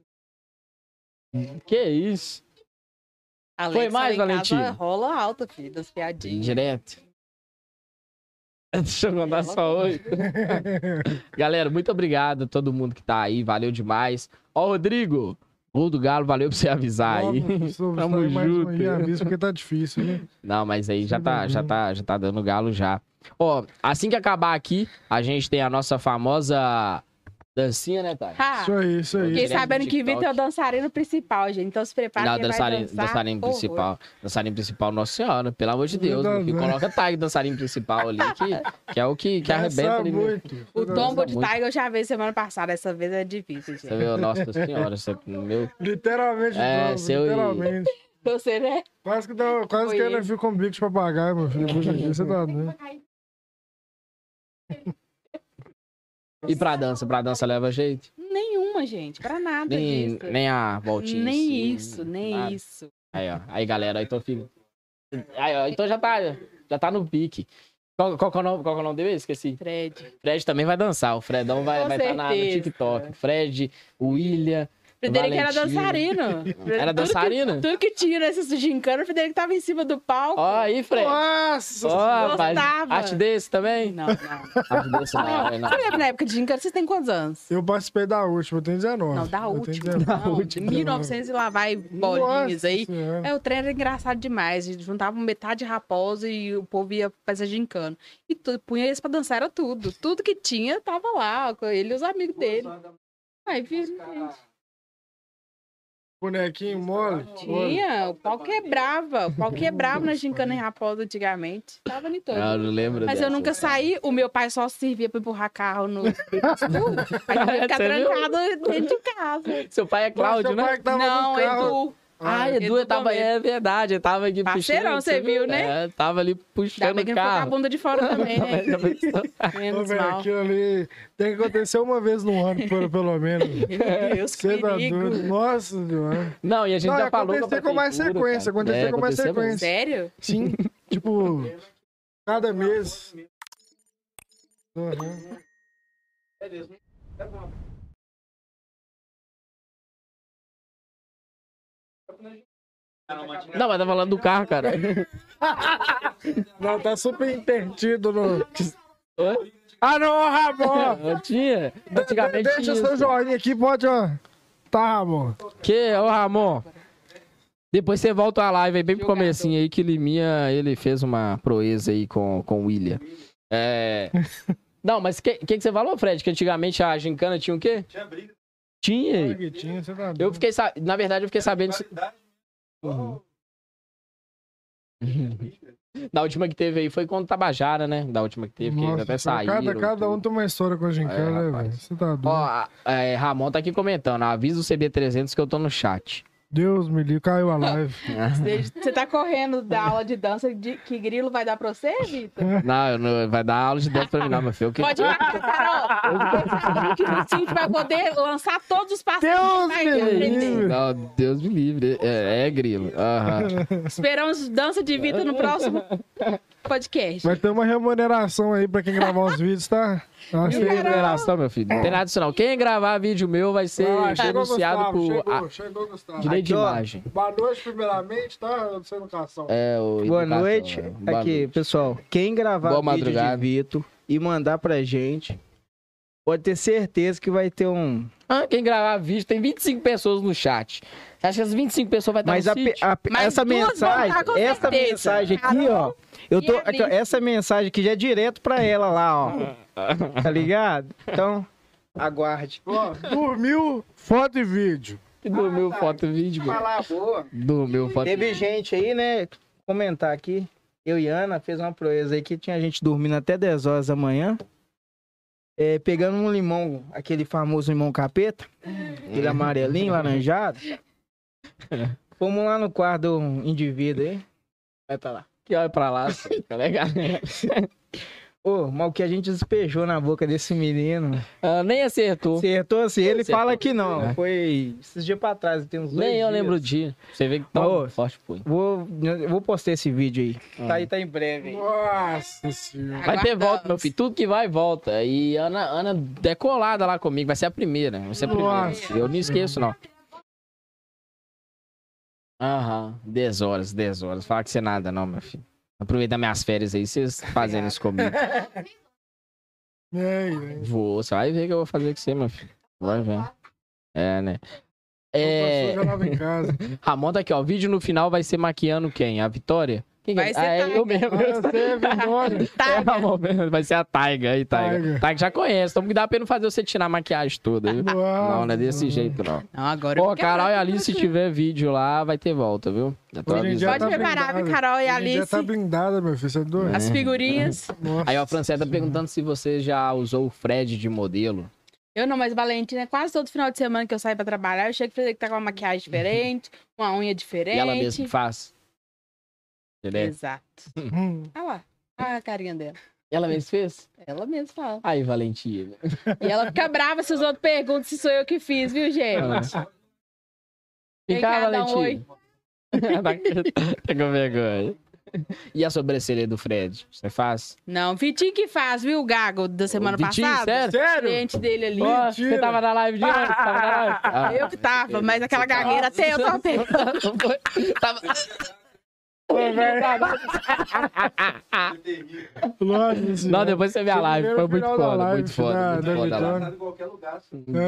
Speaker 1: Que isso?
Speaker 4: Alex,
Speaker 1: Foi mais, Valentina?
Speaker 4: Rola alta, filho, das piadinhas.
Speaker 1: Direto. Deixa eu contar só hoje. [LAUGHS] Galera, muito obrigado a todo mundo que tá aí. Valeu demais. Ó, Rodrigo. Gol do Galo, valeu por você avisar aí. [LAUGHS] Tamo
Speaker 2: mais
Speaker 1: junto.
Speaker 2: aí, avisa porque tá difícil, né?
Speaker 1: Não, mas aí já tá, já
Speaker 2: uhum.
Speaker 1: tá, já tá dando galo já. Ó, assim que acabar aqui, a gente tem a nossa famosa dancinha, né, Thay?
Speaker 4: Ha!
Speaker 2: Isso aí, isso aí.
Speaker 4: Fiquei sabendo
Speaker 1: do
Speaker 4: que Vitor é o dançarino principal, gente. Então se prepara
Speaker 1: Não, dançarino,
Speaker 4: dançar
Speaker 1: dançarino
Speaker 4: horror.
Speaker 1: principal. Dançarino principal, nossa senhora, pelo amor de Deus.
Speaker 2: Não, não.
Speaker 1: coloca Thay, dançarino principal ali, que, que é o que, que arrebenta ali.
Speaker 2: muito.
Speaker 4: O tombo de. Tiger eu já vi semana passada. Essa vez é difícil,
Speaker 1: Você
Speaker 4: gente.
Speaker 1: viu, nossa senhora, você, meu...
Speaker 2: Literalmente,
Speaker 1: É,
Speaker 2: não,
Speaker 1: seu e-
Speaker 2: literalmente. [LAUGHS]
Speaker 4: Você, né?
Speaker 2: Quase que, dá, quase
Speaker 4: Foi
Speaker 2: que
Speaker 4: ele.
Speaker 2: fica com bico de papagaio, meu filho. [LAUGHS] Você tá doido. [LAUGHS]
Speaker 1: E pra dança? Pra dança leva jeito?
Speaker 4: Nenhuma, gente. Pra nada
Speaker 1: Nem,
Speaker 4: disso.
Speaker 1: nem a voltinha
Speaker 4: Nem
Speaker 1: assim,
Speaker 4: isso, nem
Speaker 1: nada.
Speaker 4: isso.
Speaker 1: Aí, ó. Aí, galera, então fica. Aí, ó. Então já tá, já tá no pique. Qual, qual, que é o nome, qual que é o nome dele? Esqueci.
Speaker 4: Fred.
Speaker 1: Fred também vai dançar. O Fredão vai estar vai tá na, no. TikTok. Fred, o William.
Speaker 4: Frederico era dançarino. [LAUGHS]
Speaker 1: Era
Speaker 4: Tudo que-
Speaker 1: dançarino?
Speaker 4: Tudo que tinha nesse gincana, o Frederico tava em cima do palco.
Speaker 1: Ó, aí, Fred.
Speaker 2: Nossa!
Speaker 1: Ó, rapaz.
Speaker 4: Gostava.
Speaker 1: Arte desse também?
Speaker 4: Não, não. [LAUGHS]
Speaker 1: Arte desse não, é, não.
Speaker 4: Você lembra na época de gincana? Vocês têm quantos anos?
Speaker 2: Eu participei da última, eu tenho 19.
Speaker 4: Não, da
Speaker 2: Eu tenho
Speaker 4: última.
Speaker 2: 19.
Speaker 1: Da
Speaker 4: Não,
Speaker 1: última.
Speaker 4: de 1900 e lá vai bolinhas
Speaker 2: Nossa
Speaker 4: aí.
Speaker 2: Senhora.
Speaker 4: É, o trem era engraçado demais. A gente juntava metade de raposa e o povo ia fazer gincana. E tu, punha eles pra dançar, era tudo. Tudo que tinha tava lá, com ele e os amigos dele. Aí, viu, gente.
Speaker 2: Bonequinho mole.
Speaker 4: Tinha, o pau quebrava. O pau quebrava na gincana em raposa antigamente. Tava em todo.
Speaker 1: Não, eu não lembro
Speaker 4: Mas eu
Speaker 1: dessa.
Speaker 4: nunca saí, o meu pai só servia pra empurrar carro no. [LAUGHS] Aí eu ia ficar trancado dentro de casa.
Speaker 1: Seu pai é Cláudio, né?
Speaker 2: pai que tava
Speaker 4: Não,
Speaker 2: no carro.
Speaker 4: Edu.
Speaker 1: Ah,
Speaker 4: Edu
Speaker 1: Edu, tava,
Speaker 4: também.
Speaker 1: é verdade, tava aqui
Speaker 4: Parceirão,
Speaker 1: puxando.
Speaker 4: você viu, né?
Speaker 1: É, tava ali puxando
Speaker 4: que
Speaker 1: o
Speaker 4: com a
Speaker 1: carro.
Speaker 4: bunda de fora também, né? [LAUGHS] [LAUGHS]
Speaker 2: Ô,
Speaker 4: Menos mal.
Speaker 2: aquilo ali tem que acontecer uma vez no ano, pelo, pelo menos. [LAUGHS]
Speaker 4: Meu Deus, que
Speaker 2: Você tá
Speaker 4: perigo.
Speaker 2: doido. Nossa senhora.
Speaker 1: Não, e a gente
Speaker 2: Não,
Speaker 1: já falou
Speaker 2: acontecer com mais sequência,
Speaker 1: cara.
Speaker 2: acontecer
Speaker 1: É,
Speaker 2: com mais
Speaker 1: mesmo.
Speaker 2: sequência.
Speaker 4: Sério?
Speaker 2: Sim, tipo, Cada mês. Uhum.
Speaker 1: Não, mas tá falando do carro, cara. [LAUGHS]
Speaker 2: Não, tá super intertido no. [LAUGHS]
Speaker 1: Oi?
Speaker 2: Ah, não, Ramon!
Speaker 1: Eu tinha. Antigamente
Speaker 2: Deixa
Speaker 1: tinha
Speaker 2: seu
Speaker 1: isso.
Speaker 2: joinha aqui, pode, ó. Tá, Ramon.
Speaker 1: Que, ô Ramon. Depois você volta a live aí bem pro comecinho aí que Liminha, ele fez uma proeza aí com, com o William. É... [LAUGHS] Não, mas o que, que, que você falou, Fred? Que antigamente a gincana tinha o quê?
Speaker 5: Tinha briga.
Speaker 1: Tinha.
Speaker 2: Você tá
Speaker 1: Eu fiquei sa... Na verdade, eu fiquei sabendo... Uhum. [LAUGHS] Da última que teve aí foi com o Tabajara, né? Da última que teve, que
Speaker 2: Nossa,
Speaker 1: até
Speaker 2: senhora,
Speaker 1: saíram.
Speaker 2: cada, cada um tem uma história com a gincana,
Speaker 1: É,
Speaker 2: né, velho? Você tá doido.
Speaker 1: Ó, a- é, Ramon tá aqui comentando. Avisa o CB300 que eu tô no chat.
Speaker 2: Deus me livre, caiu a live. [LAUGHS]
Speaker 4: Você tá correndo da aula de dança de que grilo vai dar pra você, Vitor?
Speaker 1: Não, não, vai dar aula de dança pra mim, não, meu filho. Eu que-
Speaker 4: Pode marcar, Carol. Que no sítio vai poder lançar todos os passos.
Speaker 2: Deus me livre.
Speaker 1: Não, Deus me livre. É, é grilo. Aham.
Speaker 4: Esperamos dança de Vitor no próximo podcast.
Speaker 2: Vai ter uma remuneração aí pra quem gravar os vídeos, tá?
Speaker 1: Que
Speaker 2: feio.
Speaker 1: revelação, meu filho. Não tem nada disso, não. Quem gravar vídeo meu vai ser
Speaker 2: Ah, chegou,
Speaker 1: denunciado
Speaker 2: Gustavo,
Speaker 1: por
Speaker 2: chegou,
Speaker 1: a-
Speaker 2: chegou, Gustavo.
Speaker 1: direito de imagem.
Speaker 2: Boa noite, primeiramente, tá? Sem educação.
Speaker 1: É, o
Speaker 6: Boa
Speaker 1: educação,
Speaker 6: noite.
Speaker 1: é. Boa
Speaker 6: Aqui,
Speaker 1: noite.
Speaker 6: pessoal. Quem gravar
Speaker 1: Boa
Speaker 6: vídeo
Speaker 1: madrugada.
Speaker 6: de Vitor e mandar pra gente, pode ter certeza que vai ter um.
Speaker 1: Ah, quem gravar vídeo, tem 25 pessoas no chat. Você acha que as 25 pessoas vai estar
Speaker 6: Mas
Speaker 1: no
Speaker 6: a a
Speaker 4: Mas
Speaker 6: essa mensagem, essa mensagem aqui, ó. Eu tô, aqui, ó, essa mensagem aqui já é direto pra ela lá, ó. [LAUGHS] Tá ligado? Então, aguarde.
Speaker 2: Ó, dormiu, foto e vídeo.
Speaker 1: Dormiu foto e vídeo, mano.
Speaker 6: Falar boa.
Speaker 1: Dormiu foto e
Speaker 6: Teve gente aí, né? Comentar aqui. Eu e Ana fez uma proeza aí que tinha gente dormindo até 10 horas da manhã. é, pegando um limão, aquele famoso limão capeta, aquele amarelinho, [LAUGHS] laranjado. [LAUGHS] Fomos lá no quarto do indivíduo aí.
Speaker 1: Vai pra lá. Que olha pra lá, assim, tá legal? [LAUGHS]
Speaker 6: Ô, mas o que a gente despejou na boca desse menino.
Speaker 1: Ah, nem acertou.
Speaker 6: Acertou assim, ele
Speaker 1: Acertou.
Speaker 6: fala que não.
Speaker 1: É.
Speaker 6: Foi esses dias pra trás, tem uns dois
Speaker 1: Nem eu
Speaker 6: dias.
Speaker 1: lembro o dia. Você vê que tá
Speaker 6: Ô.
Speaker 1: forte foi.
Speaker 6: Vou, eu vou postar esse vídeo aí.
Speaker 1: Ah.
Speaker 6: Tá aí, tá em breve.
Speaker 2: Nossa senhora.
Speaker 1: Vai ter volta, meu filho. Tudo que vai, volta. E Ana, Ana decolada lá comigo. Vai ser a primeira. Vai ser a primeira.
Speaker 2: Nossa.
Speaker 1: Eu não esqueço, não. Aham. 10 horas, 10 horas. Fala que você nada, não, meu filho. Aproveitar minhas férias aí, vocês [LAUGHS] fazendo isso comigo. [LAUGHS]
Speaker 2: E aí,
Speaker 1: Vou, você vai ver o que eu vou fazer com você, meu filho. Vai ver. É, né?
Speaker 2: É... [LAUGHS]
Speaker 1: Ramon tá aqui, ó. O vídeo no final vai ser maquiando quem? A Vitória? Quem que
Speaker 4: Vai
Speaker 1: é?
Speaker 4: ser
Speaker 1: ah, é
Speaker 4: Taiga.
Speaker 1: eu mesmo.
Speaker 2: Ah, você [LAUGHS] é.
Speaker 1: É,
Speaker 4: Tá,
Speaker 1: mesmo. vai ser a Taiga aí, Taiga.
Speaker 2: Taiga.
Speaker 1: Já conhece. Então que dá pra não fazer você tirar a maquiagem toda, viu? Não, não é desse jeito, não.
Speaker 4: Não, agora eu
Speaker 1: Pô, Carol e. Alice, se tiver vídeo lá, vai ter volta, viu? Já tô.
Speaker 4: Pode preparar, viu,
Speaker 2: blindada.
Speaker 4: Carol e Alice?
Speaker 2: tá blindada, meu filho. Você é doido?
Speaker 4: As figurinhas. [LAUGHS]
Speaker 2: Nossa.
Speaker 1: Aí ó, a Franceta tá perguntando se você já usou o Fred de modelo.
Speaker 4: Eu não, mas Valentina, quase todo final de semana que eu saio pra trabalhar, eu chego pra que tá com uma maquiagem diferente, uma unha diferente.
Speaker 1: E ela mesma que faz. Entendeu?
Speaker 4: Exato. [LAUGHS] Olha lá. Olha a carinha dela.
Speaker 1: Ela mesma fez?
Speaker 4: Ela mesma fala.
Speaker 1: Aí, Valentina.
Speaker 4: E ela fica brava se os outros perguntam se sou eu que fiz, viu, gente? Vem
Speaker 1: Vem cá,
Speaker 4: um
Speaker 1: Valentina. [LAUGHS] Tá com vergonha. E a sobrancelha do Fred? Você faz?
Speaker 4: Não, Vitinho que faz, viu, o Gago da semana
Speaker 1: Vitinho,
Speaker 4: passada?
Speaker 1: sério?
Speaker 2: Sério?
Speaker 4: Cliente dele ali.
Speaker 2: Mentira.
Speaker 1: você tava na live de? Você tava na live? Ah,
Speaker 4: Eu que tava, mas aquela
Speaker 1: tava-
Speaker 4: gagueira até eu tava pegando.
Speaker 1: Não [LAUGHS] foi? Tava...
Speaker 2: Senhora.
Speaker 1: Não, depois você vê a live. Foi muito foda,
Speaker 2: live,
Speaker 1: muito foda.
Speaker 2: da-
Speaker 1: Muito
Speaker 2: da
Speaker 1: foda live.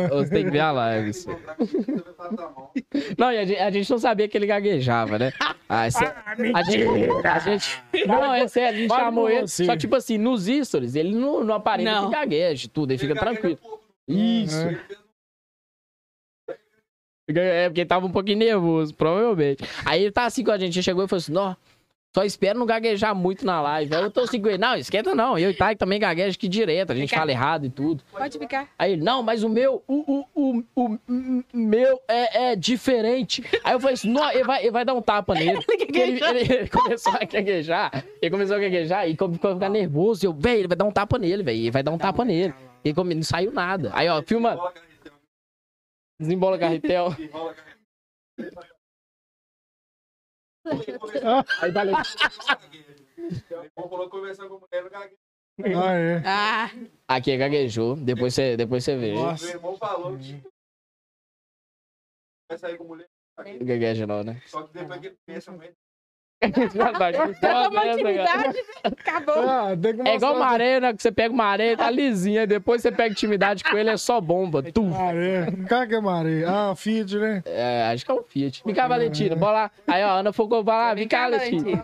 Speaker 1: Você tem que ver a live. isso. [LAUGHS] Não, e a gente, a gente não sabia que ele gaguejava, né? Ah, esse- [LAUGHS] a, gente, a gente. Não, é sério, a gente chamou ele.
Speaker 2: você.
Speaker 1: Só tipo assim, nos stories, ele não, não aparenta
Speaker 4: Não.
Speaker 1: que gagueja tudo, ele fica
Speaker 5: Ele gagueja
Speaker 1: tranquilo.
Speaker 5: pouco.
Speaker 1: Isso.
Speaker 2: É.
Speaker 1: É porque ele tava um pouquinho nervoso, provavelmente. Aí ele tá assim com a gente, ele chegou e falou assim: Nó, só espero não gaguejar muito na live. Aí eu tô assim não, esquenta não. Eu e Thay também gagueja aqui direto, a gente fala errado e tudo.
Speaker 4: Pode ficar.
Speaker 1: Aí ele, não, mas o meu, o, o, o, o meu é, é diferente. Aí eu falei assim, não, ele vai, ele vai dar um tapa nele. [LAUGHS] Ele, ele- ele começou a gaguejar, ele começou a gaguejar e começou a ficar nervoso. E eu, velho, ele vai dar um tapa nele, velho, ele vai dar um tapa nele. E não saiu nada. Aí, ó, filma,
Speaker 5: carretel, [LAUGHS]
Speaker 1: desembola carretel.
Speaker 5: carretel.
Speaker 1: Aí valeu.
Speaker 5: irmão falou [LAUGHS] conversando com a mulher, o cara
Speaker 2: Ah, é.
Speaker 4: Ah,
Speaker 1: Aqui gaguejou. Depois você, depois você vê.
Speaker 2: Nossa.
Speaker 5: Meu irmão falou que vai sair com mulher,
Speaker 1: Gagueja não, né?
Speaker 5: só que depois que ele pensa, [LAUGHS] mas
Speaker 4: tá uma intimidade, acabou.
Speaker 2: Ah,
Speaker 1: É igual
Speaker 2: mostrar-
Speaker 1: maré, né? Que você pega uma areia, tá lisinha. Depois você pega intimidade com ele, é só bomba. Tu.
Speaker 2: Maré. Cara que é maré. Ah, Fiat, né?
Speaker 1: É, acho que é um Fiat. Vem cá, Valentina, bora lá. Aí, ó, Ana focou, vai lá, vem cá, Valentina.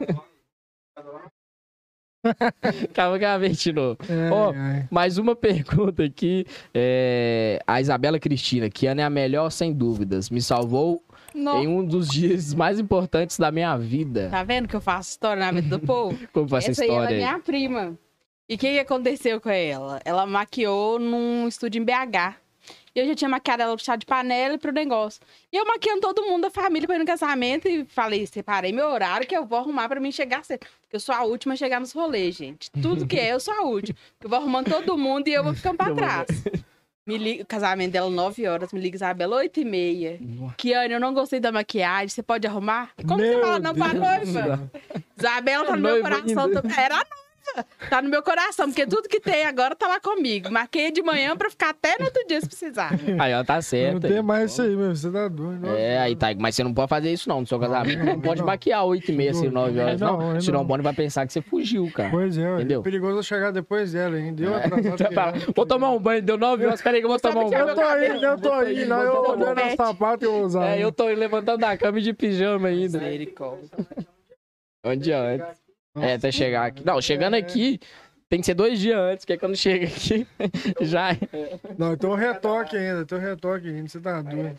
Speaker 1: [LAUGHS] Calma que ela vem de novo.
Speaker 2: É,
Speaker 1: Ó,
Speaker 2: é.
Speaker 1: Mais uma pergunta aqui. É... A Isabela Cristina, que Ana é a melhor, sem dúvidas. Me salvou
Speaker 4: Não.
Speaker 1: em um dos dias mais importantes da minha vida.
Speaker 4: Tá vendo que eu faço história na vida do povo? [LAUGHS]
Speaker 1: Como foi essa,
Speaker 4: Essa aí é
Speaker 1: história
Speaker 4: minha prima. E o que, que aconteceu com ela? Ela maquiou num estúdio em BH. E eu já tinha maquiado ela pro chá de panela e pro negócio. E eu maquiando todo mundo da família pra ir no casamento e falei, separei meu horário que eu vou arrumar pra mim chegar cedo. Porque eu sou a última a chegar nos rolês, gente. Tudo que é, eu sou a última. Eu vou arrumando todo mundo e eu vou ficando pra trás. Me liga, o casamento dela 9 horas, me liga Isabela 8 e meia. Kiane, eu não gostei da maquiagem, você pode arrumar? Como
Speaker 2: Meu
Speaker 4: você fala não pra
Speaker 2: Deus.
Speaker 4: noiva? Isabela tá no meu coração
Speaker 1: ainda.
Speaker 4: Era a noiva. Tá no meu coração, porque tudo que tem agora tá lá comigo. Marquei de manhã pra ficar até no outro dia se precisar.
Speaker 1: Aí, ó, tá
Speaker 2: Não
Speaker 1: certo.
Speaker 2: tem
Speaker 1: aí.
Speaker 2: mais isso aí, meu. Você tá doido.
Speaker 1: É, aí tá. Mas você não pode fazer isso, não, no seu casamento. Não pode maquiar 8 e meia, assim, 9 horas.
Speaker 2: Não,
Speaker 1: Não,
Speaker 2: não.
Speaker 1: senão o Boni vai pensar que você fugiu, cara.
Speaker 2: Pois é.
Speaker 1: Entendeu?
Speaker 2: perigoso eu chegar depois dela, hein? Deu
Speaker 1: fala, [LAUGHS] Vou tomar um banho, deu 9 horas. Peraí que eu vou tomar um banho.
Speaker 2: Eu tô aí, eu tô aí. Não, eu
Speaker 1: Vou
Speaker 2: olhando as sapatos que eu vou usar.
Speaker 1: É, eu tô levantando da cama e de pijama ainda.
Speaker 4: Misericórdia.
Speaker 1: Um dia antes. É, até chegar aqui. Não, chegando aqui, tem que ser dois dias antes, que é quando chega aqui, [LAUGHS] já é.
Speaker 2: Não, tem um retoque ainda, tem um retoque ainda, você tá doido.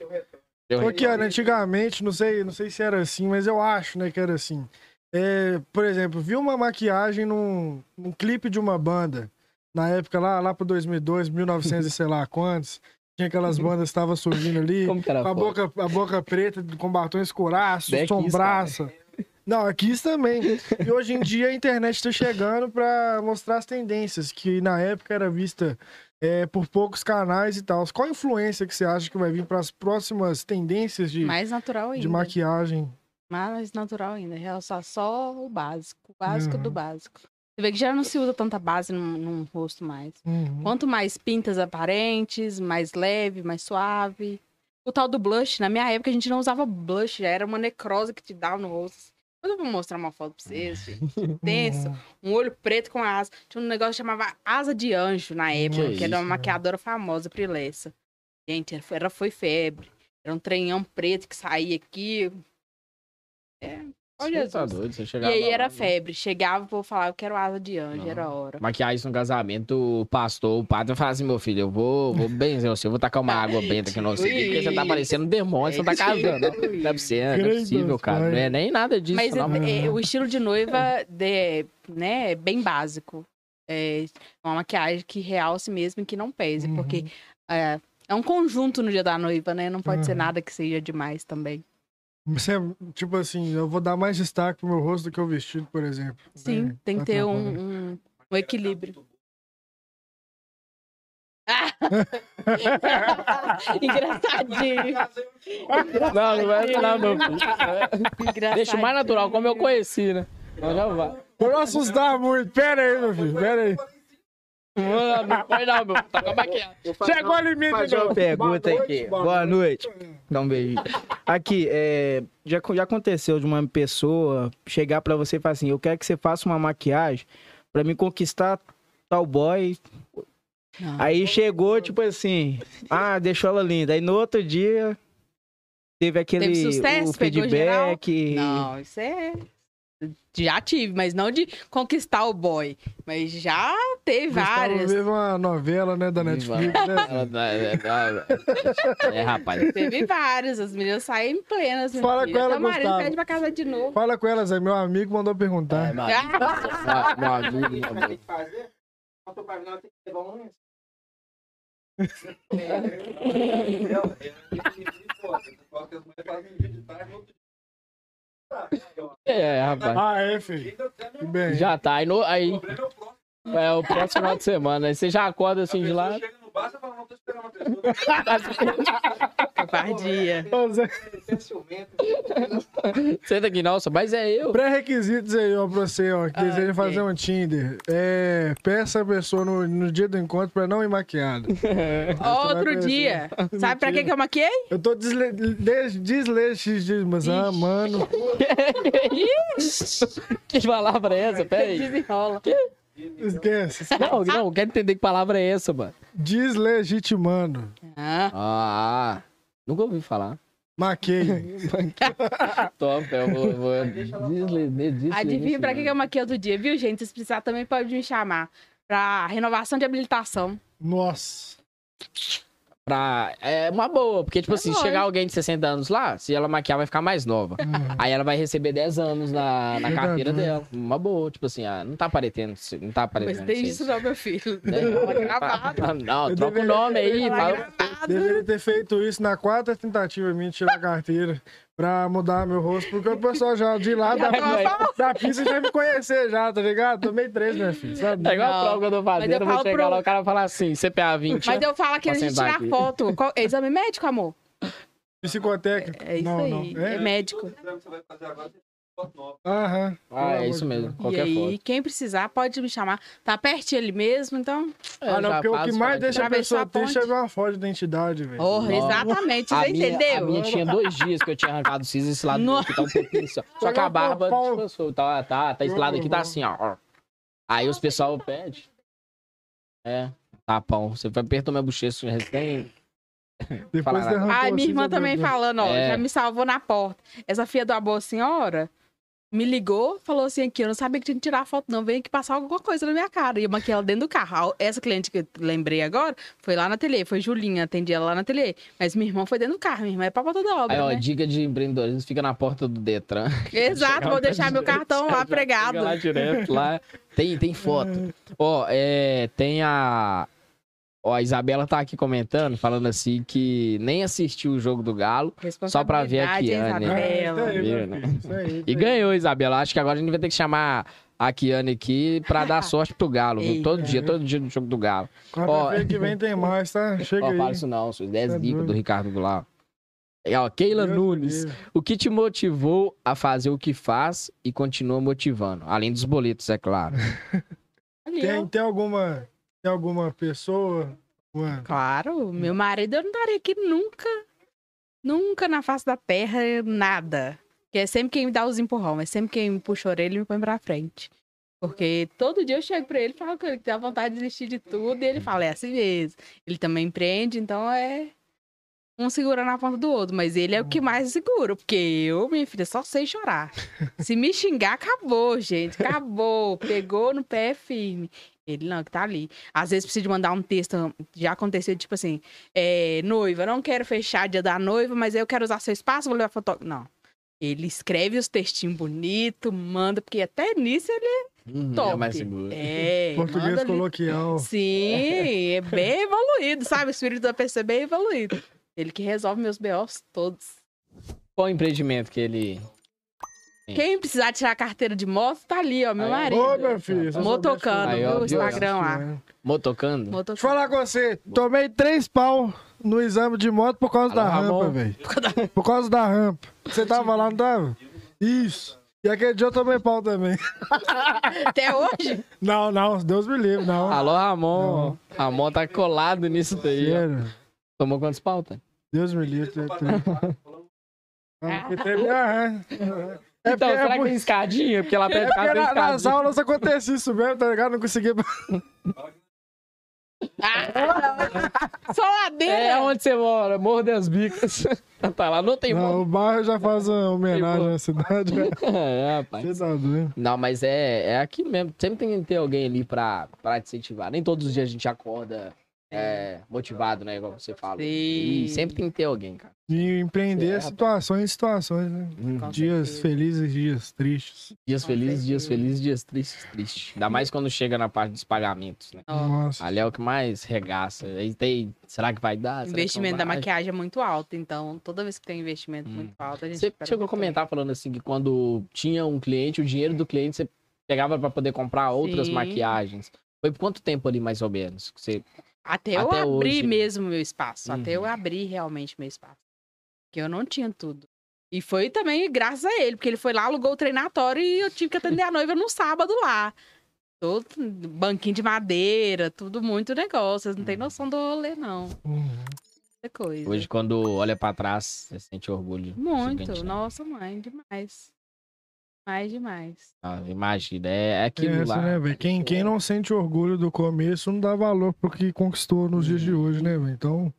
Speaker 1: Deu
Speaker 2: Só que, antigamente, não sei, não sei se era assim, mas eu acho, né, que era assim. É, por exemplo, vi uma maquiagem num, num clipe de uma banda, na época lá, lá pro 2002, 1900 e sei lá quantos, tinha aquelas bandas que estavam surgindo ali,
Speaker 1: Como que era
Speaker 2: com a
Speaker 1: a
Speaker 2: boca, a boca preta, com batom escuraço, sombraça. Não, aqui isso também. E hoje em dia a internet tá chegando pra mostrar as tendências, que na época era vista é, por poucos canais e tal. Qual a influência que você acha que vai vir para as próximas tendências de,
Speaker 4: Mais natural ainda.
Speaker 2: de maquiagem?
Speaker 4: Mais natural ainda. Realçar só o básico. O básico do
Speaker 2: Uhum.
Speaker 4: básico. Você vê que já não se usa tanta base num, num rosto mais.
Speaker 2: Uhum.
Speaker 4: Quanto mais pintas aparentes, mais leve, mais suave. O tal do blush, na minha época a gente não usava blush, já era uma necrose que te dava no rosto. Eu vou mostrar uma foto pra vocês, [LAUGHS] gente. Tenso. Um olho preto com asa. Tinha um negócio que chamava Asa de Anjo na época, que,
Speaker 1: Que
Speaker 4: era uma maquiadora famosa, Prilessa. Gente, era- foi febre. Era um trenhão preto que saía aqui. É. Olha
Speaker 1: Você tá
Speaker 4: Jesus.
Speaker 1: doido, você
Speaker 4: E aí
Speaker 1: lá,
Speaker 4: era
Speaker 1: né?
Speaker 4: febre. Chegava, vou falar, eu quero asa de anjo,
Speaker 1: Não.
Speaker 4: era hora.
Speaker 1: Maquiar isso no casamento, o pastor, o padre fala assim, meu filho, eu vou, vou benzer você, eu vou tacar uma água benta aqui no você, porque você tá parecendo um demônio, você não tá casando, [LAUGHS] não. Não é possível, não é possível, cara. Não é nem nada disso,
Speaker 4: Mas
Speaker 1: não.
Speaker 4: é- é- o estilo de noiva de, né, é bem básico. É uma maquiagem que realce mesmo e que não pese,
Speaker 2: Uhum.
Speaker 4: porque é, é um conjunto no dia da noiva, né? Não pode ser
Speaker 2: Uhum.
Speaker 4: nada que seja demais também.
Speaker 2: Você, tipo assim, eu vou dar mais destaque pro meu rosto do que o vestido, por exemplo.
Speaker 4: Sim,
Speaker 2: É,
Speaker 4: tem que ter
Speaker 2: atrapalha.
Speaker 4: um, um, um equilíbrio. Ah! [LAUGHS] Engraçadinho.
Speaker 1: Não, não vai não, meu filho.
Speaker 4: Engraçadinho.
Speaker 1: Deixa o mais natural, como eu conheci, né? Então já vai.
Speaker 2: Por não assustar muito. Pera aí, meu filho, pera aí.
Speaker 1: Não, não foi não, meu. Tá com a maquiagem.
Speaker 2: Chegou o limite,
Speaker 6: fazer uma pergunta
Speaker 2: Boa
Speaker 6: aqui.
Speaker 2: noite,
Speaker 6: Boa noite. Dá um beijo. Aqui, é, já, já aconteceu de uma pessoa chegar pra você e falar assim: Eu quero que você faça uma maquiagem pra me conquistar tal boy.
Speaker 4: Não.
Speaker 6: Aí chegou, tipo assim: Ah, deixou ela linda. Aí no outro dia teve aquele
Speaker 4: Teve sucesso,
Speaker 6: o
Speaker 4: pegou
Speaker 6: feedback.
Speaker 4: Não, isso é. Já tive, mas não de conquistar o boy. Mas já teve várias.
Speaker 2: Teve uma novela, né, da Netflix, né?
Speaker 1: É, rapaz.
Speaker 4: Teve várias. As meninas saem plenas.
Speaker 2: Fala
Speaker 4: filha.
Speaker 2: com ela,
Speaker 4: Teu marido
Speaker 2: Gustavo.
Speaker 4: pede pra casar de novo.
Speaker 2: Fala com elas aí, meu amigo mandou perguntar.
Speaker 1: É, mas-
Speaker 4: Ah,
Speaker 1: Meu amigo, meu amigo. É, rapaz.
Speaker 2: Ah, é, filho. Bem.
Speaker 1: Já tá. Aí, no, aí é o próximo final de semana. Aí você já acorda assim de lá.
Speaker 5: Chega no bar, você fala, não, tô esperando uma [LAUGHS] pessoa.
Speaker 4: covardia.
Speaker 1: Senta aqui, nossa, mas é eu.
Speaker 2: Pré-requisitos aí, ó, pra você, ó, que
Speaker 4: Ah,
Speaker 2: deseja
Speaker 4: ok.
Speaker 2: fazer um Tinder. É, peça a pessoa no, no dia do encontro pra não ir maquiada. [LAUGHS]
Speaker 4: Outro dia. [LAUGHS] Sabe pra que, que eu maquiei?
Speaker 2: Eu tô desle... des- deslegitimando.
Speaker 1: Que palavra é essa? Pera aí.
Speaker 4: Desenrola.
Speaker 2: Esquece. [LAUGHS]
Speaker 1: Não, não, quero entender que palavra é essa, mano.
Speaker 2: Deslegitimando.
Speaker 4: Ah,
Speaker 1: Ah, nunca ouvi falar.
Speaker 2: Maquei. [LAUGHS]
Speaker 1: Top, eu vou... vou desle, desle,
Speaker 4: adivinha pra que, que eu maquiei outro dia, viu, gente? Se precisar também pode me chamar. Pra renovação de habilitação.
Speaker 2: Nossa.
Speaker 1: Pra... É uma boa, porque, tipo
Speaker 4: É
Speaker 1: assim, chegar alguém de 60 anos lá, se ela maquiar, vai ficar mais nova. Aí ela vai receber 10 anos na, na carteira
Speaker 2: né?
Speaker 1: dela. Uma boa, tipo assim, ah, não tá aparecendo, não tá
Speaker 4: Mas
Speaker 1: aparecendo.
Speaker 4: tem
Speaker 1: vocês.
Speaker 4: isso não, meu filho.
Speaker 1: Né? [LAUGHS] Ah, Não,
Speaker 2: Eu
Speaker 1: troca o nome aí,
Speaker 4: Fala
Speaker 1: fala...
Speaker 2: Deveria ter feito isso na quarta tentativa minha de tirar a carteira pra mudar meu rosto, porque o pessoal já de lá [LAUGHS] da, da pista já me conhecer já, tá ligado? Tomei três, minha filha, sabe?
Speaker 1: É igual a prova que eu tô
Speaker 4: mas
Speaker 1: fazendo,
Speaker 4: eu
Speaker 1: vou chegar
Speaker 4: pro-
Speaker 1: lá, o cara fala assim, CPA 20.
Speaker 4: Mas eu falo de
Speaker 1: sentar
Speaker 4: tirar
Speaker 1: aqui?
Speaker 4: foto. Qual- é exame médico, amor?
Speaker 2: Psicotécnico.
Speaker 4: É isso
Speaker 2: não,
Speaker 4: aí.
Speaker 2: Não.
Speaker 4: É,
Speaker 2: É?
Speaker 4: médico.
Speaker 2: Aham.
Speaker 1: Ah, é isso mesmo,
Speaker 4: E
Speaker 1: qualquer
Speaker 4: aí,
Speaker 1: foto.
Speaker 4: quem precisar pode me chamar. Tá pertinho ali mesmo, então.
Speaker 2: Ah, não, porque o que mais deixa a pessoa triste é ver uma foto de identidade, velho.
Speaker 4: Oh, exatamente,
Speaker 1: A
Speaker 4: você
Speaker 1: minha, a
Speaker 4: entendeu?
Speaker 1: minha tinha dois dias que eu tinha arrancado o siso esse lado
Speaker 4: No-
Speaker 1: aqui tá um pouquinho assim, ó. [LAUGHS] Só que a barba descansou, tá, tá, tá, esse lado aqui tá assim, ó. Aí os pessoal pede. É, tapão. Você vai apertar minha bochecha recém.
Speaker 2: Depois o
Speaker 4: minha irmã também falando, ó,
Speaker 1: É.
Speaker 4: já me salvou na porta. Essa filha da boa senhora me ligou, falou assim aqui, eu não sabia que tinha que tirar foto não, veio aqui passar alguma coisa na minha cara. E eu maquiei ela dentro do carro. Essa cliente que eu lembrei agora, foi lá na ateliê, foi Julinha, atendi ela lá na ateliê. Mas minha irmã foi dentro do carro, minha irmã é pra toda obra,
Speaker 1: Aí, ó,
Speaker 4: né?
Speaker 1: dica de empreendedorismo, fica na porta do Detran. [LAUGHS]
Speaker 4: Exato, vou deixar meu cartão lá [LAUGHS] pregado.
Speaker 1: Lá direto, lá. Tem, tem foto. [LAUGHS] Ó, é, tem a... Ó, a Isabela tá aqui comentando, falando assim que nem assistiu o jogo do Galo. Só pra ver a Kiane.
Speaker 2: Isso
Speaker 4: Isabela.
Speaker 2: aí,
Speaker 1: Viu,
Speaker 2: meu
Speaker 1: né?
Speaker 2: filho, isso aí, isso
Speaker 1: E ganhou, Isabela. Acho que agora a gente vai ter que chamar a Kiane aqui pra dar [LAUGHS] sorte pro Galo. viu? Todo dia, todo dia no jogo do Galo.
Speaker 2: Quarta-feira que vem tem mais, tá? [LAUGHS] Chega
Speaker 1: Ó,
Speaker 2: aí.
Speaker 1: fala isso não, seus 10
Speaker 2: Tá
Speaker 1: dicas do. Ricardo Goulart. E, ó, Keila
Speaker 2: Deus
Speaker 1: Nunes.
Speaker 2: livre.
Speaker 1: O que te motivou a fazer o que faz e continua motivando? Além dos boletos, é claro. [LAUGHS]
Speaker 2: Tem,
Speaker 4: ó.
Speaker 2: tem alguma. Tem alguma pessoa. Uma...
Speaker 4: Claro, meu marido eu não estaria aqui nunca. Nunca na face da terra, nada. Que é sempre quem me dá os empurrão, é sempre quem me puxa a orelha e me põe pra frente. Porque todo dia eu chego pra ele e falo com ele que tem a vontade de desistir de tudo, e ele fala, é assim mesmo. Ele também empreende, então é um segurando a ponta do outro, mas ele é o que mais segura, porque eu, minha filha, só sei chorar. Se me xingar, acabou, gente, acabou. Pegou no pé firme. Ele não, que tá ali. Às vezes precisa de mandar um texto, já aconteceu, tipo assim, é, noiva, não quero fechar dia da noiva, mas eu quero usar seu espaço, vou levar foto. Não. Ele escreve os textinhos bonitos, manda, porque até nisso ele
Speaker 1: Uhum,
Speaker 4: Top.
Speaker 1: É mais seguro.
Speaker 4: é. [LAUGHS]
Speaker 2: Português coloquial.
Speaker 4: Sim, é [LAUGHS] bem evoluído, sabe? O espírito da PC é bem evoluído. Ele que resolve meus BOs todos.
Speaker 1: Qual o empreendimento que ele. Sim.
Speaker 4: Quem precisar tirar a carteira de moto, tá ali, ó, meu
Speaker 1: Aí,
Speaker 4: marido.
Speaker 2: Ô, meu filho.
Speaker 4: Motocando,
Speaker 1: Aí, ó,
Speaker 4: viu? Instagram lá.
Speaker 2: soubesse-
Speaker 1: Motocando?
Speaker 2: Deixa eu
Speaker 4: Motocando.
Speaker 2: falar com você. Tomei três pau no exame de moto por causa
Speaker 1: Alô,
Speaker 2: da
Speaker 1: Ramon?
Speaker 2: rampa, velho. Por causa da rampa. Você tava lá, não tava? Isso. E aquele dia eu tomei pau também. [LAUGHS]
Speaker 4: Até hoje?
Speaker 2: Não, não, Deus me livre, não.
Speaker 1: Alô, Ramon. Ramon tá colado nisso daí. ó.
Speaker 2: Sério.
Speaker 1: Tomou quantos pautas?
Speaker 2: Deus me livre. Ah, teve- ah, é. É
Speaker 1: então,
Speaker 2: porque,
Speaker 1: será
Speaker 2: é
Speaker 1: que
Speaker 2: por-
Speaker 1: tem escadinha? Porque lá
Speaker 2: é
Speaker 1: perto de casa
Speaker 2: porque na- nas aulas acontecia isso mesmo, tá ligado? Não conseguia.
Speaker 4: Só ladeira.
Speaker 1: É onde você mora, Morro das Bicas. [LAUGHS] tá lá, não tem
Speaker 2: Não,
Speaker 1: morro.
Speaker 2: o bairro já faz uma homenagem à cidade. [LAUGHS]
Speaker 1: é, rapaz.
Speaker 2: Você tá doido.
Speaker 1: Não, mas é, é aquilo mesmo. Sempre tem que ter alguém ali pra, pra te incentivar. Nem todos os dias a gente acorda é, motivado, né? Igual você fala.
Speaker 4: Sim.
Speaker 1: E sempre tem que ter alguém, cara.
Speaker 2: E empreender
Speaker 1: É,
Speaker 2: situações em situações, né?
Speaker 4: Com
Speaker 2: dias
Speaker 4: certeza.
Speaker 2: felizes, dias tristes.
Speaker 1: Dias
Speaker 4: Com
Speaker 1: felizes, dias
Speaker 4: certeza.
Speaker 1: felizes, dias tristes, tristes. Ainda mais quando chega na parte dos pagamentos, né?
Speaker 2: Nossa.
Speaker 1: Ali é o que mais regaça. Aí tem. Será que vai dar?
Speaker 4: O investimento da maquiagem é muito alto, então toda vez que tem investimento
Speaker 1: Hum.
Speaker 4: muito alto, a gente.
Speaker 1: Você chegou a comentar falando assim que quando tinha um cliente, o dinheiro do cliente você pegava pra poder comprar outras
Speaker 4: Sim.
Speaker 1: maquiagens. Foi por quanto tempo ali, mais ou menos? que Você...
Speaker 4: Até, eu
Speaker 1: Até
Speaker 4: abrir
Speaker 1: hoje, né?
Speaker 4: mesmo meu espaço. Até eu
Speaker 1: Uhum.
Speaker 4: abrir realmente meu espaço. Porque eu não tinha tudo. E foi também graças a ele, porque ele foi lá, alugou o treinatório e eu tive que atender a noiva no sábado lá. Todo banquinho de madeira, tudo muito negócio. Vocês não têm noção do rolê, não.
Speaker 2: Uhum.
Speaker 4: Coisa.
Speaker 1: Hoje, quando olha pra trás, você sente orgulho.
Speaker 4: Muito.
Speaker 1: Né?
Speaker 4: Nossa, mãe, demais. Mais demais.
Speaker 1: Ah, imagina, é é
Speaker 2: É
Speaker 1: aquilo
Speaker 2: essa,
Speaker 1: lá.
Speaker 2: né? Quem, quem não sente orgulho do começo não dá valor pro que conquistou nos dias de hoje, né, velho? Então.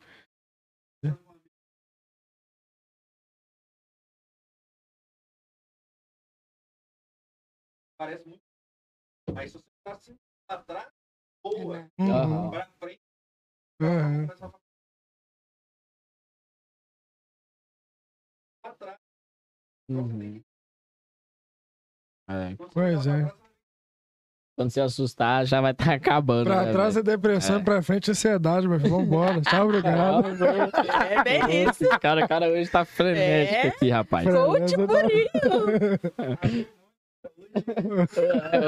Speaker 5: Parece muito. Aí se você tá assim, pra trás, boa.
Speaker 4: né?
Speaker 2: uhum.
Speaker 5: Pra frente, falar. Pra trás.
Speaker 1: Uhum. É,
Speaker 2: Pois é.
Speaker 1: Quando você assustar, já vai estar [LAUGHS] acabando.
Speaker 2: Pra
Speaker 1: né,
Speaker 2: trás é
Speaker 1: velho?
Speaker 2: depressão,
Speaker 1: É.
Speaker 2: pra frente é ansiedade, filho. Vambora. Tchau, obrigado.
Speaker 4: É bem isso.
Speaker 1: Cara, o cara hoje tá frenético
Speaker 4: É.
Speaker 1: aqui, rapaz.
Speaker 4: Coach. [LAUGHS]
Speaker 1: É,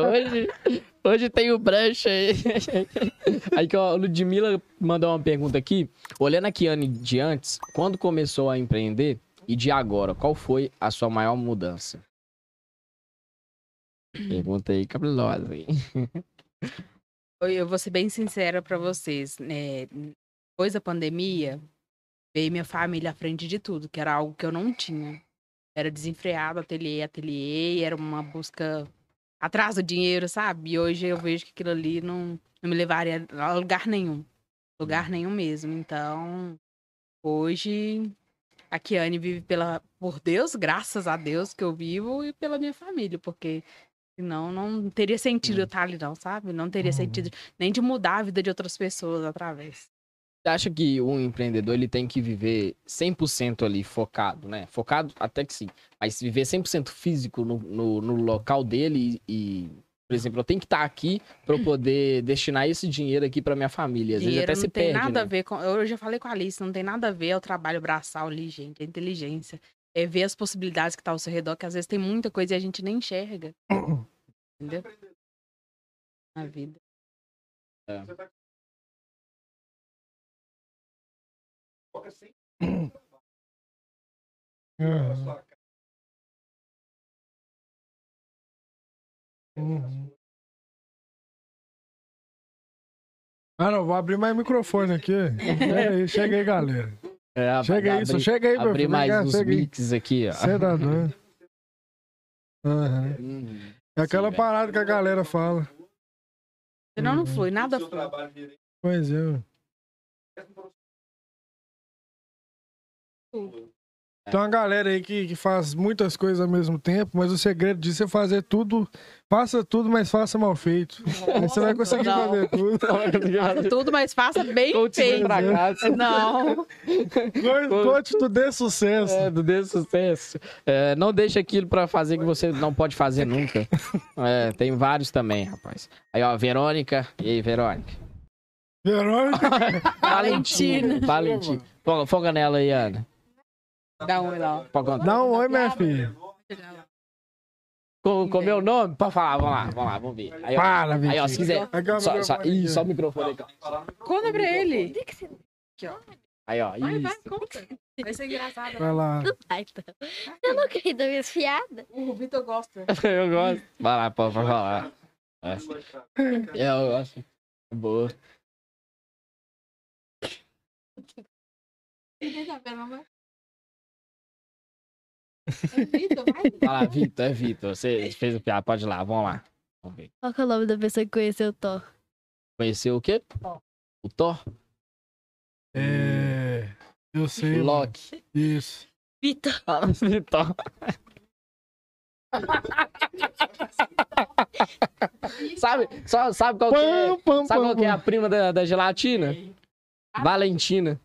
Speaker 1: Hoje, hoje tem o brancho aí. Aí que a Ludmilla mandou uma pergunta aqui. Olhando a Kiane de antes, quando começou a empreender e de agora, qual foi a sua maior mudança? Pergunta aí, cabelosa. hein?
Speaker 4: Eu vou ser bem sincera pra vocês. né? Depois da pandemia, veio minha família à frente de tudo, que era algo que eu não tinha. Era desenfreado, ateliê, ateliê, era uma busca atrás do dinheiro, sabe? E hoje eu vejo que aquilo ali não, não me levaria a lugar nenhum. Lugar nenhum mesmo. Então, hoje, a Kiane vive pela, por Deus, graças a Deus que eu vivo, e pela minha família, porque senão não teria sentido eu estar ali, não, sabe? Não teria
Speaker 2: Uhum.
Speaker 4: sentido nem de mudar a vida de outras pessoas através.
Speaker 1: Você acha que um empreendedor ele tem que viver 100% ali focado, né? Focado até que sim, mas viver 100% físico no, no, no local dele e, por exemplo, eu tenho que estar aqui para eu poder destinar esse dinheiro aqui para minha família. Às vezes
Speaker 4: Dinheiro
Speaker 1: até
Speaker 4: não
Speaker 1: se
Speaker 4: tem
Speaker 1: perde,
Speaker 4: nada a
Speaker 1: né?
Speaker 4: ver com. Eu já falei com a Alice, não tem nada a ver ao trabalho braçal ali, gente. É inteligência. É ver as possibilidades que tá ao seu redor, que às vezes tem muita coisa e a gente nem enxerga. [COUGHS] Entendeu? Na vida.
Speaker 5: você
Speaker 2: Aham.
Speaker 5: Sua cara.
Speaker 2: Uhum. Ah, não, vou abrir mais microfone aqui. Chega aí, chega aí, galera.
Speaker 1: É,
Speaker 2: Chega aí,
Speaker 1: abrir-
Speaker 2: só chega aí, meu
Speaker 1: Abrir
Speaker 2: filho.
Speaker 1: mais uns
Speaker 2: aí.
Speaker 1: mix aqui, ó.
Speaker 2: Você tá doido?
Speaker 1: Uhum.
Speaker 2: É aquela
Speaker 1: Sim, velho.
Speaker 2: parada que a galera fala.
Speaker 4: Senão não
Speaker 2: Uhum.
Speaker 4: flui, nada flui.
Speaker 2: Pois é. Tem uma galera aí que, que faz muitas coisas ao mesmo tempo, mas o segredo disso é fazer tudo. Faça tudo, mas faça mal feito. Aí você vai conseguir
Speaker 4: Não.
Speaker 2: fazer tudo.
Speaker 4: Faça tudo, mas faça bem
Speaker 1: Coach
Speaker 4: feito. Não.
Speaker 2: Co- Coach, tu dê sucesso.
Speaker 1: É, do dê sucesso. É, não deixe aquilo pra fazer que você não pode fazer nunca. É, tem vários também, rapaz. Aí, ó, Verônica. E aí, Verônica?
Speaker 2: Verônica. [LAUGHS]
Speaker 4: Valentina.
Speaker 1: Valentina. Foca, foca nela aí, Ana.
Speaker 4: Dá um oi lá.
Speaker 1: Foca-
Speaker 2: Dá um oi, minha filha.
Speaker 1: Com, com meu nome? Pode falar, vamos lá, vamos lá, vamos ver. Aí, ó,
Speaker 2: Fala,
Speaker 1: aí, ó se quiser.
Speaker 2: Aqui, ó,
Speaker 1: Só, só, ih,
Speaker 2: aqui.
Speaker 1: só o microfone aí. ó.
Speaker 4: Conta pra ele.
Speaker 1: Aí, ó.
Speaker 4: Vai,
Speaker 1: Isso.
Speaker 4: vai, conta. Vai ser engraçado.
Speaker 2: Vai lá.
Speaker 7: Ai, tá. Eu não queria dar minhas piadas.
Speaker 4: O Vitor gosta. [LAUGHS]
Speaker 1: Eu gosto. Vai lá, pode pode falar. É. Eu gosto. Boa.
Speaker 7: Ninguém tá vendo, mamãe?
Speaker 4: É Vitor, vai.
Speaker 1: Lá, Vitor, é Vitor. Você fez o piada, pode ir lá, vamos lá. Vamos ver.
Speaker 7: Qual que é o nome da pessoa que conheceu o Thor?
Speaker 1: Conheceu o quê? O Thor?
Speaker 2: É. Eu sei.
Speaker 1: O
Speaker 2: mano.
Speaker 1: Loki.
Speaker 2: Isso.
Speaker 7: Vitor.
Speaker 1: Vitor. [LAUGHS] sabe, só, sabe qual que é?
Speaker 2: Pam,
Speaker 1: Sabe
Speaker 2: pam,
Speaker 1: qual que é a prima da, da gelatina? Valentina.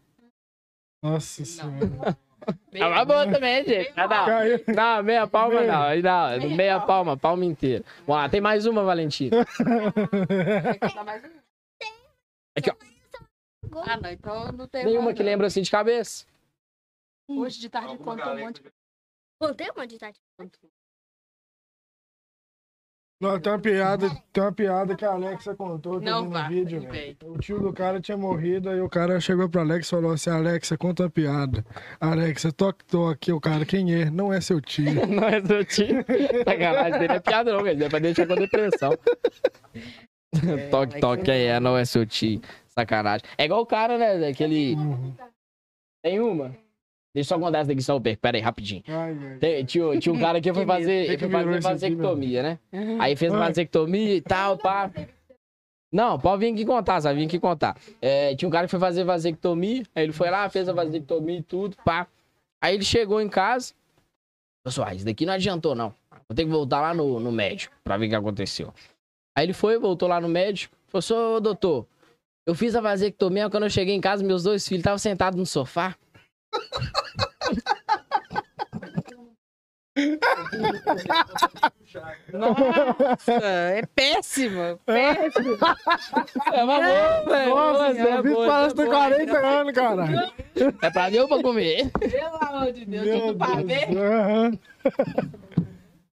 Speaker 2: Nossa senhora.
Speaker 1: É uma boa também, gente. Não, não,
Speaker 2: Caiu.
Speaker 1: não, meia palma
Speaker 2: Meia.
Speaker 1: não. Aí não, meia palma, palma inteira. Vamos lá, tem mais uma, Valentina.
Speaker 4: Um? [LAUGHS]
Speaker 1: Aqui, ó.
Speaker 4: Ah, não, então não tem
Speaker 1: Nenhuma
Speaker 4: mais,
Speaker 1: que
Speaker 4: não.
Speaker 1: lembra assim de cabeça.
Speaker 4: Hoje de tarde conta um monte de
Speaker 7: Contei uma de tarde.
Speaker 2: Não, tem uma piada, tem uma piada que a Alexa contou que eu
Speaker 4: Não
Speaker 2: vi no vídeo,
Speaker 4: velho.
Speaker 2: velho. O tio do cara tinha morrido, aí o cara chegou pra Alexa e falou assim, Alexa, conta uma piada. Alexa, toque, toque. O cara, quem é? Não é seu tio. [LAUGHS]
Speaker 1: Não é seu tio. Sacanagem dele é piada, não, é pra deixar com depressão. toque, toque, quem é? Não é seu tio. Sacanagem. É igual o cara, né? Daquele.
Speaker 2: Uhum.
Speaker 1: Tem uma. Deixa eu só contar essa daqui só o perco. Pera aí, rapidinho.
Speaker 2: Ai, ai.
Speaker 1: Tem- tinha, tinha um cara que foi [LAUGHS] fazer,
Speaker 2: que
Speaker 1: foi fazer vasectomia, né? [LAUGHS] Aí fez vasectomia e tal, pá. Não, pode vir aqui contar, sabe? Vim aqui contar. É, tinha um cara que foi fazer vasectomia, aí ele foi lá, fez a vasectomia e tudo, pá. Aí ele chegou em casa. Pessoal, isso daqui não adiantou, não. Vou ter que voltar lá no, no médico pra ver o que aconteceu. Aí ele foi, voltou lá no médico. Falou, "Sô, doutor, eu fiz a vasectomia, quando eu cheguei em casa, meus dois filhos estavam sentados no sofá.
Speaker 4: Nossa, é péssima. Péssima.
Speaker 1: É uma boa, velho.
Speaker 2: Nossa,
Speaker 1: é
Speaker 2: eu vi
Speaker 1: boa,
Speaker 2: parece
Speaker 1: é
Speaker 2: ter
Speaker 1: boa.
Speaker 2: 40 anos, caralho.
Speaker 1: É pra mim ou pra comer?
Speaker 4: Pelo amor de Deus,
Speaker 2: Meu
Speaker 4: tudo pra ver.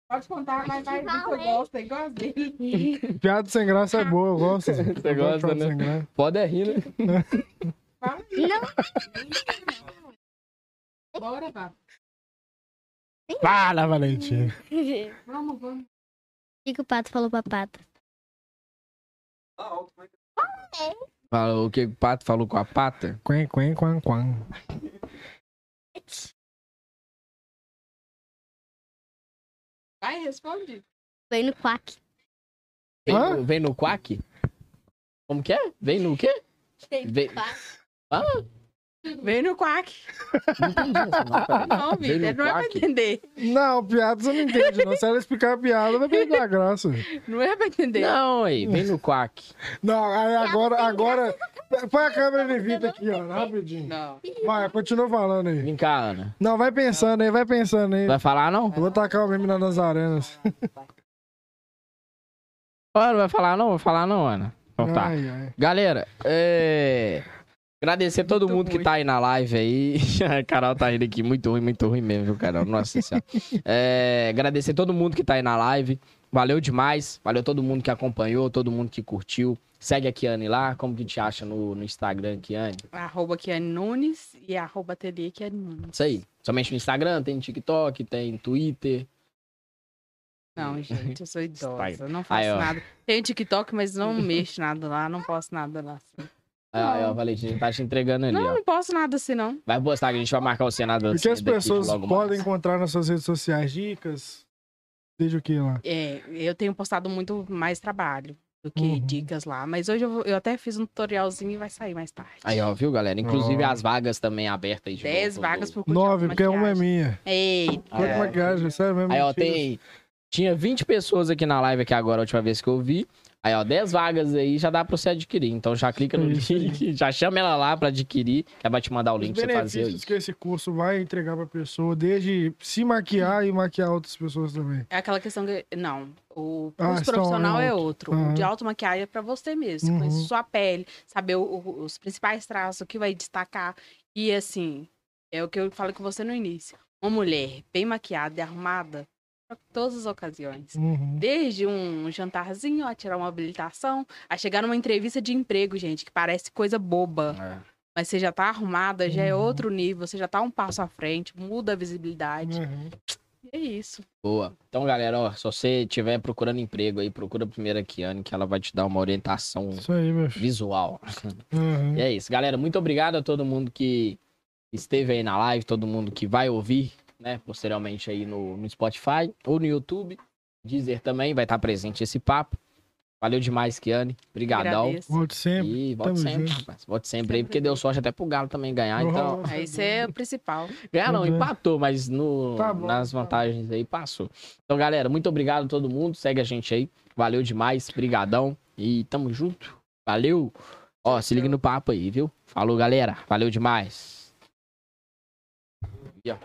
Speaker 4: Pode contar, mas vai ver que eu gosto, é igual dele.
Speaker 2: Piada sem graça é boa, eu gosto.
Speaker 1: Você
Speaker 2: gosto
Speaker 1: gosta, né?
Speaker 2: sem graça.
Speaker 1: Pode é rir, né? [LAUGHS]
Speaker 4: Fala Bora, vá.
Speaker 2: Fala, Valentina. [LAUGHS]
Speaker 4: Vamos, vamos.
Speaker 7: O que, que o pato falou pra pata?
Speaker 1: Fala, o que o pato falou com a pata?
Speaker 2: Quen, quen, quan, quan.
Speaker 4: Vai, responde.
Speaker 7: Foi no quack.
Speaker 1: Vem,
Speaker 2: Hã?
Speaker 1: no, vem no quack? Como que é? Vem no quê? Vem- Ah,
Speaker 4: Vem no quack.
Speaker 1: não entendi essa [LAUGHS] não, peraí.
Speaker 4: Não,
Speaker 1: Vem
Speaker 4: Vitor, não é pra
Speaker 1: quack?
Speaker 4: entender.
Speaker 2: Não, piada você não entende, não. Se ela explicar a piada, vai perder a graça.
Speaker 4: Não é pra entender.
Speaker 1: Não, aí, vem no quack.
Speaker 2: Não, aí agora, agora. Põe a câmera de Vitor aqui, ó, rapidinho.
Speaker 4: Não.
Speaker 2: Vai, continua falando aí.
Speaker 1: Vem cá, Ana.
Speaker 2: Não, vai pensando aí, vai pensando aí.
Speaker 1: Vai falar, não?
Speaker 2: Eu vou tacar o meme nas arenas.
Speaker 1: Não vai falar, não? Vai falar, não, Ana. Então tá.
Speaker 2: Ai, ai.
Speaker 1: Galera, é... Agradecer a todo
Speaker 4: Muito
Speaker 1: mundo que
Speaker 4: ruim.
Speaker 1: tá aí na live aí. A [LAUGHS] Carol tá rindo aqui. Muito ruim, muito ruim mesmo, viu, Carol? Nossa senhora. [LAUGHS] É... Agradecer todo mundo que tá aí na live. Valeu demais. Valeu todo mundo que acompanhou, todo mundo que curtiu. Segue a Kiane lá. Como que te acha no, no Instagram, Kiane?
Speaker 4: Arroba Kiane Nunes e arroba ateliê Kiane Nunes.
Speaker 1: Isso aí. Somente no Instagram, tem TikTok, tem Twitter.
Speaker 4: Não, gente, eu sou [LAUGHS] idosa. Não faço
Speaker 1: Aí,
Speaker 4: nada. Tenho TikTok, mas não mexo nada lá. Não posto nada lá. assim.
Speaker 1: Aí, ó, aí, ó, Valentina tá te entregando ali,
Speaker 4: Não,
Speaker 1: ó.
Speaker 4: não posto nada assim, não.
Speaker 1: Vai postar que a gente vai marcar o Senado
Speaker 2: O que as pessoas podem
Speaker 1: mais.
Speaker 2: encontrar nas suas redes sociais? Dicas? Desde o que lá?
Speaker 4: É, eu tenho postado muito mais trabalho do que
Speaker 2: Uhum.
Speaker 4: dicas lá. Mas hoje eu, vou- eu até fiz um tutorialzinho e vai sair mais tarde.
Speaker 1: Aí, ó, viu, galera? Inclusive
Speaker 2: Ó.
Speaker 1: as vagas também abertas aí de
Speaker 4: 10
Speaker 1: novo,
Speaker 4: vagas por curso
Speaker 2: Nove, porque uma é minha.
Speaker 4: Eita.
Speaker 2: Quanto
Speaker 1: É.
Speaker 2: maquiagem, sério mesmo?
Speaker 1: Aí, ó, tem. Tinha 20 pessoas aqui na live aqui agora, a última vez que eu vi. Aí, ó, 10 vagas aí já dá pra você adquirir. Então já clica no link, [LAUGHS] já chama ela lá pra adquirir, que ela vai te mandar o
Speaker 2: Os
Speaker 1: link pra você fazer isso.
Speaker 2: que esse curso vai entregar pra pessoa, desde se maquiar e maquiar outras pessoas também.
Speaker 4: É aquela questão que. Não. O
Speaker 2: Ah,
Speaker 4: curso
Speaker 2: então
Speaker 4: profissional
Speaker 2: é outro. Aham.
Speaker 4: O de automaquiagem é pra você mesmo.
Speaker 2: Uhum.
Speaker 4: Conhecer sua pele, saber o- o- os principais traços, o que vai destacar. E assim, é o que eu falei com você no início. Uma mulher bem maquiada e arrumada todas as ocasiões.
Speaker 2: Uhum.
Speaker 4: Desde um jantarzinho, a tirar uma habilitação, a chegar numa entrevista de emprego, gente, que parece coisa boba.
Speaker 1: É.
Speaker 4: Mas você já tá arrumada, já é
Speaker 2: Uhum.
Speaker 4: outro nível, você já tá um passo à frente, muda a visibilidade.
Speaker 2: Uhum.
Speaker 4: E é isso.
Speaker 1: Boa. Então, galera, ó, se você estiver procurando emprego aí, procura primeiro a Kiane, que ela vai te dar uma orientação
Speaker 2: Isso aí,
Speaker 1: visual.
Speaker 2: Uhum.
Speaker 1: E é isso, galera. Muito obrigado a todo mundo que esteve aí na live, todo mundo que vai ouvir, né, posteriormente aí no, no Spotify ou no YouTube. Deezer também vai estar presente esse papo. Valeu demais, Kiane. Obrigadão.
Speaker 4: Agradeço.
Speaker 2: Volte sempre.
Speaker 1: E volte sempre, rapaz. Volte sempre aí, porque deu sorte até pro Galo também ganhar. Então,
Speaker 2: Nossa,
Speaker 4: Aí Isso é o principal.
Speaker 1: ganhar não,
Speaker 2: Uhum.
Speaker 1: empatou, mas no,
Speaker 2: Tá bom,
Speaker 1: nas
Speaker 2: tá
Speaker 1: vantagens aí passou. Então, galera, muito obrigado a todo mundo. Segue a gente aí. Valeu demais. Brigadão. E tamo junto. Valeu. Ó, se liga no papo aí, viu? Falou, galera. Valeu demais. E, ó.